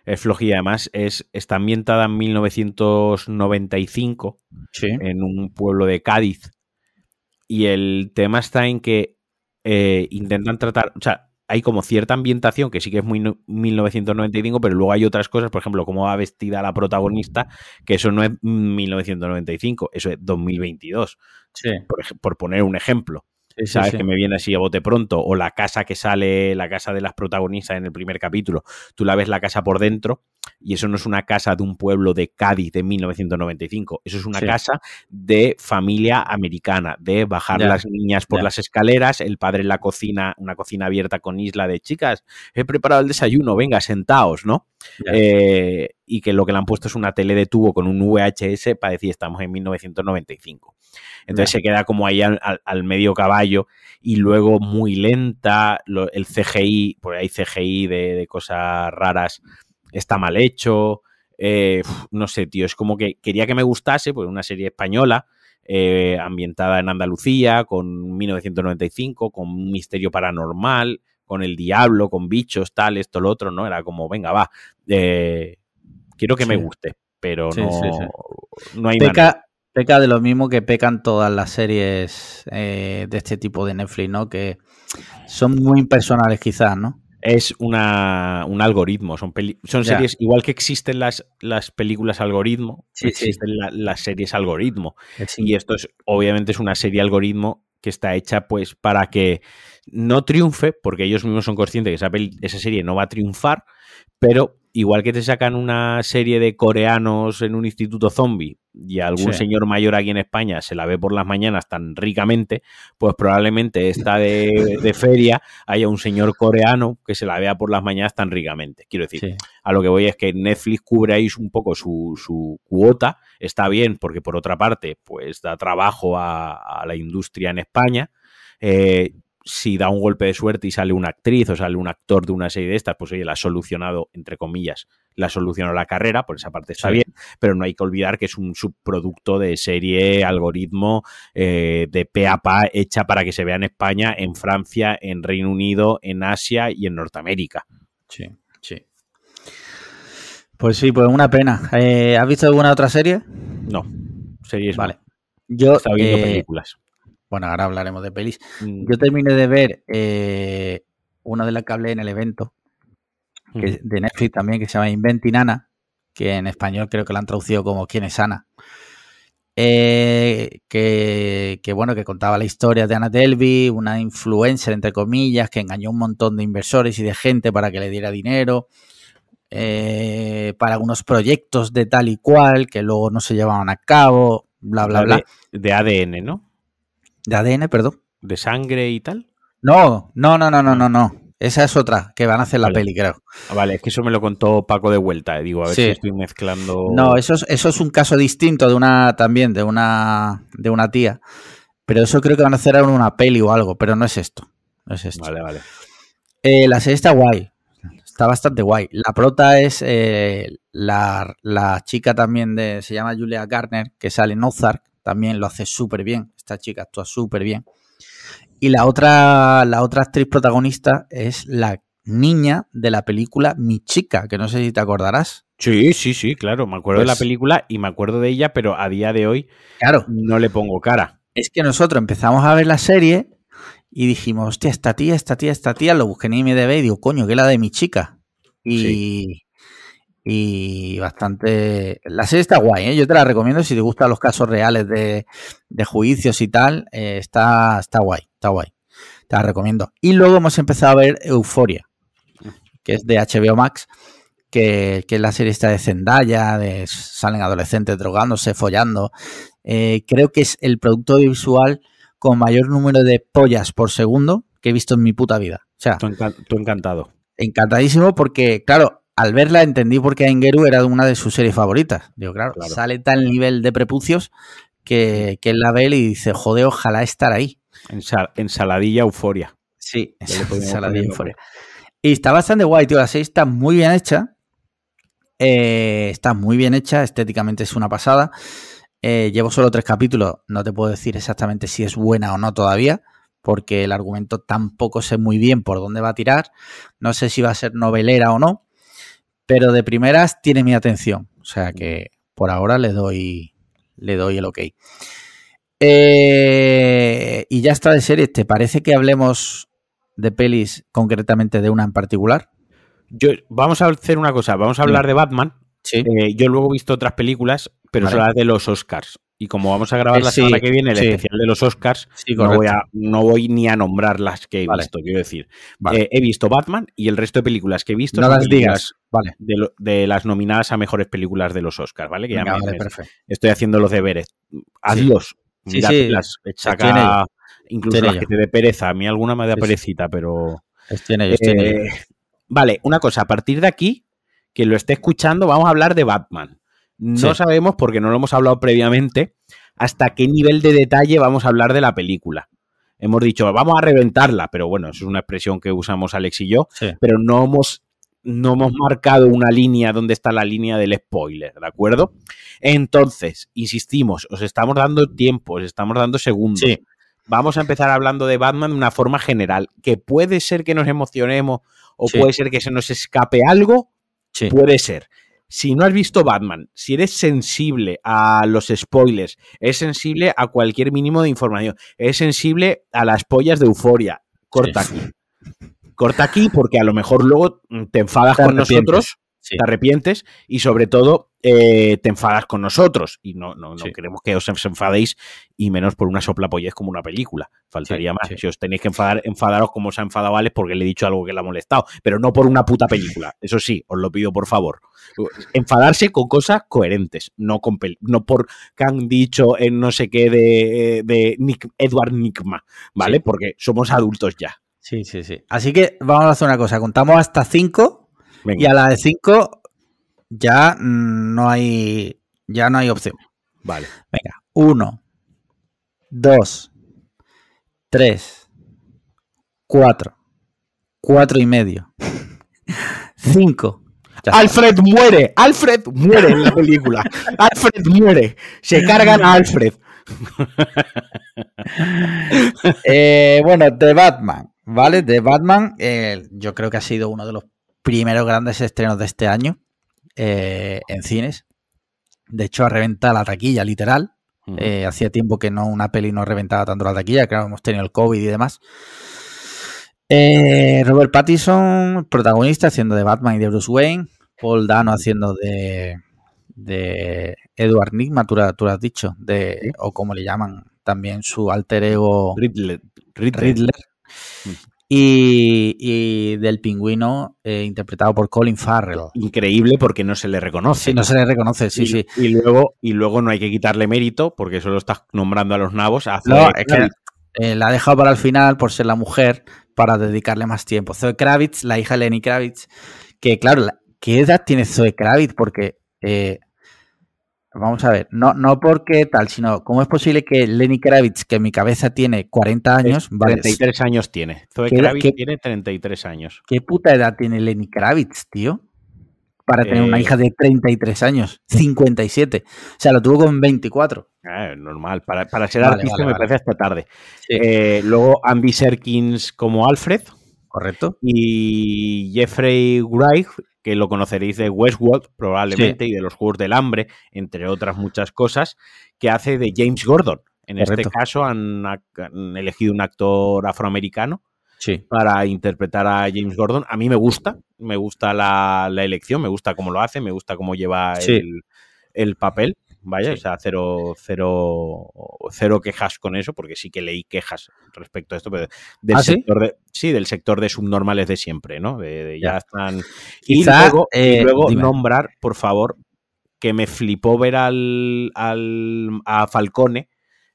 es flojilla. Además, es, está ambientada en 1995 en un pueblo de Cádiz. Y el tema está en que eh, intentan tratar, o sea, hay como cierta ambientación que sí que es muy 1995, pero luego hay otras cosas, por ejemplo, cómo va vestida la protagonista, que eso no es 1995, eso es 2022. por poner un ejemplo. ¿Sabes? Que me viene así a bote pronto. O la casa que sale, la casa de las protagonistas en el primer capítulo. Tú la ves la casa por dentro y eso no es una casa de un pueblo de Cádiz de 1995. Eso es una casa de familia americana, de bajar las niñas por las escaleras, el padre en la cocina, una cocina abierta con isla de chicas. He preparado el desayuno, venga, sentaos, ¿no? Eh, y que lo que le han puesto es una tele de tubo con un VHS para decir estamos en 1995. Entonces se queda como ahí al, medio caballo y luego muy lenta, el CGI, por ahí CGI de, cosas raras, está mal hecho. Eh, no sé, tío, es como que quería que me gustase, pues una serie española, eh, ambientada en Andalucía, con 1995, con un misterio paranormal, con el diablo, con bichos, tal, esto, lo otro, ¿no? Era como, venga, va, eh, quiero que me guste, pero no, no hay Peca, peca de lo mismo que pecan todas las series eh, de este tipo de Netflix, ¿no? Que son muy impersonales quizás, ¿no? Es una, un algoritmo, son, son series, igual que existen las, las películas algoritmo, existen las series algoritmo. Y esto es, obviamente, es una serie algoritmo que está hecha pues para que no triunfe, porque ellos mismos son conscientes que esa, esa serie no va a triunfar, pero igual que te sacan una serie de coreanos en un instituto zombie y algún señor mayor aquí en España se la ve por las mañanas tan ricamente, pues probablemente esta de, feria haya un señor coreano que se la vea por las mañanas tan ricamente. Quiero decir, a lo que voy es que Netflix cubre ahí un poco su, cuota, está bien porque por otra parte, pues da trabajo a, la industria en España. Eh, si da un golpe de suerte y sale una actriz o sale un actor de una serie de estas, pues oye, la ha solucionado, entre comillas, la solucionó la carrera, por esa parte está bien, pero no hay que olvidar que es un subproducto de serie, algoritmo, eh, de pe a pa, hecha para que se vea en España, en Francia, en Reino Unido, en Asia y en Norteamérica. Sí, sí. Pues sí, pues una pena. Eh, ¿Has visto alguna otra serie? No, series vale. Yo estaba viendo eh, películas. Bueno, ahora hablaremos de pelis. Mm. Yo terminé de ver eh, una de las que hablé en el evento, que de Netflix también, que se llama Inventinana, que en español creo que la han traducido como ¿Quién es Ana? Eh, que, bueno, que contaba la historia de Ana Delvey, una influencer, entre comillas, que engañó a un montón de inversores y de gente para que le diera dinero. Eh, para algunos proyectos de tal y cual que luego no se llevaban a cabo bla, bla, bla. De, ADN, ¿no? De ADN, perdón. ¿De sangre y tal? No, no, no, no, no, no, no. Esa es otra, que van a hacer la peli, creo. Ah, vale, es que eso me lo contó Paco de vuelta. Eh, digo, a ver si estoy mezclando. No, eso es, eso es un caso distinto de una también, de una, de una tía. Pero eso creo que van a hacer ahora una peli o algo, pero no es esto. No es esto. Vale, vale. Eh, la serie está guay. Está bastante guay. La prota es eh, la, chica también de. Se llama Julia Garner, que sale en Ozark. También lo hace súper bien. Esta chica actúa súper bien. Y la otra, la otra actriz protagonista es la niña de la película Mi Chica, que no sé si te acordarás. Sí, sí, sí, claro. Me acuerdo de la pues película y me acuerdo de ella, pero a día de hoy claro. no le pongo cara. Es que nosotros empezamos a ver la serie y dijimos, hostia, esta tía, esta tía, esta tía, lo busqué en IMDB y digo, coño, que es la de mi chica. Y, y bastante... La serie está guay, ¿eh? yo te la recomiendo si te gustan los casos reales de, juicios y tal, eh, está, está guay, está guay. Te la recomiendo. Y luego hemos empezado a ver Euforia, que es de HBO Max, que, es la serie esta de Zendaya, de salen adolescentes drogándose, follando. Eh, creo que es el producto visual con mayor número de pollas por segundo que he visto en mi puta vida. O sea, tú, encantado. Encantadísimo porque, claro, al verla entendí por qué Engeru era una de sus series favoritas. Digo, claro, sale tal nivel de prepucios que, que él la ve y dice, joder, ojalá estar ahí. ensaladilla euforia. Sí, ensaladilla euforia. Y está bastante guay, tío. La serie está muy bien hecha. Eh, está muy bien hecha, estéticamente es una pasada. Eh, llevo solo tres capítulos, no te puedo decir exactamente si es buena o no todavía, porque el argumento tampoco sé muy bien por dónde va a tirar. No sé si va a ser novelera o no, pero de primeras tiene mi atención. O sea que por ahora le doy, le doy el ok. Eh, y ya está de serie. ¿Te parece que hablemos de pelis concretamente de una en particular? Yo, vamos a hacer una cosa, vamos a hablar de Batman. Eh, yo luego he visto otras películas pero son las de los Oscars. Y como vamos a grabar la semana que viene el especial de los Oscars, no, voy a, no, voy ni a nombrar las que he visto, quiero decir. Eh, he visto Batman y el resto de películas que he visto no las digas. Vale. De, las nominadas a mejores películas de los Oscars, ¿vale? Que ya me, estoy haciendo los deberes. Adiós. Sí. las saca incluso las que te dé pereza. A mí alguna me da perecita, pero. Eh, vale, una cosa, a partir de aquí, que lo esté escuchando, vamos a hablar de Batman. No sabemos, porque no lo hemos hablado previamente, hasta qué nivel de detalle vamos a hablar de la película. Hemos dicho, vamos a reventarla, pero bueno, eso es una expresión que usamos Alex y yo, pero no hemos, no hemos marcado una línea donde está la línea del spoiler, ¿de acuerdo? Entonces, insistimos, os estamos dando tiempo, os estamos dando segundos. Vamos a empezar hablando de Batman de una forma general, que puede ser que nos emocionemos o puede ser que se nos escape algo, puede ser si no has visto Batman, si eres sensible a los spoilers, es sensible a cualquier mínimo de información, es sensible a las pollas de euforia, corta aquí. Corta aquí porque a lo mejor luego te enfadas con nosotros te arrepientes y sobre todo eh, te enfadas con nosotros. Y no, no, no queremos que os enfadéis y menos por una soplapollez como una película. Faltaría más. Si os tenéis que enfadar, enfadaros como se ha enfadado Alex porque le he dicho algo que le ha molestado, pero no por una puta película. Eso sí, os lo pido por favor. Enfadarse con cosas coherentes, no con no por que han dicho en no sé qué de, de Edward Nickma, ¿vale? Porque somos adultos ya. Sí, sí, sí. Así que vamos a hacer una cosa. Contamos hasta cinco y a la de 5 ya no hay ya no hay opción. Vale. Venga, 1 2 3 4 4 y medio [laughs] 5 Alfred muere, Alfred muere en la película. [laughs] Alfred muere. Se cargan a Alfred. [laughs] eh, bueno, de Batman, ¿vale? De Batman, eh, yo creo que ha sido uno de los primeros grandes estrenos de este año eh, en cines. De hecho, ha reventado la taquilla, literal. Eh, hacía tiempo que no una peli no reventaba tanto la taquilla, claro, hemos tenido el COVID y demás. Eh, Robert Pattinson, protagonista, haciendo de Batman y de Bruce Wayne. Paul Dano haciendo de, de Edward Nigma, tú, lo has dicho, de, o como le llaman también su alter ego Riddler. Riddler. Y, del pingüino eh, interpretado por Colin Farrell. Increíble porque no se le reconoce. Sí, no se le reconoce, sí, sí. Y luego, y luego no hay que quitarle mérito porque solo estás nombrando a los nabos. A no, es que eh, la ha dejado para el final por ser la mujer para dedicarle más tiempo. Zoe Kravitz, la hija de Lenny Kravitz, que claro, ¿qué edad tiene Zoe Kravitz? Porque eh, Vamos a ver, no, no porque tal, sino cómo es posible que Lenny Kravitz, que en mi cabeza tiene 40 años, 33 años tiene. Zoe Kravitz tiene 33 años. ¿Qué puta edad tiene Lenny Kravitz, tío? Para tener una eh, hija de 33 años, 57. O sea, lo tuvo con 24. Eh, normal, para, ser artista me parece hasta tarde. Eh, luego Andy Serkins como Alfred. Correcto. Y Jeffrey Wright que lo conoceréis de Westworld probablemente y de los Juegos del Hambre, entre otras muchas cosas, que hace de James Gordon. En este caso han, elegido un actor afroamericano para interpretar a James Gordon. A mí me gusta, me gusta la, elección, me gusta cómo lo hace, me gusta cómo lleva el, el papel. Vaya, o sea, cero, cero, cero quejas con eso, porque sí que leí quejas respecto a esto, pero del ¿Ah, sector de, sí, del sector de subnormales de siempre, ¿no? De, ya están. y luego, y eh, nombrar, por favor, que me flipó ver al, al a Falcone,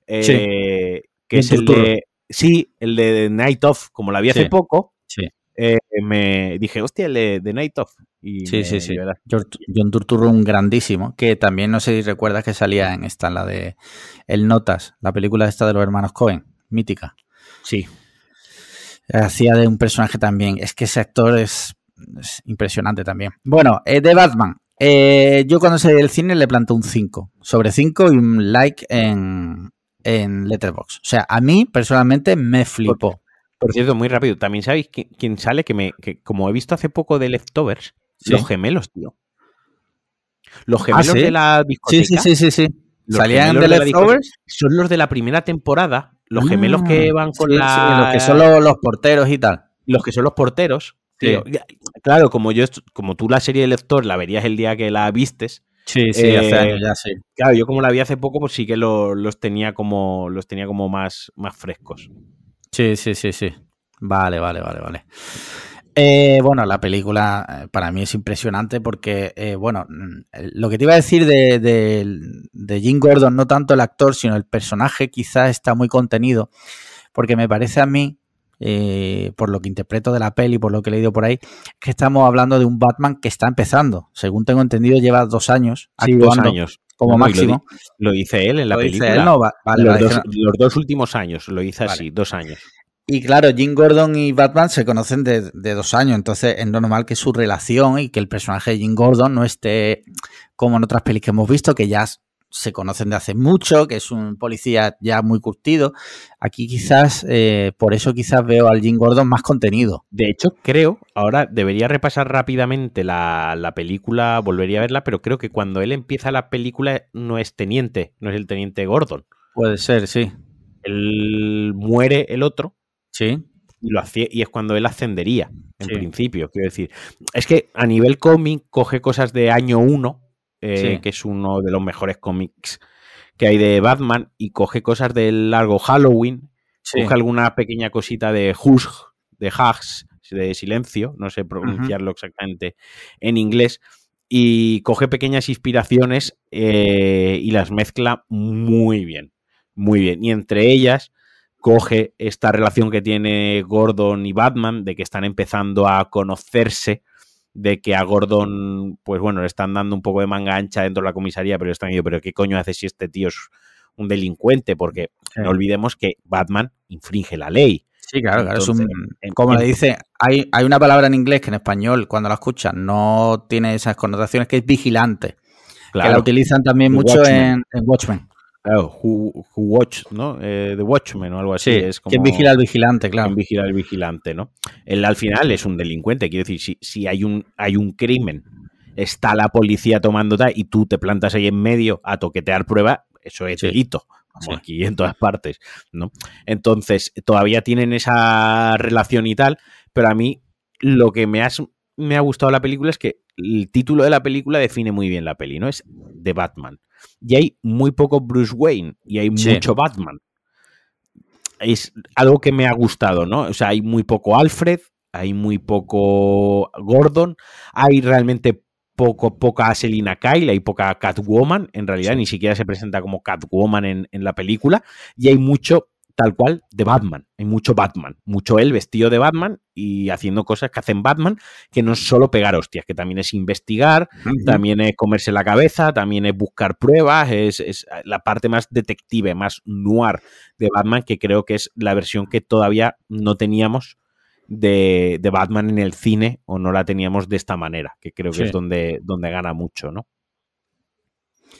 eh, que es el de. Sí, el de Night Of, como la vi hace poco. Sí. Eh, me dije, hostia, el de, Night Of. sí, sí, sí. John Turturro, un grandísimo, que también no sé si recuerdas que salía en esta, la de El Notas, la película esta de los hermanos Cohen, mítica. Sí. Hacía de un personaje también. Es que ese actor es, impresionante también. Bueno, eh, de Batman. Eh, yo cuando salí del cine le planté un 5 sobre 5 y un like en, en Letterboxd. O sea, a mí personalmente me flipó. Por cierto, muy rápido, también sabéis quién sale que me, que como he visto hace poco de Leftovers, los gemelos, tío. Los ah, gemelos de la discoteca. Sí, sí, sí, sí. Salían de, Leftovers. Son los de la primera temporada. Los gemelos que mm, van con la. los que son los, porteros y tal. Los que son los porteros. Claro, como yo, como tú la serie de Leftovers la verías el día que la vistes. Sí, sí, hace eh, años ya sí. Claro, yo como la vi hace poco, pues sí que los tenía como los tenía como más, más frescos. Sí, sí, sí, sí. Vale, vale, vale, vale. Eh, bueno, la película eh, para mí es impresionante porque, eh, bueno, mm, lo que te iba a decir de, de, Jim Gordon, no tanto el actor, sino el personaje, quizás está muy contenido, porque me parece a mí, por lo que interpreto de la peli, por lo que he leído por ahí, que estamos hablando de un Batman que está empezando. Según tengo entendido, lleva dos años actuando. dos años como máximo. Lo, dice él en la película. los, dos, últimos años, lo hice así, dos años. Y claro, Jim Gordon y Batman se conocen de, dos años, entonces es normal que su relación y que el personaje de Jim Gordon no esté como en otras pelis que hemos visto, que ya se conocen de hace mucho, que es un policía ya muy curtido. Aquí quizás, eh, por eso quizás veo al Jim Gordon más contenido. De hecho, creo, ahora debería repasar rápidamente la, la, película, volvería a verla, pero creo que cuando él empieza la película no es teniente, no es el teniente Gordon. Puede ser, sí. Él muere el otro. Sí. Y, lo hacía, y es cuando él ascendería, en principio, quiero decir. Es que a nivel cómic coge cosas de año 1 eh, que es uno de los mejores cómics que hay de Batman, y coge cosas del largo Halloween, coge alguna pequeña cosita de Hush, de Hugs, de silencio, no sé pronunciarlo exactamente en inglés, y coge pequeñas inspiraciones eh, y las mezcla muy bien, muy bien. Y entre ellas coge esta relación que tiene Gordon y Batman, de que están empezando a conocerse de que a Gordon, pues bueno, le están dando un poco de manga ancha dentro de la comisaría, pero están diciendo, pero ¿qué coño hace si este tío es un delincuente? Porque no olvidemos que Batman infringe la ley. Sí, claro, claro. es un, como le dice, hay, hay una palabra en inglés que en español, cuando la escuchan, no tiene esas connotaciones, que es vigilante. Claro. Que la utilizan también mucho en, en Watchmen. Claro, who, Watch, ¿no? Eh, The Watchmen o algo así. es como, ¿Quién vigila al vigilante? Claro. ¿Quién vigila al vigilante, no? Él al final es un delincuente. Quiero decir, si, si hay, un, hay un crimen, está la policía tomando tal y tú te plantas ahí en medio a toquetear prueba, eso es delito. Como aquí en todas partes, ¿no? Entonces, todavía tienen esa relación y tal, pero a mí lo que me, has, me ha gustado la película es que el título de la película define muy bien la peli, ¿no? Es de Batman y hay muy poco Bruce Wayne y hay mucho Batman. es algo que me ha gustado, ¿no? O sea, hay muy poco Alfred, hay muy poco Gordon, hay realmente poco, poca Selina Kyle, hay poca Catwoman, en realidad ni siquiera se presenta como Catwoman en, en, la película, y hay mucho tal cual de Batman, hay mucho Batman, mucho él vestido de Batman y haciendo cosas que hacen Batman, que no es solo pegar hostias, que también es investigar, también es comerse la cabeza, también es buscar pruebas, es, es la parte más detective, más noir de Batman, que creo que es la versión que todavía no teníamos de, de, Batman en el cine o no la teníamos de esta manera, que creo que sí. es donde, donde gana mucho, ¿no?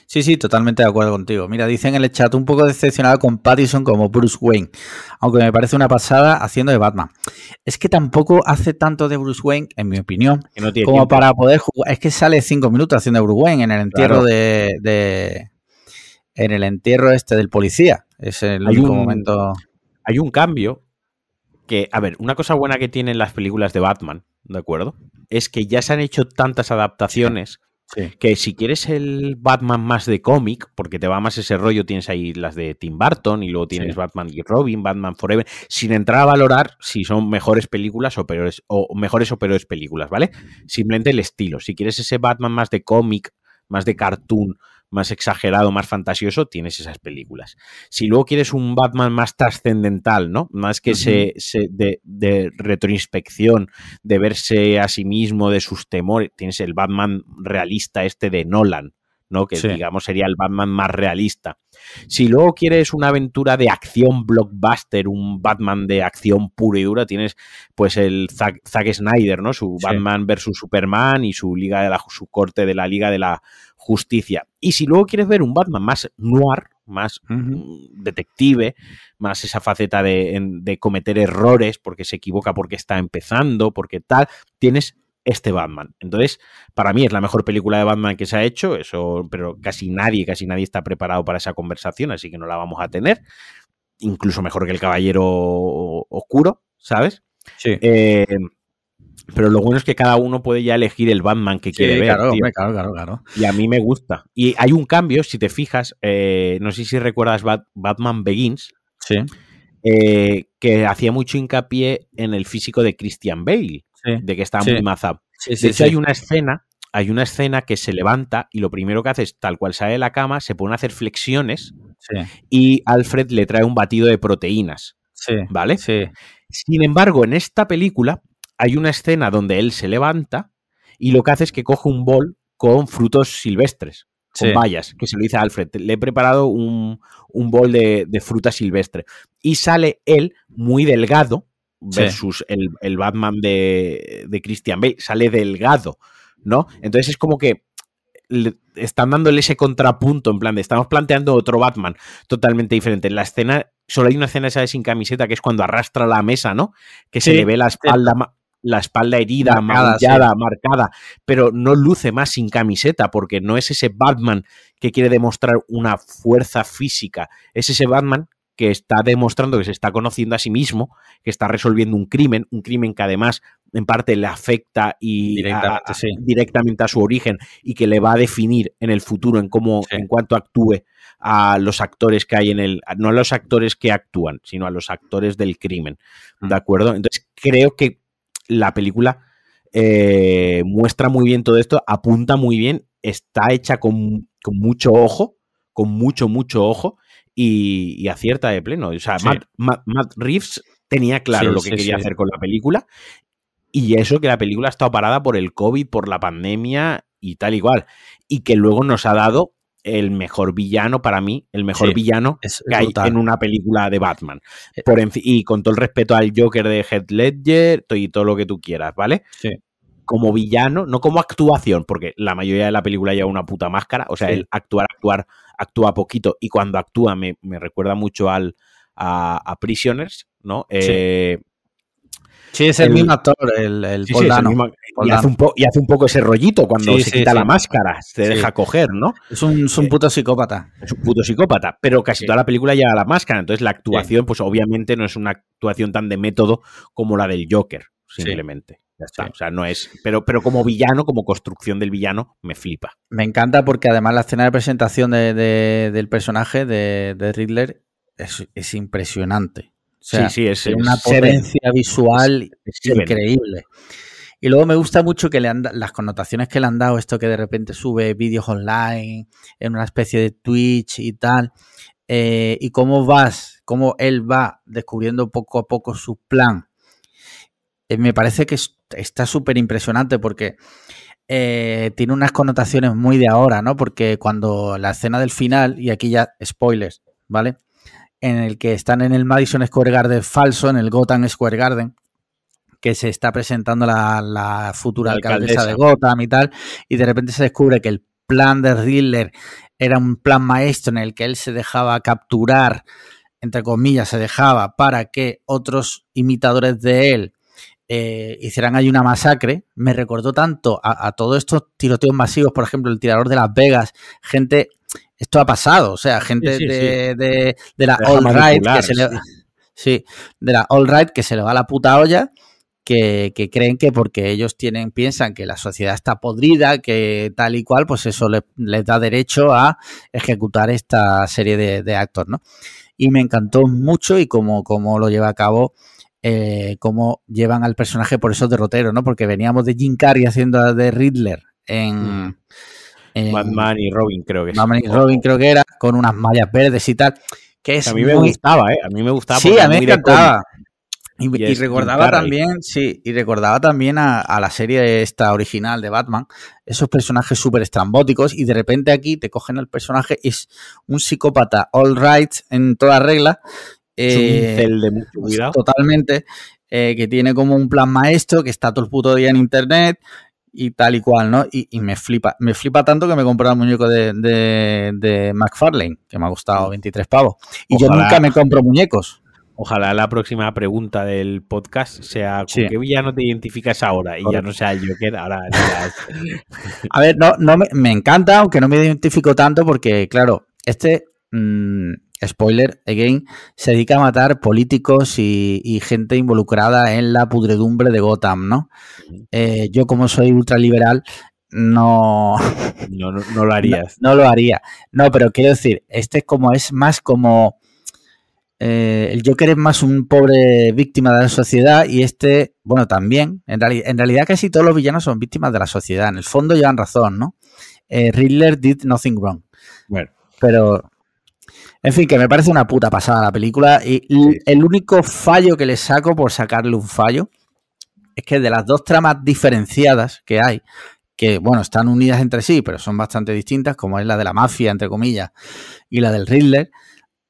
Sí, sí, totalmente de acuerdo contigo. Mira, dicen en el chat un poco decepcionado con Pattison como Bruce Wayne, aunque me parece una pasada haciendo de Batman. Es que tampoco hace tanto de Bruce Wayne, en mi opinión, no como tiempo. para poder jugar. Es que sale cinco minutos haciendo de Bruce Wayne en el entierro claro. de, de, En el entierro este del policía. Es el hay único un, momento. Hay un cambio que, a ver, una cosa buena que tienen las películas de Batman, ¿de acuerdo? Es que ya se han hecho tantas adaptaciones sí. que si quieres el Batman más de cómic, porque te va más ese rollo, tienes ahí las de Tim Burton y luego tienes sí. Batman y Robin, Batman Forever, sin entrar a valorar si son mejores películas o peores, o mejores o peores películas, ¿vale? Simplemente el estilo. Si quieres ese Batman más de cómic, más de cartoon, más exagerado, más fantasioso, tienes esas películas. Si luego quieres un Batman más trascendental, ¿no? Más que uh -huh. se, se de, de, retroinspección, de verse a sí mismo, de sus temores, tienes el Batman realista este de Nolan, ¿no? Que sí. digamos sería el Batman más realista. Si luego quieres una aventura de acción blockbuster, un Batman de acción pura y dura, tienes pues el Zack, Zack Snyder, ¿no? Su sí. Batman versus Superman y su liga de la su corte de la Liga de la Justicia. Y si luego quieres ver un Batman más noir, más uh -huh. detective, más esa faceta de, de, cometer errores porque se equivoca porque está empezando, porque tal, tienes este Batman. Entonces, para mí es la mejor película de Batman que se ha hecho, eso, pero casi nadie, casi nadie está preparado para esa conversación, así que no la vamos a tener. Incluso mejor que el Caballero Oscuro, ¿sabes? Sí. Eh, pero lo bueno es que cada uno puede ya elegir el Batman que sí, quiere ver. Claro, hombre, claro, claro, claro, Y a mí me gusta. Y hay un cambio, si te fijas, eh, no sé si recuerdas Bat Batman Begins. Sí. Eh, que hacía mucho hincapié en el físico de Christian Bale, sí. de que estaba sí. muy mazado. de hecho, hay una escena, hay una escena que se levanta y lo primero que hace es, tal cual sale de la cama, se pone a hacer flexiones y Alfred le trae un batido de proteínas. ¿Vale? Sin embargo, en esta película hay una escena donde él se levanta y lo que hace es que coge un bol con frutos silvestres, con sí. bayas, que se lo dice a Alfred. Le he preparado un, un bol de, de, fruta silvestre. Y sale él muy delgado versus sí. el, el, Batman de, de Christian Bale. Sale delgado, ¿no? Entonces es como que le están dándole ese contrapunto, en plan de estamos planteando otro Batman totalmente diferente. En la escena, solo hay una escena esa de sin camiseta que es cuando arrastra la mesa, ¿no? Que sí, se le ve la espalda la espalda herida, marcada, sí. marcada, pero no luce más sin camiseta porque no es ese Batman que quiere demostrar una fuerza física, es ese Batman que está demostrando que se está conociendo a sí mismo, que está resolviendo un crimen, un crimen que además en parte le afecta y directamente, a, sí. directamente a su origen y que le va a definir en el futuro en cómo, sí. en cuanto actúe a los actores que hay en el, no a los actores que actúan, sino a los actores del crimen, ¿de mm. acuerdo? Entonces creo que la película eh, muestra muy bien todo esto, apunta muy bien, está hecha con, con mucho ojo, con mucho, mucho ojo y, y acierta de pleno. O sea, sí. Matt, Matt, Matt, Reeves tenía claro sí, lo que quería hacer con la película y eso que la película ha estado parada por el COVID, por la pandemia y tal igual. Y que luego nos ha dado el mejor villano para mí, el mejor sí, villano es, que hay en una película de Batman. Eh, Por y con todo el respeto al Joker de Heath Ledger y todo lo que tú quieras, ¿vale? Sí. Como villano, no como actuación, porque la mayoría de la película lleva una puta máscara, o sea, sí. el actuar, actuar, actúa poquito y cuando actúa me, me recuerda mucho al, a, a Prisoners, ¿no? Eh, Sí, es el, el, mismo actor, el, el sí, Paul sí, Dano. Mismo, y, hace y, hace un poco ese rollito cuando sí, se quita la máscara, se deja coger, ¿no? Es un, es un, puto psicópata. Es un puto psicópata, pero casi toda la película lleva la máscara, entonces la actuación, pues obviamente no es una actuación tan de método como la del Joker, simplemente. Ya está. O sea, no es. Pero, pero como villano, como construcción del villano, me flipa. Me encanta porque además la escena de presentación de, de, del personaje de, de Riddler es, es impresionante. sí, sí, es una potencia visual increíble. Y luego me gusta mucho que le han las connotaciones que le han dado, esto que de repente sube vídeos online en una especie de Twitch y tal, eh, y cómo vas, cómo él va descubriendo poco a poco su plan. Eh, me parece que está súper impresionante porque eh, tiene unas connotaciones muy de ahora, ¿no? Porque cuando la escena del final, y aquí ya spoilers, ¿vale? En el que están en el Madison Square Garden falso, en el Gotham Square Garden, que se está presentando la, futura alcaldesa. de Gotham y tal, y de repente se descubre que el plan de Riddler era un plan maestro en el que él se dejaba capturar, entre comillas, se dejaba para que otros imitadores de él eh, hicieran ahí una masacre, me recordó tanto a, todos estos tiroteos masivos, por ejemplo, el tirador de Las Vegas, gente, esto ha pasado, o sea, gente de, la All Right, que se le, sí, de la All Right que se le va la puta olla que, creen que porque ellos tienen, piensan que la sociedad está podrida, que tal y cual, pues eso les, da derecho a ejecutar esta serie de, actos, ¿no? Y me encantó mucho y cómo, cómo lo lleva a cabo, eh, cómo llevan al personaje por esos derroteros, ¿no? Porque veníamos de Jim Carrey haciendo de Riddler en... Mm. Batman y Robin creo que Batman y Robin creo que era, con unas mallas verdes y tal. Que es a mí me gustaba, ¿eh? A mí me gustaba. Sí, a mí me encantaba. Y, recordaba también, sí, y recordaba también a, la serie esta original de Batman, esos personajes súper estrambóticos, y de repente aquí te cogen el personaje, es un psicópata all right en toda regla. Eh, de mucho cuidado. Totalmente, eh, que tiene como un plan maestro, que está todo el puto día en internet, y tal y cual, ¿no? Y, me flipa, me flipa tanto que me he comprado el muñeco de, de, McFarlane, que me ha costado 23 pavos. Y yo nunca me compro muñecos. Ojalá la próxima pregunta del podcast sea ¿con qué villano te identificas ahora? Y ya no sea el Joker, ahora [laughs] A ver, no, no me, encanta, aunque no me identifico tanto, porque, claro, este mm, spoiler, again, se dedica a matar políticos y, gente involucrada en la pudredumbre de Gotham, ¿no? Eh, yo, como soy ultraliberal, no... No, no, lo harías. [laughs] no, lo haría. No, pero quiero decir, este es como, es más como eh, el Joker es más un pobre víctima de la sociedad y este, bueno, también. En, en, realidad casi todos los villanos son víctimas de la sociedad. En el fondo llevan razón, ¿no? Eh, Riddler did nothing wrong. Bueno. Pero, en fin, que me parece una puta pasada la película y el único fallo que le saco por sacarle un fallo es que de las dos tramas diferenciadas que hay, que, bueno, están unidas entre sí, pero son bastante distintas, como es la de la mafia, entre comillas, y la del Riddler,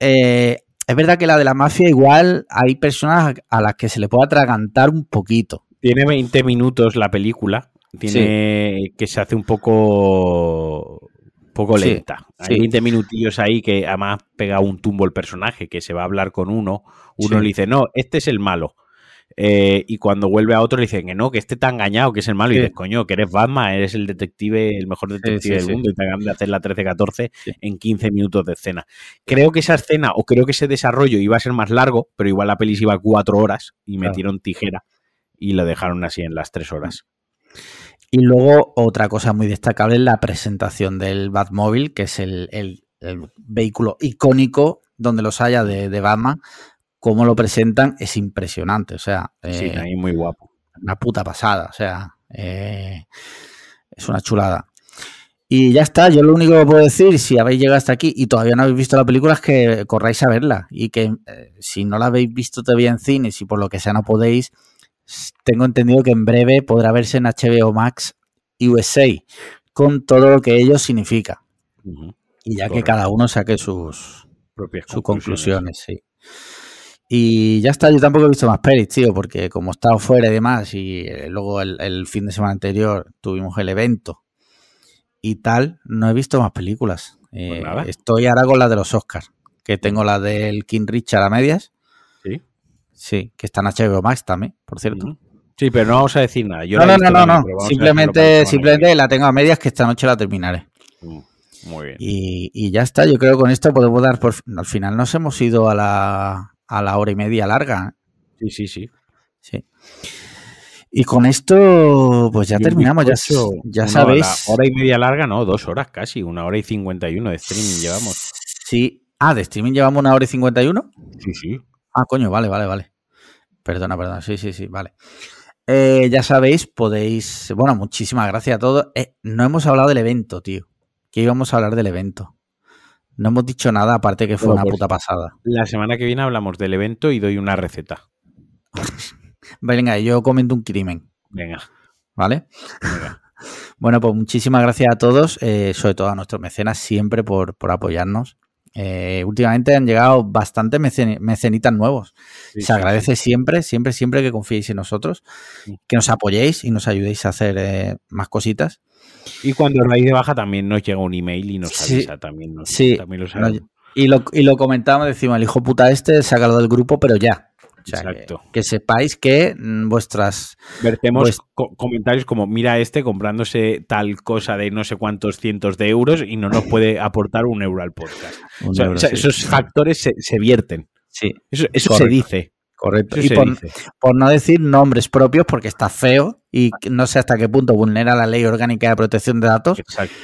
eh, es verdad que la de la mafia igual hay personas a las que se le puede atragantar un poquito. Tiene 20 minutos la película. Tiene que se hace un poco poco lenta. Hay 20 minutillos ahí que además pega un tumbo el personaje, que se va a hablar con uno. Uno le dice, no, este es el malo. Eh, y cuando vuelve a otro le dicen que no, que este está engañado, que es el malo. Y dices, coño, que eres Batman, eres el detective, el mejor detective del mundo y te acaban de hacer la 13-14 en 15 minutos de escena. Creo que esa escena o creo que ese desarrollo iba a ser más largo, pero igual la peli iba a cuatro horas y metieron tijera y lo dejaron así en las tres horas. Y luego otra cosa muy destacable es la presentación del Batmóvil, que es el, vehículo icónico donde los haya de, de Batman, cómo lo presentan es impresionante. O sea, sí, eh, ahí muy guapo. Una puta pasada. O sea, eh, es una chulada. Y ya está, yo lo único que puedo decir, si habéis llegado hasta aquí y todavía no habéis visto la película, es que corráis a verla. Y que eh, si no la habéis visto todavía en cine, si por lo que sea no podéis, tengo entendido que en breve podrá verse en HBO Max USA, con todo lo que ello significa. Y ya que cada uno saque sus propias sus conclusiones, sí. Y ya está, yo tampoco he visto más pelis, tío, porque como he estado fuera y demás, y eh, luego el, fin de semana anterior tuvimos el evento y tal, no he visto más películas. Pues eh, estoy ahora con la de los Oscars, que tengo la del King Richard a medias. Sí. Que está en HBO Max también, por cierto. Sí, pero no vamos a decir nada. no, no, no, no, Simplemente, simplemente la tengo a medias que esta noche la terminaré. Mm, muy bien. Y, y, ya está, yo creo que con esto podemos dar por... Al final nos hemos ido a la, a la hora y media larga. Sí, sí, sí. Sí. Y con esto, pues ya terminamos, ya, ya sabéis. hora y media larga, no, dos horas casi, una hora y cincuenta y uno de streaming llevamos. Sí. Ah, ¿de streaming llevamos una hora y cincuenta y uno? Sí, sí. Ah, coño, vale, vale, vale. Perdona, perdona. Sí, sí, sí, vale. Eh, ya sabéis, podéis. Bueno, muchísimas gracias a todos. Eh, no hemos hablado del evento, tío. Que íbamos a hablar del evento. No hemos dicho nada, aparte que fue una pues, puta pasada. La semana que viene hablamos del evento y doy una receta. [laughs] Venga, yo comento un crimen. Venga. ¿Vale? Venga. [laughs] Bueno, pues muchísimas gracias a todos, eh, sobre todo a nuestros mecenas, siempre por, apoyarnos. Eh, últimamente han llegado bastantes mecenitas nuevos. Se agradece siempre, siempre, siempre que confiéis en nosotros, que nos apoyéis y nos ayudéis a hacer eh, más cositas. Y cuando os vais de baja también nos llega un email y nos avisa también. sí, también y, lo, y lo comentamos, decimos, el hijo puta este, sácalo del grupo, pero ya. Exacto. Que, sepáis que mm, vuestras... Vertemos comentarios como, mira este comprándose tal cosa de no sé cuántos cientos de euros y no nos puede [laughs] aportar un euro al podcast. esos factores se, vierten. Sí. Eso, se dice. Correcto. y por, no decir nombres propios, porque está feo y no sé hasta qué punto vulnera la ley orgánica de protección de datos. Exacto.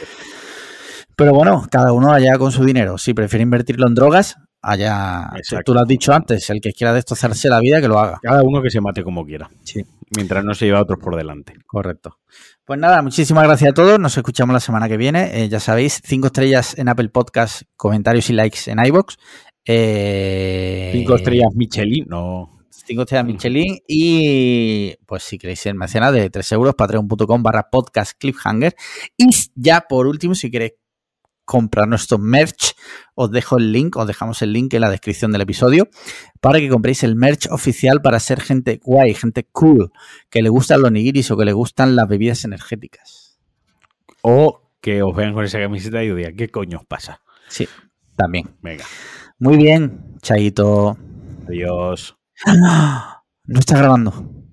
Pero bueno, cada uno allá con su dinero. Si prefiere invertirlo en drogas, allá. Tú lo has dicho antes, el que quiera destrozarse la vida, que lo haga. Cada uno que se mate como quiera. Sí. Mientras no se lleve a otros por delante. Correcto. Pues nada, muchísimas gracias a todos. Nos escuchamos la semana que viene. Eh, ya sabéis, cinco estrellas en Apple Podcast, comentarios y likes en iBox. Eh, cinco estrellas Michelin, no. Cinco estrellas Michelin y pues si queréis ser mecenas de 3 euros, patreon.com barra podcast cliffhanger. Y ya por último, si queréis comprar nuestro merch, os dejo el link, os dejamos el link en la descripción del episodio para que compréis el merch oficial para ser gente guay, gente cool, que le gustan los nigiris o que le gustan las bebidas energéticas. O que os vean con esa camiseta y os digan, ¿qué coño os pasa? Sí, también. Venga. Muy bien, Chaito. Adiós. [gasps] No está grabando.